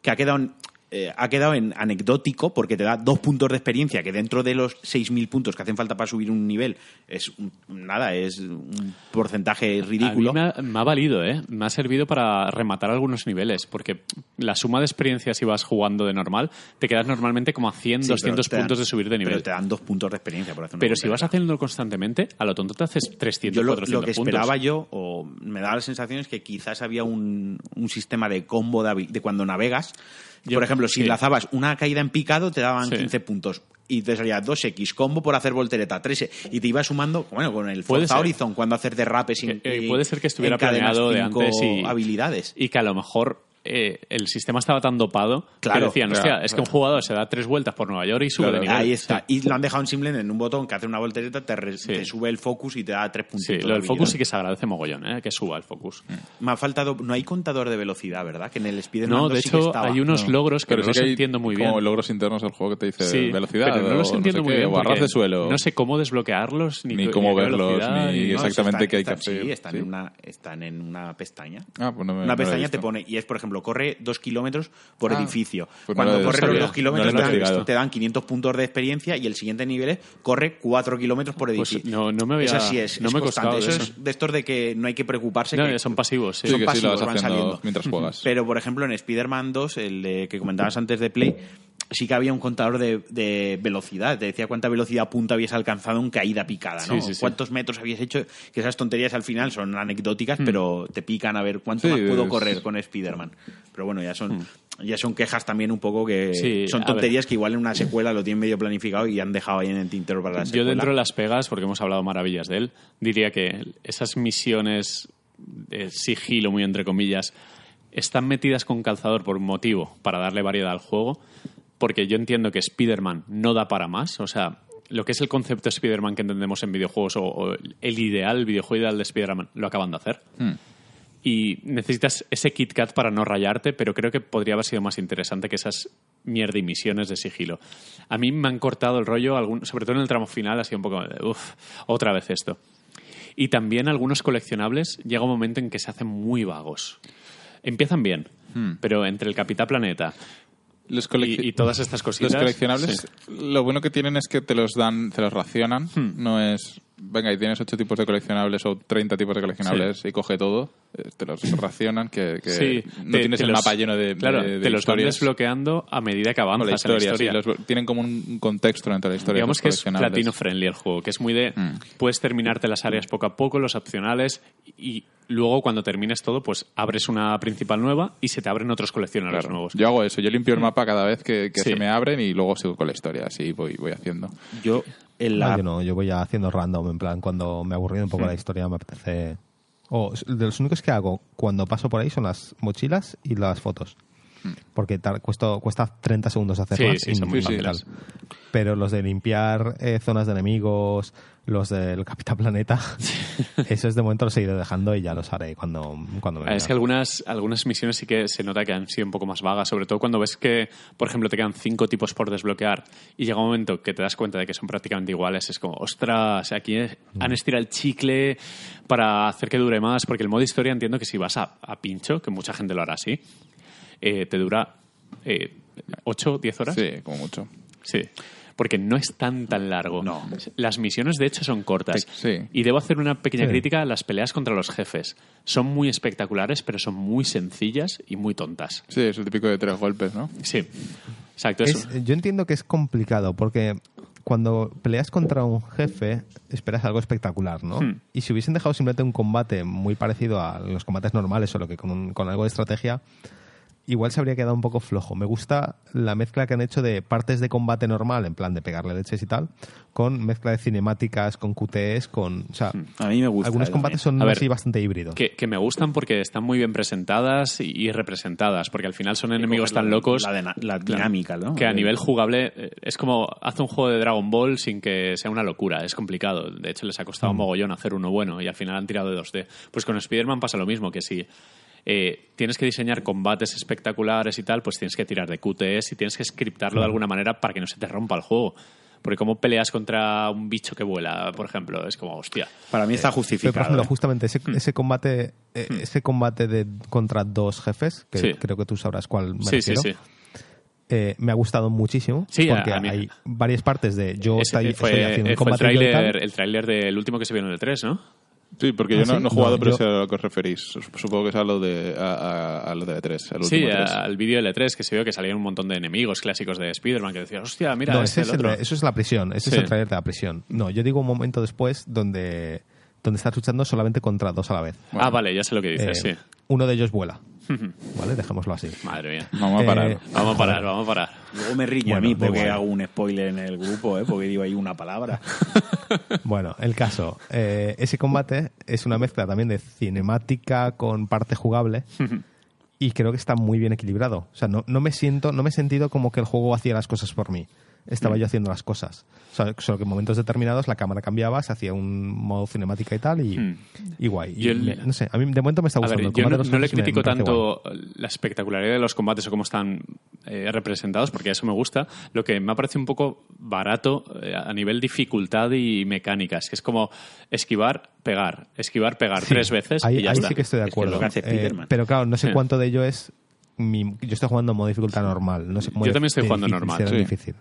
que ha quedado eh, ha quedado en anecdótico porque te da dos puntos de experiencia que dentro de los 6.000 puntos que hacen falta para subir un nivel es un- nada, es un porcentaje ridículo. A mí me ha, me ha valido, ¿eh? Me ha servido para rematar algunos niveles, porque la suma de experiencias si vas jugando de normal, te quedas normalmente como a 100, Sí, 200 pero te dan- puntos de subir de nivel. Pero te dan dos puntos de experiencia por hacer una Pero si vas haciendo constantemente, a lo tonto te haces 300, yo lo, 400 lo que puntos. esperaba yo, o me daba la sensación es que quizás había un, un sistema de combo de cuando navegas. Yo- por ejemplo, si sí. lanzabas una caída en picado, te daban Sí. 15 puntos. Y te salía 2X, combo por hacer voltereta, 3 Y te iba sumando, bueno, con el Forza. Horizon, cuando hacer derrapes y, Eh, eh, puede ser que estuviera planeado de antes y, habilidades. y que a lo mejor eh, el sistema estaba tan dopado Claro, que decían, claro, hostia, es que un jugador se da tres vueltas por Nueva York y sube Claro, de nivel. Ahí está. Y lo han dejado en simple en un botón que hace una voltereta, te, re- Sí. te sube el focus y te da tres puntos. Sí, lo del focus sí que se agradece mogollón, ¿eh? que suba el focus. Me ha faltado. No hay contador de velocidad, ¿verdad? Que en el Spider-Man No, 2 de sí hecho, estaba. hay unos No. logros que Pero no sí los entiendo muy bien. Como logros internos del juego que te dice Sí, velocidad. pero no los entiendo sé muy qué, bien. de suelo. No sé cómo desbloquearlos, ni, cómo verlos, ni exactamente qué hay que hacer. Sí, están, Sí. En una, pestaña. Ah, pues no me- una pestaña te pone, y es, por ejemplo, corre dos kilómetros por Ah, edificio. pues Cuando no los dos kilómetros No te, dan, investigado. te dan 500 puntos de experiencia y el siguiente nivel es corre 4 kilómetros por Pues edificio. no- no me había- Eso sí es, no es me constante. Eso eso. es de estos de que no hay que preocuparse. No, que son pasivos, sí. Son sí pasivos, van saliendo. mientras juegas. Pero, por ejemplo, en Spider-Man 2, el de, que comentabas antes de Play, sí que había un contador de, de velocidad. Te decía cuánta velocidad punta habías alcanzado en caída picada, ¿no? Sí, sí, sí. Cuántos metros habías hecho. Que esas tonterías al final son anecdóticas, pero te pican a ver cuánto más puedo correr con Spider-Man. Pero bueno, ya son, ya son quejas también un poco que son tonterías que igual en una secuela lo tienen medio planificado y han dejado ahí en el tintero para la secuela. Yo dentro de las pegas, porque hemos hablado maravillas de él, diría que esas misiones de sigilo, muy entre comillas, están metidas con calzador por un motivo, para darle variedad al juego, porque yo entiendo que Spider-Man no da para más, o sea, lo que es el concepto de Spider-Man que entendemos en videojuegos o, o el ideal, el videojuego ideal de Spider-Man, lo acaban de hacer. Hmm. Y necesitas ese Kit Kat para no rayarte, pero creo que podría haber sido más interesante que esas mierda y misiones de sigilo. A mí me han cortado el rollo, algún- sobre todo en el tramo final, ha sido un poco, de, uff, otra vez esto. Y también algunos coleccionables llega un momento en que se hacen muy vagos. Empiezan bien, Hmm. pero entre el Capitán Planeta Los y, todas estas cositas... Los coleccionables, sí. lo bueno que tienen es que te los dan, te los racionan. Hmm. No es, venga, y tienes ocho tipos de coleccionables o 30 tipos de coleccionables y coge todo. eh, Te los racionan, que, que Sí, no te- tienes te el los- mapa lleno de, Claro, de- de te los van desbloqueando a medida que avanzas la historia, en la sí, historia. los- tienen como un contexto dentro de la historia. Digamos que es coleccionables. platino friendly el juego, que es muy de Mm. puedes terminarte las áreas poco a poco, los opcionales y luego cuando termines todo, pues abres una principal nueva y se te abren otros coleccionables Claro. nuevos. Yo hago eso, yo limpio el mapa cada vez que, que Sí. se me abren y luego sigo con la historia, así voy, voy haciendo. Yo, en No, la, yo no, yo voy haciendo random, en plan, cuando me he aburrido un poco la historia, me apetece... O de los únicos que hago cuando paso por ahí son las mochilas y las fotos. Porque tar- cuesta, cuesta 30 segundos hacerlas. Sí, sí, y son muy fáciles. Pero los de limpiar eh, zonas de enemigos, los del Capitán Planeta, [LAUGHS] esos de momento los he ido dejando y ya los haré cuando, cuando me Es que algunas, algunas misiones sí que se nota que han sido un poco más vagas, sobre todo cuando ves que, por ejemplo, te quedan cinco tipos por desbloquear y llega un momento que te das cuenta de que son prácticamente iguales. Es como, ostras, aquí han estirado el chicle para hacer que dure más, porque el modo historia entiendo que si vas a, a pincho, que mucha gente lo hará así, eh, te dura eh, 8, 10 horas. Sí, como mucho. Sí. Porque no es tan tan largo. No. Las misiones, de hecho, son cortas. Sí. Y debo hacer una pequeña Sí. crítica a las peleas contra los jefes. Son muy espectaculares, pero son muy sencillas y muy tontas. Sí, es el típico de tres golpes, ¿no? Sí. Exacto. eso. Es- yo entiendo que es complicado porque cuando peleas contra un jefe esperas algo espectacular, ¿no? Hmm. Y si hubiesen dejado simplemente un combate muy parecido a los combates normales, solo que con, un- con algo de estrategia, igual se habría quedado un poco flojo. Me gusta la mezcla que han hecho de partes de combate normal, en plan de pegarle leches y tal, con mezcla de cinemáticas, con QTEs, con... O sea, a mí me gusta. algunos combates son A ver, así bastante híbridos. Que, que me gustan porque están muy bien presentadas y, y representadas, porque al final son enemigos tan la- locos. La, dinámica, ¿no? Que a nivel jugable eh, es como hace un juego de Dragon Ball sin que sea una locura, es complicado. De hecho, les ha costado un mogollón hacer uno bueno y al final han tirado de 2D. Pues con Spider-Man pasa lo mismo, que si eh, tienes que diseñar combates espectaculares y tal, pues tienes que tirar de QTS y tienes que scriptarlo de alguna manera para que no se te rompa el juego. Porque como peleas contra un bicho que vuela, por ejemplo, es como, hostia. Para mí está Pero, por justificado. ejemplo, ¿eh? justamente ese, ese combate eh, ese combate de contra dos jefes, que Sí. creo que tú sabrás cuál me Sí, refiero, sí. eh, me ha gustado muchísimo Sí, porque a mí- hay varias partes de yo fue, estoy haciendo eh, un fue el combate tráiler el tráiler del último que se vio en el 3, ¿no? Sí, porque ¿Ah, yo no, sí? no he jugado, No, pero yo- sé a lo que os referís. Supongo que es a lo de, a, a- a lo de E3, al Sí, último E3. al vídeo del E3 que se vio que salían un montón de enemigos clásicos de Spider-Man que decías, hostia, mira, no, este ese es el otro. de- eso es la prisión, ese Sí. es el trailer de la prisión. No, yo digo un momento después donde, donde estás luchando solamente contra dos a la vez. Ah, vale, ya sé lo que dices, Eh, Uno de ellos vuela. [LAUGHS] ¿Vale? Dejémoslo así. sí. Madre mía. Vamos a parar. Eh, Vamos a parar, vamos a parar. Luego me riñe a mí porque hago un spoiler en el grupo, ¿eh? porque digo ahí una palabra. [LAUGHS] Bueno, el caso. eh, ese combate es una mezcla también de cinemática con parte jugable. [LAUGHS] y creo que está muy bien equilibrado. O sea, no, no me siento, no me he sentido como que el juego hacía las cosas por mí. Estaba yo haciendo las cosas. O sea, solo que en momentos determinados la cámara cambiaba, se hacía un modo cinemática y tal, y, Hmm. y guay. Y Yo el- me- no sé, a mí de momento me está A gustando. ver, yo no, le me- critico me tanto la espectacularidad de los combates o cómo están eh, representados, porque eso me gusta. Lo que me ha parecido un poco barato eh, a nivel dificultad y mecánicas, que es como esquivar, pegar, esquivar, pegar Sí, tres veces ahí, y ya ahí está. sí que estoy de acuerdo. lo que hace Eh, pero claro, no sé Sí. cuánto de ello es. mi- yo estoy jugando en modo dificultad normal. No sé cómo Yo también estoy jugando difícil normal, será sí. difícil.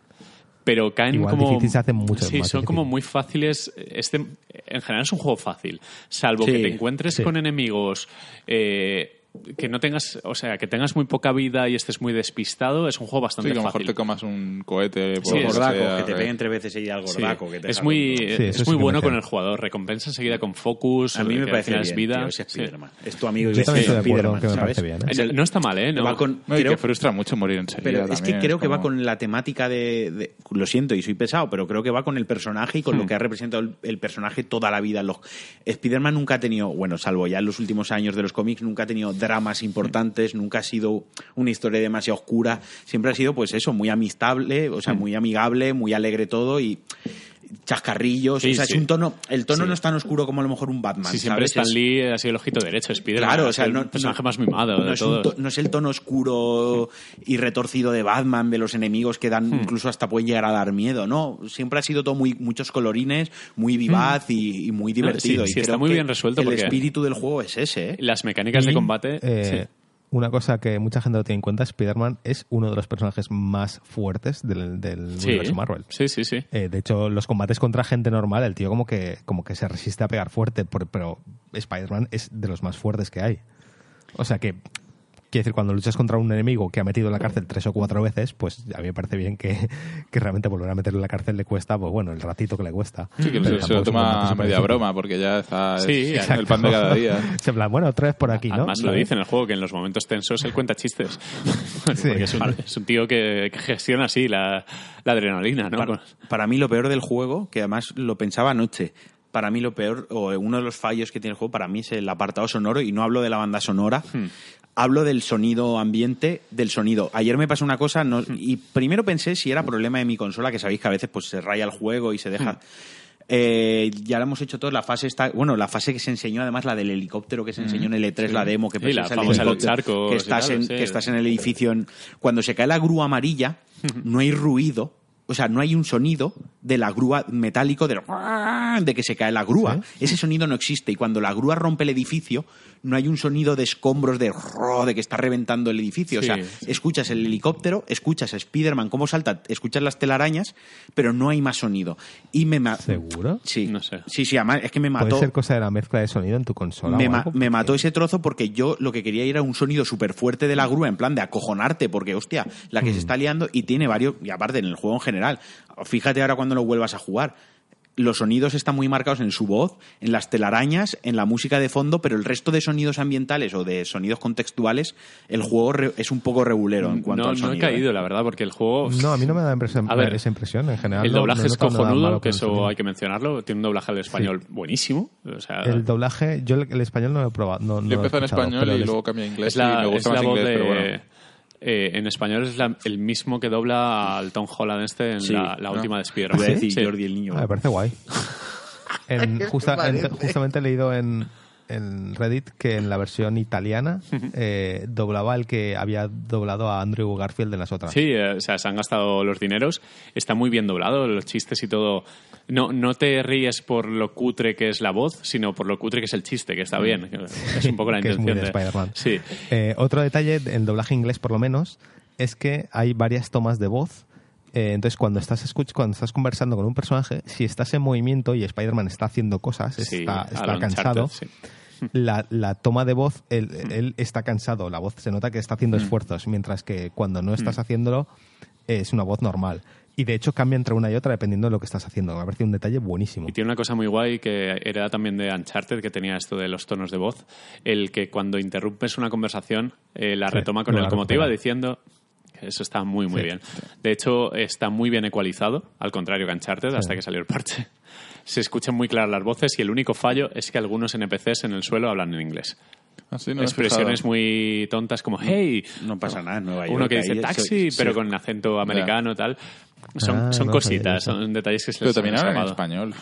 Pero caen Igual como difícil se hace mucho sí más son difícil. como muy fáciles este en general es un juego fácil salvo Sí, que te encuentres sí. con enemigos eh, que no tengas o sea que tengas muy poca vida y estés muy despistado es un juego Sí, bastante que a lo mejor te comas un cohete por Sí, gordaco, sea, que te eh. peguen tres veces seguida al Sí, gordaco. que te es muy. Sí, es sí muy bueno con el jugador. Recompensa enseguida con focus. A mí me al parece bien, es vida. tío, ese Sí. Spiderman. Es tu amigo y Yo también vecino estoy de acuerdo Spiderman, que me ¿sabes? parece bien, ¿eh? Es Eh, No está mal, ¿eh? No. va con- No, y creo- que frustra mucho morir enseguida Pero es que creo que va con la temática de, de- Lo siento y soy pesado, pero creo que va con el personaje y con Hmm. lo que ha representado el, el personaje toda la vida. Los- Spider-Man nunca ha tenido, bueno, salvo ya en los últimos años de los cómics, nunca ha tenido dramas importantes, nunca ha sido una historia demasiado oscura. Siempre ha sido, pues eso, muy amistable, o sea, muy amigable, muy alegre todo y chascarrillos. Sí, o sea, sí. es un tono. El tono Sí. no es tan oscuro como a lo mejor un Batman. Sí, siempre ¿sabes? Stan Es- Lee ha sido el ojito derecho. Spider-Man Claro, o es sea, el no, personaje no- más mimado no de es, todos. no es el tono oscuro y retorcido de Batman, de los enemigos que dan, Hmm. incluso hasta pueden llegar a dar miedo, ¿no? Siempre ha sido todo muy, muchos colorines, muy vivaz y, y muy divertido. Hmm. sí, y sí, está muy que bien resuelto El porque- espíritu del juego es ese, ¿eh? Las mecánicas de combate. eh, sí. Una cosa que mucha gente no tiene en cuenta, Spider-Man es uno de los personajes más fuertes del, del Sí, universo Marvel. sí, sí, sí. Eh, de hecho, los combates contra gente normal, el tío como que, como que se resiste a pegar fuerte, por- pero Spider-Man es de los más fuertes que hay. O sea que, quiero decir, cuando luchas contra un enemigo que ha metido en la cárcel tres o cuatro veces, pues a mí me parece bien que, que realmente volver a meterlo en la cárcel le cuesta, pues bueno, el ratito que le cuesta. Sí, que se, lo toma media difícil. broma porque ya está es Sí, el pan de cada día. Es [LAUGHS] en plan, bueno, otra vez por aquí, ¿no? Además lo dice en el juego que en los momentos tensos él cuenta chistes. [LAUGHS] Sí. Es un, es un tío que, que gestiona así la, la adrenalina, ¿no? Para mí lo peor del juego, que además lo pensaba anoche, para mí lo peor, o uno de los fallos que tiene el juego, para mí es el apartado sonoro, y no hablo de la banda sonora, Hmm. Hablo del sonido ambiente, del sonido. Ayer me pasó una cosa, no- Hmm. y primero pensé si era problema de mi consola, que sabéis que a veces pues se raya el juego y se deja... Hmm. Eh, ya lo hemos hecho todo, la fase está, bueno, la fase que se enseñó además, la del helicóptero que se enseñó en el E3, la demo, que Hmm. Sí, la el famosa helicóptero, charcos que estás, en, sí. que estás en el edificio, en- cuando se cae la grúa amarilla, no hay ruido, o sea, no hay un sonido de la grúa metálico de, de que se cae la grúa. Ese sonido no existe. Y cuando la grúa rompe el edificio, no hay un sonido de escombros de, de que está reventando el edificio. O sea, sí. escuchas el helicóptero, escuchas a Spider-Man cómo salta, escuchas las telarañas, pero no hay más sonido. Y me ma- ¿Seguro? Sí, No sé. sí, sí, además es que me Puede mató ser cosa de la mezcla de sonido en tu consola. me, o ma- algo, me mató ese trozo porque yo lo que quería era un sonido súper fuerte de la grúa, en plan de acojonarte, porque hostia, la que se está liando y tiene varios, y aparte en el juego en general, fíjate ahora cuando lo vuelvas a jugar. Los sonidos están muy marcados en su voz, en las telarañas, en la música de fondo, pero el resto de sonidos ambientales o de sonidos contextuales, el juego re- es un poco regulero en cuanto no, al no he sonido. ¿eh? caído, la verdad, porque el juego. No, a mí no me da impresión, A ver, esa impresión en general. El no- doblaje no he es cojonudo, que eso hay que mencionarlo. Tiene un doblaje al español buenísimo. O sea, El doblaje, yo el, el español no lo he probado. No, no Yo empecé en español y luego cambié a inglés es la, y me es gusta la más voz inglés, de. pero bueno. Eh, en español es la- el mismo que dobla al Tom Holland este en Sí, la, la ¿no? última de Iba Spider-Man. a decir Sí. Jordi el niño. Ah, me parece guay. En- [LAUGHS] justa- en- justamente he leído en, en Reddit que en la versión italiana eh, doblaba el que había doblado a Andrew Garfield en las otras. Sí, eh, o sea, se han gastado los dineros. Está muy bien doblado, los chistes y todo. No, no te ríes por lo cutre que es la voz, sino por lo cutre que es el chiste, que está bien. Es un poco la Mm. [LAUGHS] que es intención muy de Spider-Man. Sí. Eh, otro detalle, en doblaje inglés por lo menos, es que hay varias tomas de voz. Eh, entonces, cuando estás, cuando estás conversando con un personaje, si estás en movimiento y Spider-Man está haciendo cosas, Sí, está, está cansado, sí. la, la toma de voz, él, él está cansado, la voz se nota que está Mm. haciendo esfuerzos, mientras que cuando no estás haciéndolo es una voz normal. Y de hecho cambia entre una y otra dependiendo de lo que estás haciendo. Me ha parecido un detalle buenísimo. Y tiene una cosa muy guay que era también de Uncharted, que tenía esto de los tonos de voz, el que cuando interrumpes una conversación eh, la Sí, retoma con no el, como te iba diciendo, eso está muy, muy Sí. bien. De hecho, está muy bien ecualizado, al contrario que Uncharted, hasta que salió el parche. Se escuchan muy claras las voces y el único fallo es que algunos NPCs en el suelo hablan en inglés. Ah, sí, no expresiones muy tontas como hey, No pasa nada en Nueva York. uno que dice taxi, soy- pero sí. con acento americano tal. Son, Ah, son no cositas, son detalles que se Pero les también han hablan en español.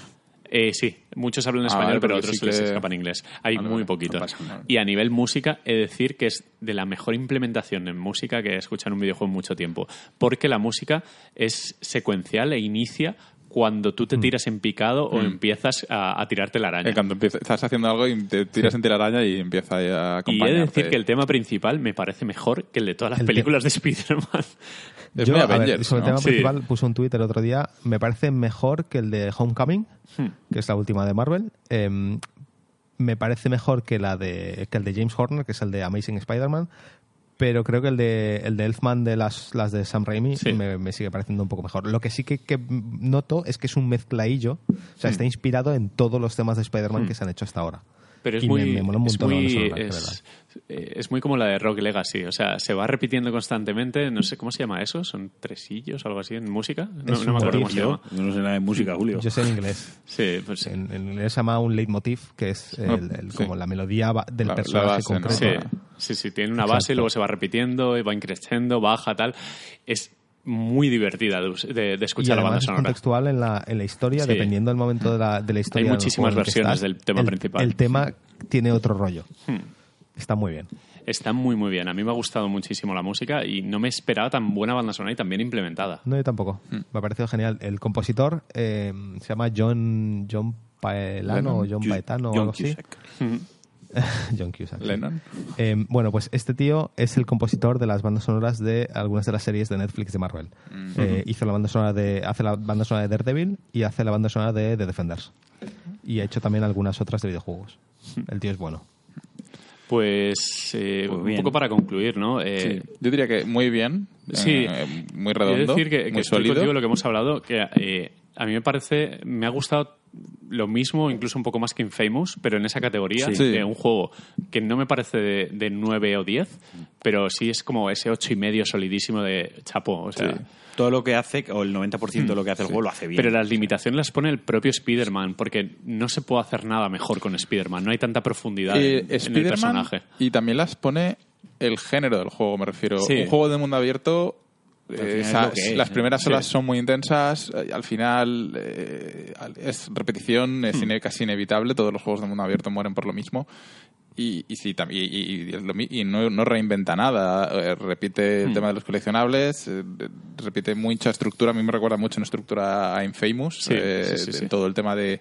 Eh, sí, muchos hablan Ah, español, pero otros sí les que- escapa en inglés. Hay Vale, muy vale, poquito. no pasa nada. y a nivel música, he de decir que es de la mejor implementación en música que he escuchado en un videojuego en mucho tiempo. Porque la música es secuencial e inicia cuando tú te Mm. tiras en picado o empiezas a, a tirarte la araña. Eh, Cuando empieza- estás haciendo algo y te tiras en telaraña y empieza a Y he acompañarte. de decir que el tema principal me parece mejor que el de todas las El películas de Spider-Man. Es Yo, muy ver, Avengers, sobre ¿no? el tema Sí. principal, puse un Twitter otro día. Me parece mejor que el de Homecoming, Hmm. que es la última de Marvel. Em, me parece mejor que, la de, que el de James Horner, que es el de Amazing Spider-Man. Pero creo que el de, el de Elfman de las, las de Sam Raimi Sí. me, me sigue pareciendo un poco mejor. Lo que sí que, que noto es que es un mezclaillo. O Hmm. sea, está inspirado en todos los temas de Spider-Man que se han hecho hasta ahora. Pero es Y muy, me, me mola un es, montón la muy, es, eh, es muy como la de Rock Legacy. O sea, se va repitiendo constantemente. No sé cómo se llama eso. ¿Son tresillos o algo así en música? No, Es no me un acuerdo cómo se llama. yo no sé nada de música, Julio. Yo sé en inglés. Sí, pues sí. En, en inglés se llama un leitmotiv, que es el- el- sí. como la melodía del La- la personaje base, ¿no? concreto. Sí, sí, sí, tiene una base, Exacto. luego se va repitiendo, y va increciendo, baja, tal. Es muy divertida de, Y escuchar la banda además es sonora. contextual en la, en la historia, Sí. dependiendo del momento de la, de la historia. del muchísimas versiones estás, del tema el- principal. El tema tiene otro rollo. Hmm. Está muy bien. Está muy, muy bien. A mí me ha gustado muchísimo la música y no me esperaba tan buena banda sonora y tan bien implementada. No, yo tampoco. Hmm. Me ha parecido genial. El compositor eh, se llama John, John Paelano o John Paetano o algo así. [LAUGHS] John Cusack. Lennon. Eh, bueno, pues este tío es el compositor de las bandas sonoras de algunas de las series de Netflix de Marvel. Eh, hizo la banda sonora de, hace la banda sonora de Daredevil y hace la banda sonora de The Defenders. Y ha hecho también algunas otras de videojuegos. El tío es bueno. Pues, eh, Pues un poco para concluir, ¿no? Eh, Yo diría que muy bien. Sí. eh, muy redondo. decir que, que muy estoy sólido. contigo lo que hemos hablado, que eh, a mí me parece, me ha gustado lo mismo, incluso un poco más que Infamous, pero en esa categoría, Sí. de un juego que no me parece de, de 9 o 10, pero sí es como ese 8 y medio solidísimo de chapo, o sea... Sí. Todo lo que hace, o el 90% de lo que hace el juego, lo hace bien. Pero las limitaciones las pone el propio Spider-Man, porque no se puede hacer nada mejor con Spider-Man, no hay tanta profundidad Eh, en, en el personaje. Y también las pone el género del juego, me refiero. Sí. Un juego de mundo abierto. Eh, es es, las primeras Sí. horas son muy intensas, eh, al final eh, es repetición, Hmm. es ine- casi inevitable, todos los juegos de mundo abierto mueren por lo mismo. Y, y sí, y, y- no, no reinventa nada, eh, repite Hmm. el tema de los coleccionables, eh, repite mucha estructura, a mí me recuerda mucho en estructura a Infamous, Sí, sí, todo el tema de,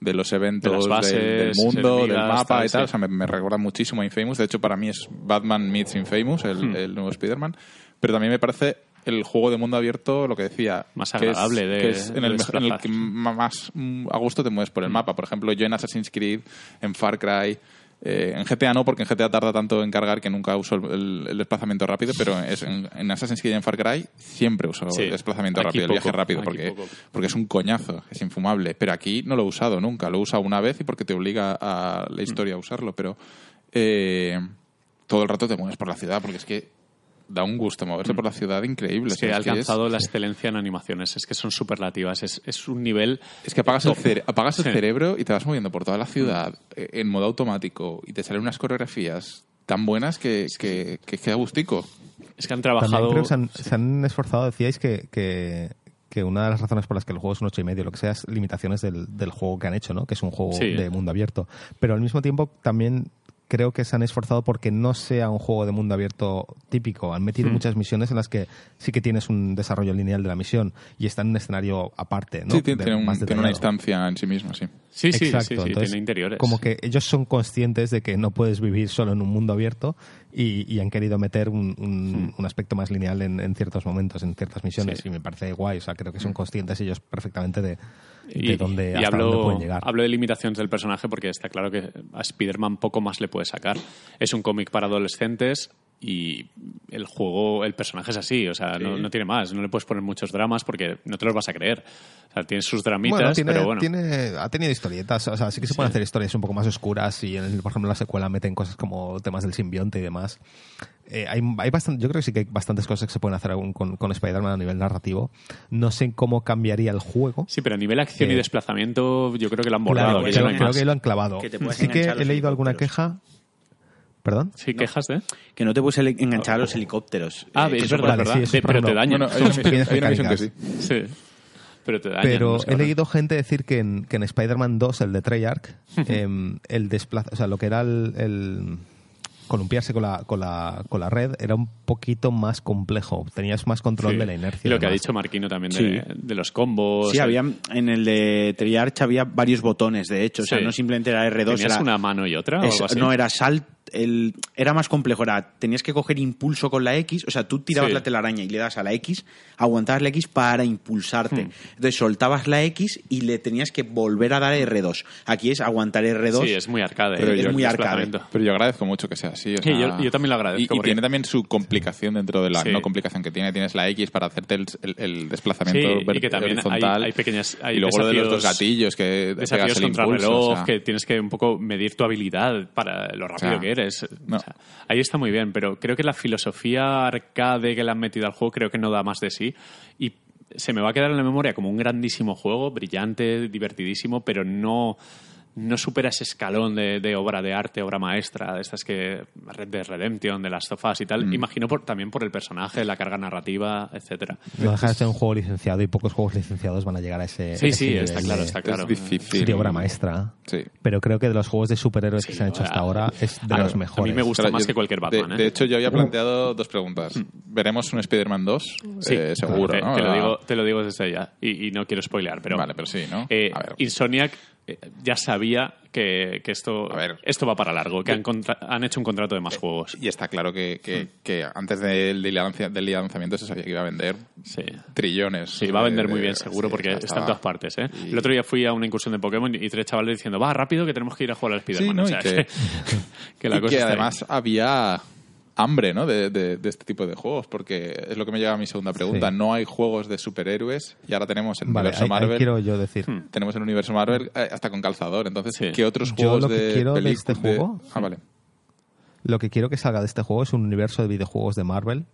de los eventos, De las bases del, del mundo, del mapa tal, y tal, o sea, me, me recuerda muchísimo a Infamous, de hecho para mí es Batman meets Infamous, el, Hmm. el nuevo Spider-Man, pero también me parece el juego de mundo abierto, lo que decía, Más que es- agradable de- que es en, el, de mejor- en el desplazar. que más mm, a gusto te mueves por el mapa. Por ejemplo, yo en Assassin's Creed, en Far Cry, eh, en GTA no, porque en GTA tarda tanto en cargar que nunca uso el, desplazamiento rápido, pero es en, en Assassin's Creed y en Far Cry siempre uso Sí. el desplazamiento rápido, el viaje rápido, porque, poco. porque es un coñazo, es infumable. Pero aquí no lo he usado nunca, lo he usado una vez y porque te obliga a la historia a usarlo, pero eh, todo el rato te mueves por la ciudad, porque es que da un gusto moverse por la ciudad increíble. Que ha es- alcanzado la excelencia en animaciones, es que son superlativas, es, es un nivel... Es que apagas, el, cere- apagas el cerebro y te vas moviendo por toda la ciudad eh, en modo automático y te salen unas coreografías tan buenas que, que, que queda gustico. Es que han trabajado... creo que se han, se han esforzado, decíais que, que, que una de las razones por las que el juego es un 8 y medio, lo que sea, es limitaciones del, del juego que han hecho, ¿no? Que es un juego Sí. de mundo abierto. Pero al mismo tiempo también creo que se han esforzado porque no sea un juego de mundo abierto típico. Han metido Hmm. muchas misiones en las que sí que tienes un desarrollo lineal de la misión y está en un escenario aparte, ¿no? sí, tiene, De- tiene un- más tiene una instancia en sí misma, sí. Sí, sí, Exacto, sí, sí, entonces, tiene interiores. Como que ellos son conscientes de que no puedes vivir solo en un mundo abierto y, y han querido meter un, un- un aspecto más lineal en, en ciertos momentos, en ciertas misiones. Sí. y me parece guay. O sea, creo que son conscientes ellos perfectamente de, de y, dónde, y hasta hablo, dónde pueden llegar. hablo de limitaciones del personaje porque está claro que a Spider-Man poco más le puede sacar. Es un cómic para adolescentes y el juego, el personaje es así, o sea, no, no tiene más. No le puedes poner muchos dramas porque no te los vas a creer. O sea, tiene sus dramitas, Bueno, tiene, pero bueno. tiene- ha tenido historietas, o sea, sí que se pueden hacer historias un poco más oscuras y, en por ejemplo, en la secuela meten cosas como temas del simbionte y demás. Eh, hay, hay bastante, yo creo que sí que hay bastantes cosas que se pueden hacer aún con, con Spider-Man a nivel narrativo. No sé cómo cambiaría el juego. Sí, pero a nivel acción y Eh, desplazamiento yo creo que lo han Claro, bordado. que que creo, creo que lo han clavado. Que Sí que he leído alguna queja, ¿Perdón? Sí, quejas de. Que no te puedes enganchar a los helicópteros. Ah, Eh, es verdad, sí, eso pero te no- dañan. Bueno, hay una, misión- pequeñas hay una misión que sí. Sí. Pero te dañan. Pero no sé, he leído gente decir que en, que en Spider-Man 2, el de Treyarch, em, el desplaza, o sea, lo que era el, el columpiarse con la, con, la, con la red era un poquito más complejo. Tenías más control Sí. de la inercia. Y lo que ha dicho Marquino también de, Sí. de los combos. Sí, había, en el de Treyarch había varios botones, de hecho. O sea, no simplemente era R2. ¿Tenías era, una mano y otra o es- algo así? no, era salt. El, era más complejo. Era, tenías que coger impulso con la X. O sea, tú tirabas Sí. la telaraña y le das a la X, aguantabas la X para impulsarte. Hmm. Entonces soltabas la X y le tenías que volver a dar R2. Aquí es aguantar R2. Sí, es muy arcade. Pero el es muy desplazamiento. arcade. Pero yo agradezco mucho que sea así. o Sí, yo- yo también lo agradezco, Y, y tiene también su complicación dentro de la Sí. no complicación que tiene. Tienes la X para hacerte el, el- el desplazamiento Sí, y ver- que también hay- horizontal. hay pequeñas- hay y luego lo de los dos gatillos que Desafíos pegas el contra impulso, reloj, o sea, que tienes que un poco medir tu habilidad para lo rápido O sea, que eres. No. O sea, ahí está muy bien, pero creo que la filosofía arcade que le han metido al juego creo que no da más de sí. Y se me va a quedar en la memoria como un grandísimo juego, brillante, divertidísimo, pero no, no supera ese escalón de, de obra de arte, obra maestra, de estas que Red Dead Redemption, de las sofás y tal. Mm. Imagino por, también por el personaje, la carga narrativa, etcétera. No deja de ser un juego licenciado y pocos juegos licenciados van a llegar a ese. Sí, ese sí, nivel está claro, está claro. es difícil. Sería obra maestra. Sí. Pero creo que de los juegos de superhéroes que se han hecho hasta ahora- es de a los mí mejores. me gusta Claro, más yo- que cualquier Batman, De, ¿eh? de hecho, yo había planteado dos preguntas. ¿Veremos un Spider-Man 2? Sí, Eh, seguro, te, ¿no? te lo digo, te lo digo desde ya y, y no quiero spoilear, pero, Vale, pero sí, ¿no? eh, A ver. Insomniac ya sabía que, que esto, esto va para largo, que han, contra- han hecho un contrato de más juegos. Y está claro que, que, que antes del del lanzamiento se sabía que iba a vender Sí. trillones. Sí, va a vender de- muy de- bien, seguro, sí, porque está en todas partes. ¿eh? y- El otro día fui a una incursión de Pokémon y tres chavales diciendo, va, rápido, que tenemos que ir a jugar al Spider-Man. ¿no? O Y sea, que- [LAUGHS] que la y cosa que está ahí. además había hambre ¿no? de, de- de este tipo de juegos, porque es lo que me lleva a mi segunda pregunta. Sí. No hay juegos de superhéroes y ahora tenemos el Vale, universo ahí- ahí Marvel. quiero yo decir. Tenemos el universo Marvel eh, hasta con calzador. Entonces, Sí. ¿qué otros Yo juegos que de quiero de este juego- Ah, vale. Lo que quiero que salga de este juego es un universo de videojuegos de Marvel.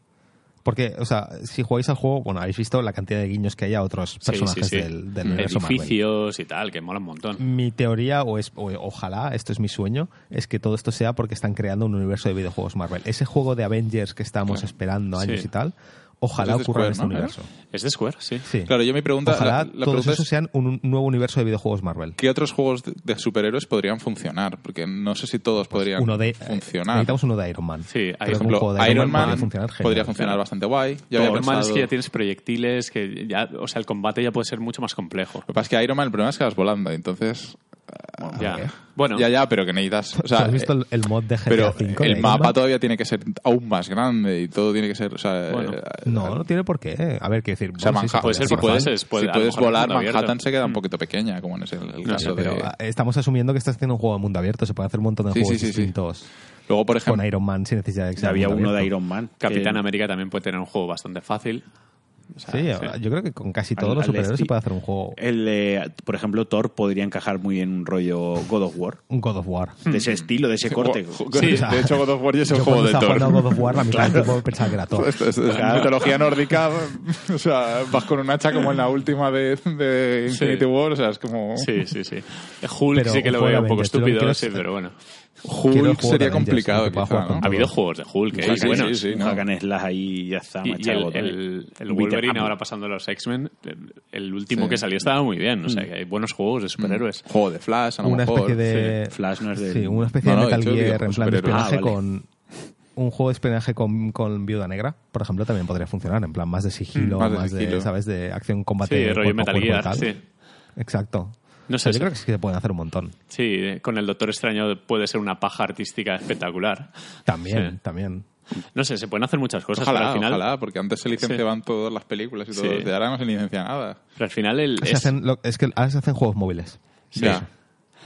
Porque, o sea, si jugáis al juego, bueno, habéis visto la cantidad de guiños que hay a otros personajes sí, sí. del, del universo Marvel. Edificios y tal, que mola un montón. Mi teoría, o, es, o ojalá, esto es mi sueño, es que todo esto sea porque están creando un universo de videojuegos Marvel. Ese juego de Avengers que estábamos esperando años y tal, ojalá Pues es de ocurra en Square, este ¿no? universo. Es de Square, sí. Sí. Claro, yo mi pregunta. Ojalá la- la todos pregunta esos es, sean un, un nuevo universo de videojuegos Marvel. ¿Qué otros juegos de, de superhéroes podrían funcionar? Porque no sé si todos podrían Uno de, funcionar. Necesitamos uno de Iron Man. Sí, Por un ejemplo, juego de Iron Man podría funcionar podría bastante guay. Lo normal es que ya tienes proyectiles, que ya, o sea, el combate ya puede ser mucho más complejo. Lo que pasa es que Iron Man el problema es que vas volando, entonces... Ya. Bueno, ya, ya, pero que necesitas... O sea, ¿Tú has visto eh, el, el mod de GTA pero V? de el Iron mapa todavía tiene que ser aún más grande y todo tiene que ser... O sea, Bueno. eh, No, no tiene por qué. A ver, qué decir. O sea, bueno, sí, puede ser si puedes, puede- si puedes volar, abierto. Manhattan se queda un Mm. poquito pequeña, como en ese el, el No caso de... Pero ah, estamos asumiendo que estás haciendo un juego de mundo abierto. Se puede hacer un montón de Sí, juegos sí, sí, sí. distintos Luego, por ejemplo... con Iron Man sin necesidad de había uno de abierto. Iron Man. que- Capitán América también puede tener un juego bastante fácil. O sea, Sí, yo creo que con casi todos Al- los superhéroes se puede hacer un juego, El, eh, por ejemplo, Thor podría encajar muy en un rollo God of War. un God of War. De ese estilo, de ese corte. Sí, o sea, de hecho God of War ya es el Yo juego de Thor. a God of War, la mitad del tiempo pensaba que era Thor. Es, es mitología nórdica, o sea, vas con un hacha como en la última de, de Infinity Sí. War, o sea, es como... Sí, sí, sí. Hulk Pero sí que lo veo un poco estúpido, quieres sí, pero bueno. Hulk sería de complicado. Ha habido juegos de Hulk, ¿eh? Sí, sí, bueno. sí, sí, no. Hack and slash ahí ya está. Y, el, el, Wolverine ahora pasando los X-Men, el, el último Sí. que salió estaba muy bien. O sea, que hay buenos juegos de superhéroes. Juego de Flash, a lo Una mejor. especie de... Flash no es de... Sí, una especie No, no, de Metal de Gear digo, en plan de espionaje Ah, vale. con... Un juego de espionaje con, con Viuda Negra, por ejemplo, también podría funcionar. En plan, más de sigilo, Mm, más más, de de. ¿sabes? De acción, combate. Sí, rollo cuerpo a Metal Gear, tal. sí. Exacto. No sé, yo creo que sí que se pueden hacer un montón. sí, con el Doctor Extraño puede ser una paja artística espectacular. También, Sí. también. No sé, se pueden hacer muchas cosas, pero Ojalá, al final, ojalá, porque antes se licenciaban todas las películas y todo. Sí. Desde ahora no se licencia nada. pero al final el, Se es- hacen lo- es que ahora se hacen juegos móviles. Sí. Ya,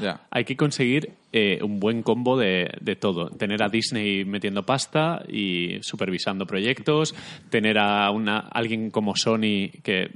ya. hay que conseguir eh, un buen combo de, de todo. Tener a Disney metiendo pasta y supervisando proyectos, tener a una, alguien como Sony que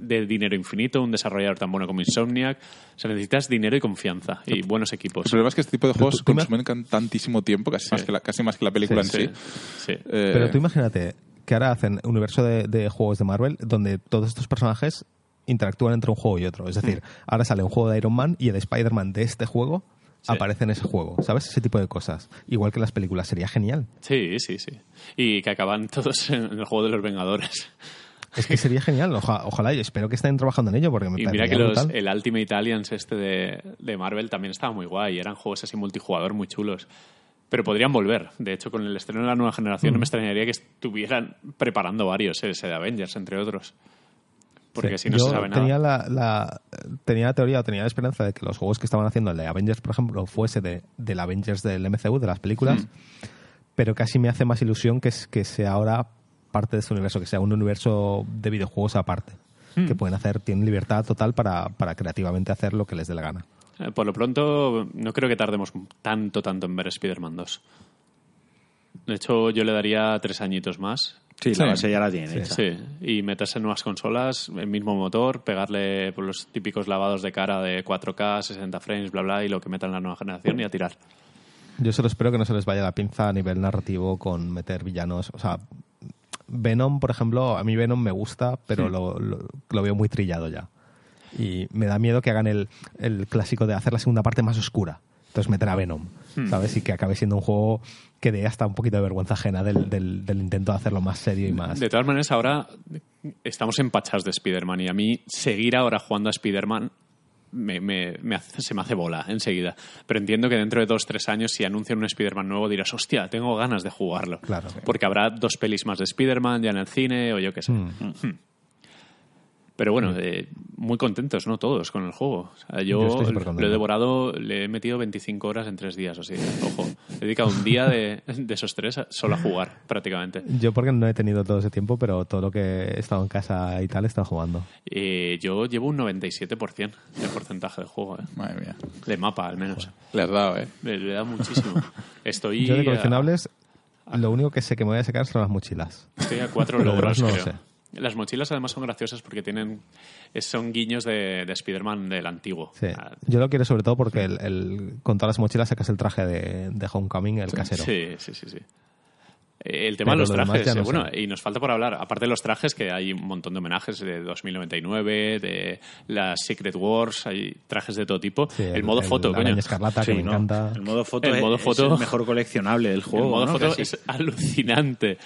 de dinero infinito, un desarrollador tan bueno como Insomniac. O sea, necesitas dinero y confianza y buenos equipos. El problema es que este tipo de juegos consumen tantísimo tiempo, casi, más que la, casi más que la película Sí, en sí. Sí. Eh, Pero tú imagínate que ahora hacen un universo de, de juegos de Marvel donde todos estos personajes interactúan entre un juego y otro. Es decir, Mm. ahora sale un juego de Iron Man y el Spider-Man de este juego aparece en ese juego, ¿sabes? Ese tipo de cosas. Igual que las películas, sería genial. Sí, sí, sí. Y que acaban [LAUGHS] todos en el juego de los Vengadores. Es que sería genial, Oja- ojalá, y espero que estén trabajando en ello porque me Y mira que los, el Ultimate Aliens este de, de Marvel también estaba muy guay. Eran juegos así multijugador muy chulos. Pero podrían volver. De hecho, con el estreno de la nueva generación no me extrañaría que estuvieran preparando varios, ese de Avengers, entre otros. Porque Sí. si no Yo se sabe tenía nada. La, la- tenía la teoría o tenía la esperanza de que los juegos que estaban haciendo, el de Avengers, por ejemplo, fuese de, del Avengers del MCU, de las películas, pero casi me hace más ilusión que, que sea ahora parte de ese universo, que sea un universo de videojuegos aparte. Que pueden hacer, tienen libertad total para, para creativamente hacer lo que les dé la gana. Eh, Por lo pronto, no creo que tardemos tanto, tanto en ver Spider-Man 2. De hecho, yo le daría tres añitos más. Sí, Sí. la base ya la tiene. Sí, y meterse en nuevas consolas, el mismo motor, pegarle pues, los típicos lavados de cara de 4K, 60 frames, bla, bla, y lo que metan en la nueva generación y a tirar. Yo solo espero que no se les vaya la pinza a nivel narrativo con meter villanos. O sea, Venom, por ejemplo, a mí Venom me gusta, pero lo, lo- lo veo muy trillado ya. Y me da miedo que hagan el, el clásico de hacer la segunda parte más oscura. Entonces meter a Venom, ¿sabes? Y que acabe siendo un juego que dé hasta un poquito de vergüenza ajena del, del- del intento de hacerlo más serio y más... De todas maneras, ahora estamos empachados de Spider-Man y a mí seguir ahora jugando a Spider-Man me, me- me hace- se me hace bola enseguida. Pero entiendo que dentro de dos, tres años, si anuncian un Spider-Man nuevo, dirás, hostia, tengo ganas de jugarlo. Claro. Porque habrá dos pelis más de Spider-Man ya en el cine o yo qué sé. Mm. Hmm. Pero bueno, eh, muy contentos, ¿no? Todos con el juego. O sea, yo lo he devorado, le he metido 25 horas en tres días, así. Ojo, he dedicado un día de, [LAUGHS] de esos tres a- solo a jugar, prácticamente. Yo porque no he tenido todo ese tiempo, pero todo lo que he estado en casa y tal he estado jugando. Eh, yo llevo un 97% de porcentaje de juego, ¿eh? Madre mía. de mapa al menos. Le has dado, ¿eh? Me, me da muchísimo. [LAUGHS] Estoy, Yo de a, coleccionables, lo único que sé que me voy a sacar son las mochilas. estoy a cuatro Lo logros, no lo sé. Las mochilas además son graciosas porque tienen son guiños de, de Spider-Man del antiguo. Sí. Ah, Yo lo quiero sobre todo porque el, el- con todas las mochilas sacas el traje de, de Homecoming, el casero. Sí, sí, sí, sí. Eh, El tema Pero de los lo trajes, ya no eh, bueno, sé. y nos falta por hablar, aparte de los trajes, que hay un montón de homenajes de 2099, de las Secret Wars, hay trajes de todo tipo. Sí, el, modo foto, la coño. escarlata, que me ¿no? encanta. El modo foto, El es, modo es foto- el mejor coleccionable del juego. el modo ¿no? foto Casi. es alucinante.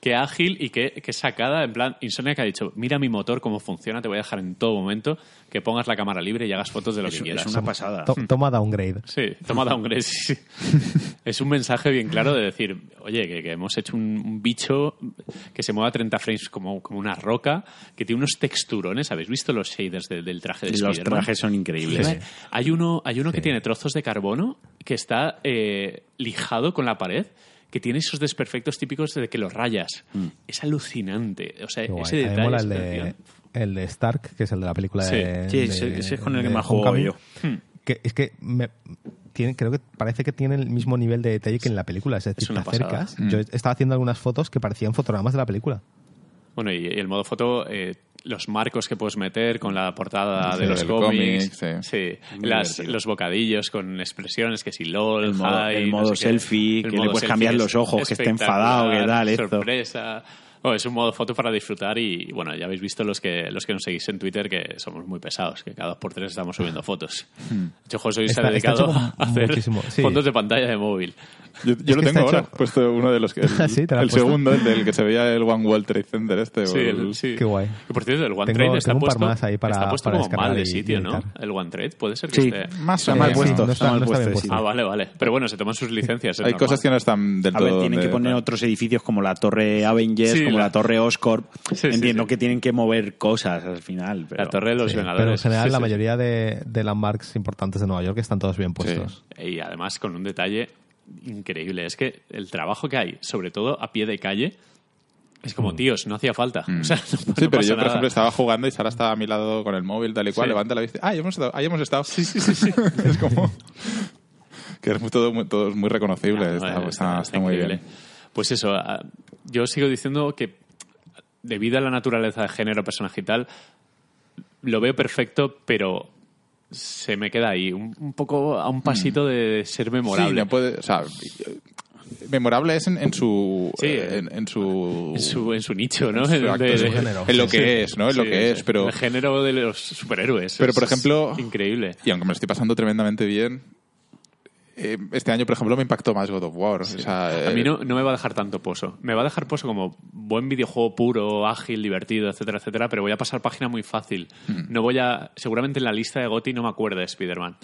Qué ágil y qué, qué sacada. En plan, Insomniac ha dicho, mira mi motor, cómo funciona, te voy a dejar en todo momento que pongas la cámara libre y hagas fotos de lo Es, que quieras. es una pasada. To- toma downgrade. Sí, toma downgrade. sí, sí. [LAUGHS] es un mensaje bien claro de decir, oye, que, que hemos hecho un, un bicho que se mueve a 30 frames como, como una roca, que tiene unos texturones. ¿Habéis visto los shaders de- del traje de los Spider-Man? trajes son increíbles. Sí. Hay uno, hay uno que tiene trozos de carbono que está eh, lijado con la pared, que tiene esos desperfectos típicos de que los rayas. Es alucinante. O sea, guay. ese detalle. mola el de, precioso. el de Stark, que es el de la película Sí. de. Sí, de- ese- ese es con el que más juego yo. Que es que me- tiene, creo que parece que tiene el mismo nivel de detalle que en la película. Es decir, una te acercas. Yo estaba haciendo algunas fotos que parecían fotogramas de la película. Bueno, y, y el modo foto, eh, los marcos que puedes meter con la portada Sí, de los cómics, cómic, sí. Muy las- los bocadillos con expresiones que si LOL, El modo- hi, el no modo sé selfie, El que le puedes cambiar los ojos, que esté enfadado, que tal, esto. sorpresa. Oh, es un modo foto para disfrutar y bueno, ya habéis visto los que los que nos seguís en Twitter que somos muy pesados, que cada dos por tres estamos subiendo fotos. De hecho, José hoy se ha dedicado a hacer sí. fondos de pantalla de móvil. Yo, yo lo tengo ahora, hecho- puesto uno de los que... [LAUGHS] El, Sí, ¿te lo el puesto? segundo, el del que se veía el One World Trade Center este. Sí, o el- sí. Qué guay. Que, por cierto, el OneTrade Tengo- está tengo un par puesto, más ahí para- está puesto para como mal de sitio, ¿no? El OneTrade puede ser que Sí, esté... más está Eh, mal puesto. no está está- mal no está puesto bien de puesto. sitio. Ah, vale, vale. Pero bueno, se toman sus licencias. Hay normal. cosas que no están del A todo... ver, tienen que poner otros edificios como la Torre Avengers, Sí, como la- Torre Oscorp. [LAUGHS] Sí, Entiendo sí. que tienen que mover cosas al final. Pero... La Torre de los Sí, Vengadores. pero en general Sí, la sí, mayoría de, de landmarks importantes de Nueva York están todos bien puestos. sí. Y además con un detalle increíble. Es que el trabajo que hay, sobre todo a pie de calle, es como, tíos, no hacía falta. O sea, [LAUGHS] no, Sí, no pero yo, por nada. ejemplo, estaba jugando y Sara estaba a mi lado con el móvil, tal y cual, Sí. levanta la vista. Ah, ahí hemos estado. Ahí hemos estado. Sí, sí, sí. sí. [LAUGHS] es como... Que es muy- todo, muy, todo es muy reconocible. Ah, no, está, está- está- está está muy increíble. bien. Pues eso, yo sigo diciendo que debido a la naturaleza de género, personaje y tal, lo veo perfecto, pero se me queda ahí, un, un poco a un pasito de ser memorable. Sí, no puede... O sea, memorable es en, en su... Sí. en, en su... en su, en su nicho, ¿no? en su En- acto, de- en su de- género. En lo que sí. es, ¿no? En lo que es, pero... El género de los superhéroes. Pero, por ejemplo- increíble. Y aunque me lo estoy pasando tremendamente bien, eh, este año, por ejemplo, me impactó más God of War. O sea, A mí eh, no, no me va a dejar tanto pozo. Me va a dejar pozo como buen videojuego puro, ágil, divertido, etcétera, etcétera, pero voy a pasar página muy fácil. Mm. No voy a... Seguramente en la lista de GOTY no me acuerdo de Spider-Man.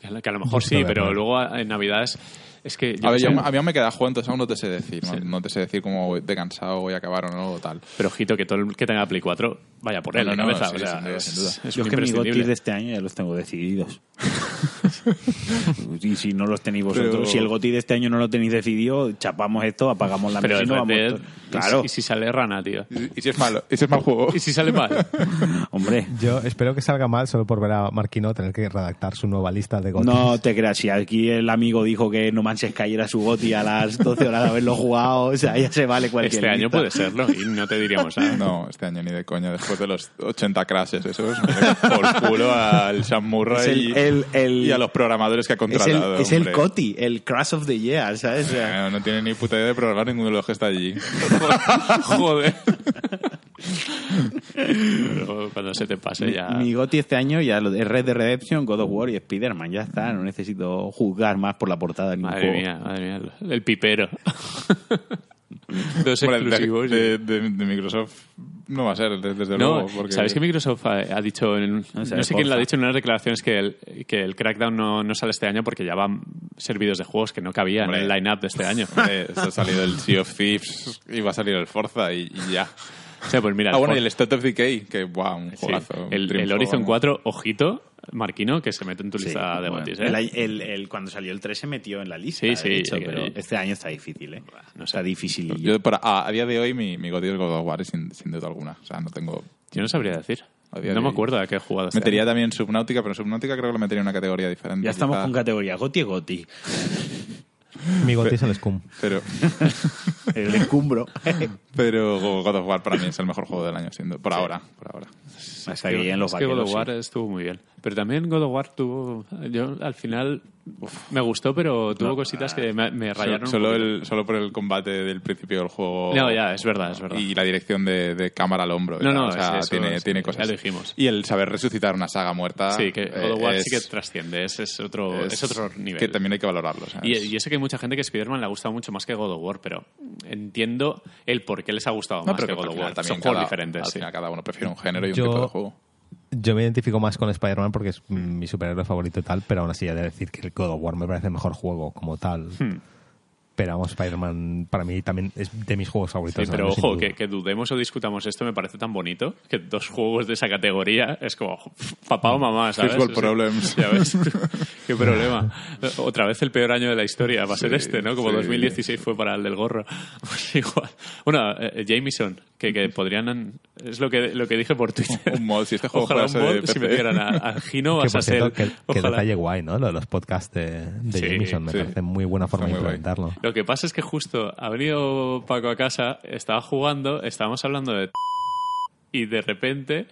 Que a lo- mejor sí, pero luego en Navidades... Es que... yo A ver, yo- a mí aún me queda juego, entonces aún no te sé decir. ¿no? No te sé decir cómo de cansado voy a acabar o no o tal. Pero ojito, que todo el que tenga Play 4 vaya por él No, no, cabeza. sí, o sea, sin duda, es, sin duda. es Yo es que mis gotis de este año ya los tengo decididos. [LAUGHS] y si no los tenéis vosotros, Pero- si el goti de este año no lo tenéis decidido, chapamos esto, apagamos la Pero mesa y nos Red vamos. Claro, Y si sale rana, tío. ¿Y, y si es malo? ¿Y si es mal juego? [LAUGHS] ¿Y si sale mal? [LAUGHS] hombre. Yo espero que salga mal solo por ver a Marquino tener que redactar su nueva lista de gotis. No te creas, si aquí el amigo dijo que No Manches Sky era su goti a las 12 horas de haberlo jugado, o sea, ya se vale cualquier Este año lista. puede serlo y no te diríamos nada. No, este año ni de coña. Después de los 80 crashes, eso es [LAUGHS] por culo al Sam Murray Es el- y, el- el- y a los programadores que ha Es el, contratado. es el hombre. Coti, el Crash of the Year, ¿sabes? O sea, Eh, No tiene ni puta idea de programar ninguno de los que está allí. [LAUGHS] Joder. Pero cuando se te pase ya... Mi goti este año ya lo de Red Dead Redemption, God of War y Spider-Man, ya está, no necesito juzgar más por la portada de ningún Madre juego. mía, madre mía. El pipero. Dos exclusivos. de, de- de- de Microsoft no va a ser, de- desde No, luego. Porque... ¿sabes que Microsoft ha, ha dicho, en- no, sé, sé quién lo ha dicho en unas declaraciones que el, que el Crackdown no, no sale este año porque ya van servidos de juegos que no cabían Hombre. en el line-up de este año. Hombre, se ha salido el Sea of Thieves y va a salir el Forza y, y ya. O sea, pues mira, Ah, bueno, y el State of Decay, que wow, un sí, juegazo. un el, Horizon vamos. 4, ojito, Marquino, que se mete en tu Sí, lista de bueno, botis, ¿eh? el, el- el- cuando salió el 3 se metió en la lista, Sí, de sí, hecho, pero este año está difícil, ¿eh? no está difícil. Yo, para- a, a día de hoy, mi, mi es God of War, sin, sin duda alguna. O sea, no tengo... Yo no sabría decir. No de me acuerdo a qué he jugado este Metería también Subnautica, pero Subnautica creo que lo metería en una categoría diferente. Ya estamos quizá. con categoría Goti Goti. Mi goti es el Scum. Pero, [LAUGHS] El escumbro. pero God of War para mí es el mejor juego del año, siendo, por ahora. Por ahora. Hasta que lleguen los es que God vaqueros. of War sí. estuvo muy bien. Pero también God of War tuvo... Yo al final me gustó, pero tuvo cositas que me, me rayaron un Solo, poquito. el, solo por el combate del principio del juego. No, ya, es verdad, es verdad. Y la dirección de, de cámara al hombro. No, no, o sea, es eso, tiene, es- tiene ya cosas. lo dijimos. Y el saber resucitar una saga muerta. Sí, que God of War eh, sí que trasciende, es, es otro, es, otro nivel. Que también hay que valorarlo. y, y yo sé que hay mucha gente que Spider-Man le ha gustado mucho más que God of War, pero entiendo el por qué les ha gustado No, más pero que que God of War. también Son juegos cada- diferentes. Al sí. final cada uno prefiere un género y un Yo- tipo de juego. Yo me identifico más con Spider-Man porque es mi superhéroe favorito y tal, pero aún así he de decir que el God of War me parece el mejor juego como tal. Hmm. Pero vamos, Spider-Man para mí también es de mis juegos favoritos. Sí, pero ojo, que, que dudemos o discutamos esto me parece tan bonito que dos juegos de esa categoría es como papá o mamá, ¿sabes? Problems. Ya ves, qué problema. Otra vez el peor año de la historia va a ser Sí, este, ¿no? Como sí. 2016 fue para el del gorro. [LAUGHS] Pues igual. Bueno, eh, Jameson, que, que podrían... Es lo que, lo que dije por Twitter. Un mod, si este juego Ojalá un de mod, si PC. metieran a, a Gino, vas a ser... que, detalle guay, ¿no? Lo de los podcasts de, de Sí, Jameson me sí. parece muy buena forma de guay. Lo que pasa es que justo ha venido Paco a casa, estaba jugando, estábamos hablando de... Y de repente...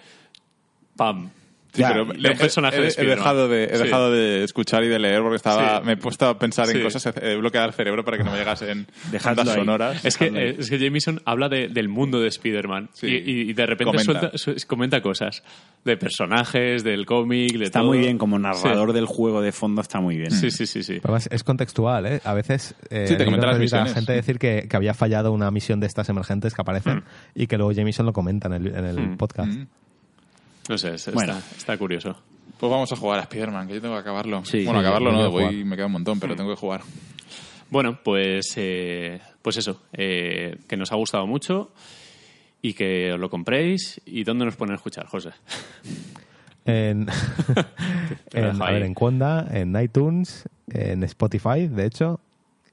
¡Pam! Sí, Ya, pero de un personaje he, de he Spider-Man. dejado de, he Sí. dejado de escuchar y de leer porque estaba, Sí. me he puesto a pensar Sí. en cosas, he bloqueado el cerebro para que no me llegasen ahí. sonoras. Es que, ahí. eh, es que Jameson habla de- del mundo de Spider-Man Sí. y, de repente Comenta. suelta- su- comenta cosas de personajes, del cómic, de Está todo. muy bien, como narrador del juego de fondo está muy bien. Sí, sí, sí, sí. Además, es contextual, ¿eh? A veces eh, Sí, te he comentan las leído a la misiones. gente decir que, que había fallado una misión de estas emergentes que aparecen y que luego Jameson lo comenta en el, en el Mm. podcast. Mm. No sé, es- Bueno. está, está curioso. Pues vamos a jugar a Spider-Man, que yo tengo que acabarlo. Sí, bueno, sí, acabarlo no, voy, me queda un montón, pero tengo que jugar. Bueno, pues, eh, pues eso, eh, que nos ha gustado mucho y que os lo compréis. ¿Y dónde nos ponen a escuchar, José? [LAUGHS] En, [LAUGHS] en, a ver, en Conda, en iTunes, en Spotify, de hecho,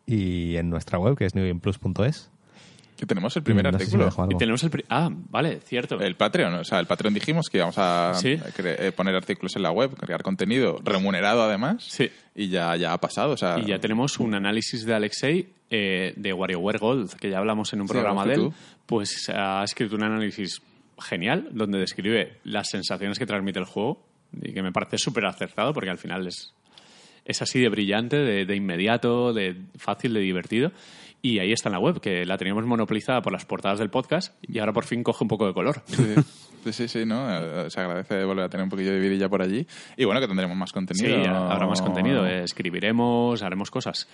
y en nuestra web, que es newgameplus.es. Que tenemos el primer No si artículo. algo. Y tenemos el... pri- Ah, vale, cierto. El Patreon, o sea, el Patreon dijimos que íbamos a Sí. eh, poner artículos en la web, crear contenido remunerado además. Sí. Y ya, ya ha pasado, o sea... Y ya tenemos un análisis de Alexei eh, de WarioWare Gold, que ya hablamos en un Sí, programa de él. tú. Pues ha escrito un análisis genial donde describe las sensaciones que transmite el juego y que me parece súper acertado porque al final es, es así de brillante, de, de inmediato, de fácil, de divertido. Y ahí está en la web, que la teníamos monopolizada por las portadas del podcast y ahora por fin coge un poco de color. Sí, sí, sí, sí, ¿no? Eh, Se agradece volver a tener un poquillo de vidilla por allí. Y bueno, que tendremos más Sí, contenido. habrá más contenido, eh, escribiremos, haremos cosas.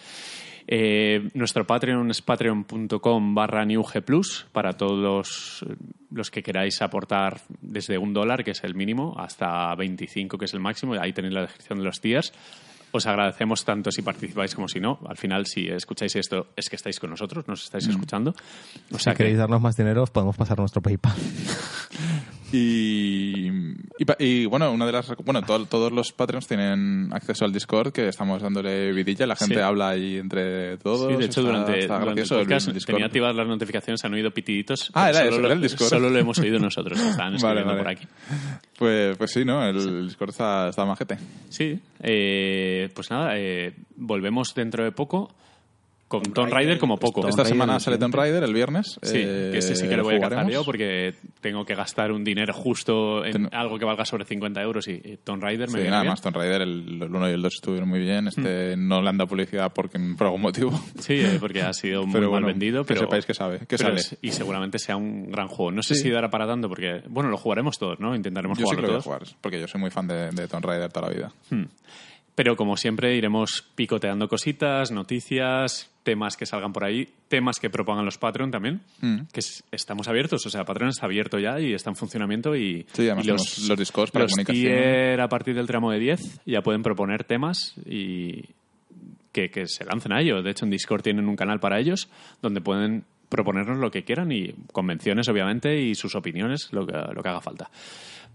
Eh, nuestro Patreon es patreon.com barra newgplus para todos los, que queráis aportar desde un dólar, que es el mínimo, hasta 25, que es el máximo. Ahí tenéis la descripción de los tiers. Os agradecemos tanto si participáis como si no. Al final, si escucháis esto, es que estáis con nosotros, nos estáis escuchando. O Si sea que- queréis darnos más dinero, os podemos pasar nuestro PayPal. [LAUGHS] Y, y, pa- y, bueno, una de las bueno, to- todos los Patreons tienen acceso al Discord que estamos dándole vidilla, la gente Sí. habla ahí entre todos. Sí, de hecho, está- durante, está durante el podcast Discord. tenía activadas las notificaciones, han oído pitiditos. Ah, era solo eso, lo, era el Discord. Solo lo hemos oído nosotros, estaban [LAUGHS] Vale, escribiendo vale. por aquí. Pues, pues sí, ¿no? El Discord está, está majete. Sí, eh, pues nada, eh, volvemos dentro de poco con Tomb Raider, Raider como pues, poco. Tomb Esta Raider semana sale Tomb. Raider el viernes. Sí, eh, que ese sí que lo voy a cazar jugaremos. yo porque tengo que gastar un dinero justo en Ten- algo que valga sobre 50 euros y, Tomb Raider me Sí, viene nada bien. más, Tomb Raider, el, el 1 y el 2 estuvieron muy bien. Este no le han dado publicidad porque, por algún motivo. Sí, eh, porque ha sido [LAUGHS] muy Pero mal bueno, vendido. que Pero, sepáis que sabe, que sale. es- y seguramente sea un gran juego. No sé Sí. si dará para tanto porque, bueno, lo jugaremos todos, ¿no? Intentaremos Yo sí que jugarlo lo voy a todos. jugar, porque yo soy muy fan de, de Tomb Raider toda la vida. Pero como siempre iremos picoteando cositas, noticias, temas que salgan por ahí, temas que propongan los Patreon también, Mm. que es- estamos abiertos. O sea, Patreon está abierto ya y está en funcionamiento y, Sí, y tenemos los Discords para los comunicación. tier a partir del tramo de 10 ya pueden proponer temas y que, que se lancen a ello. De hecho, en Discord tienen un canal para ellos donde pueden proponernos lo que quieran y convenciones, obviamente, y sus opiniones, lo que, lo que haga falta.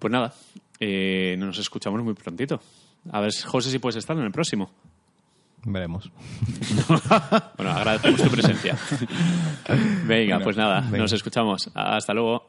Pues nada, eh, nos escuchamos muy prontito. A ver, José, si puedes estar en el próximo. Veremos. [LAUGHS] Bueno, agradecemos tu presencia. [LAUGHS] Venga, pues nada, venga. nos escuchamos. Hasta luego.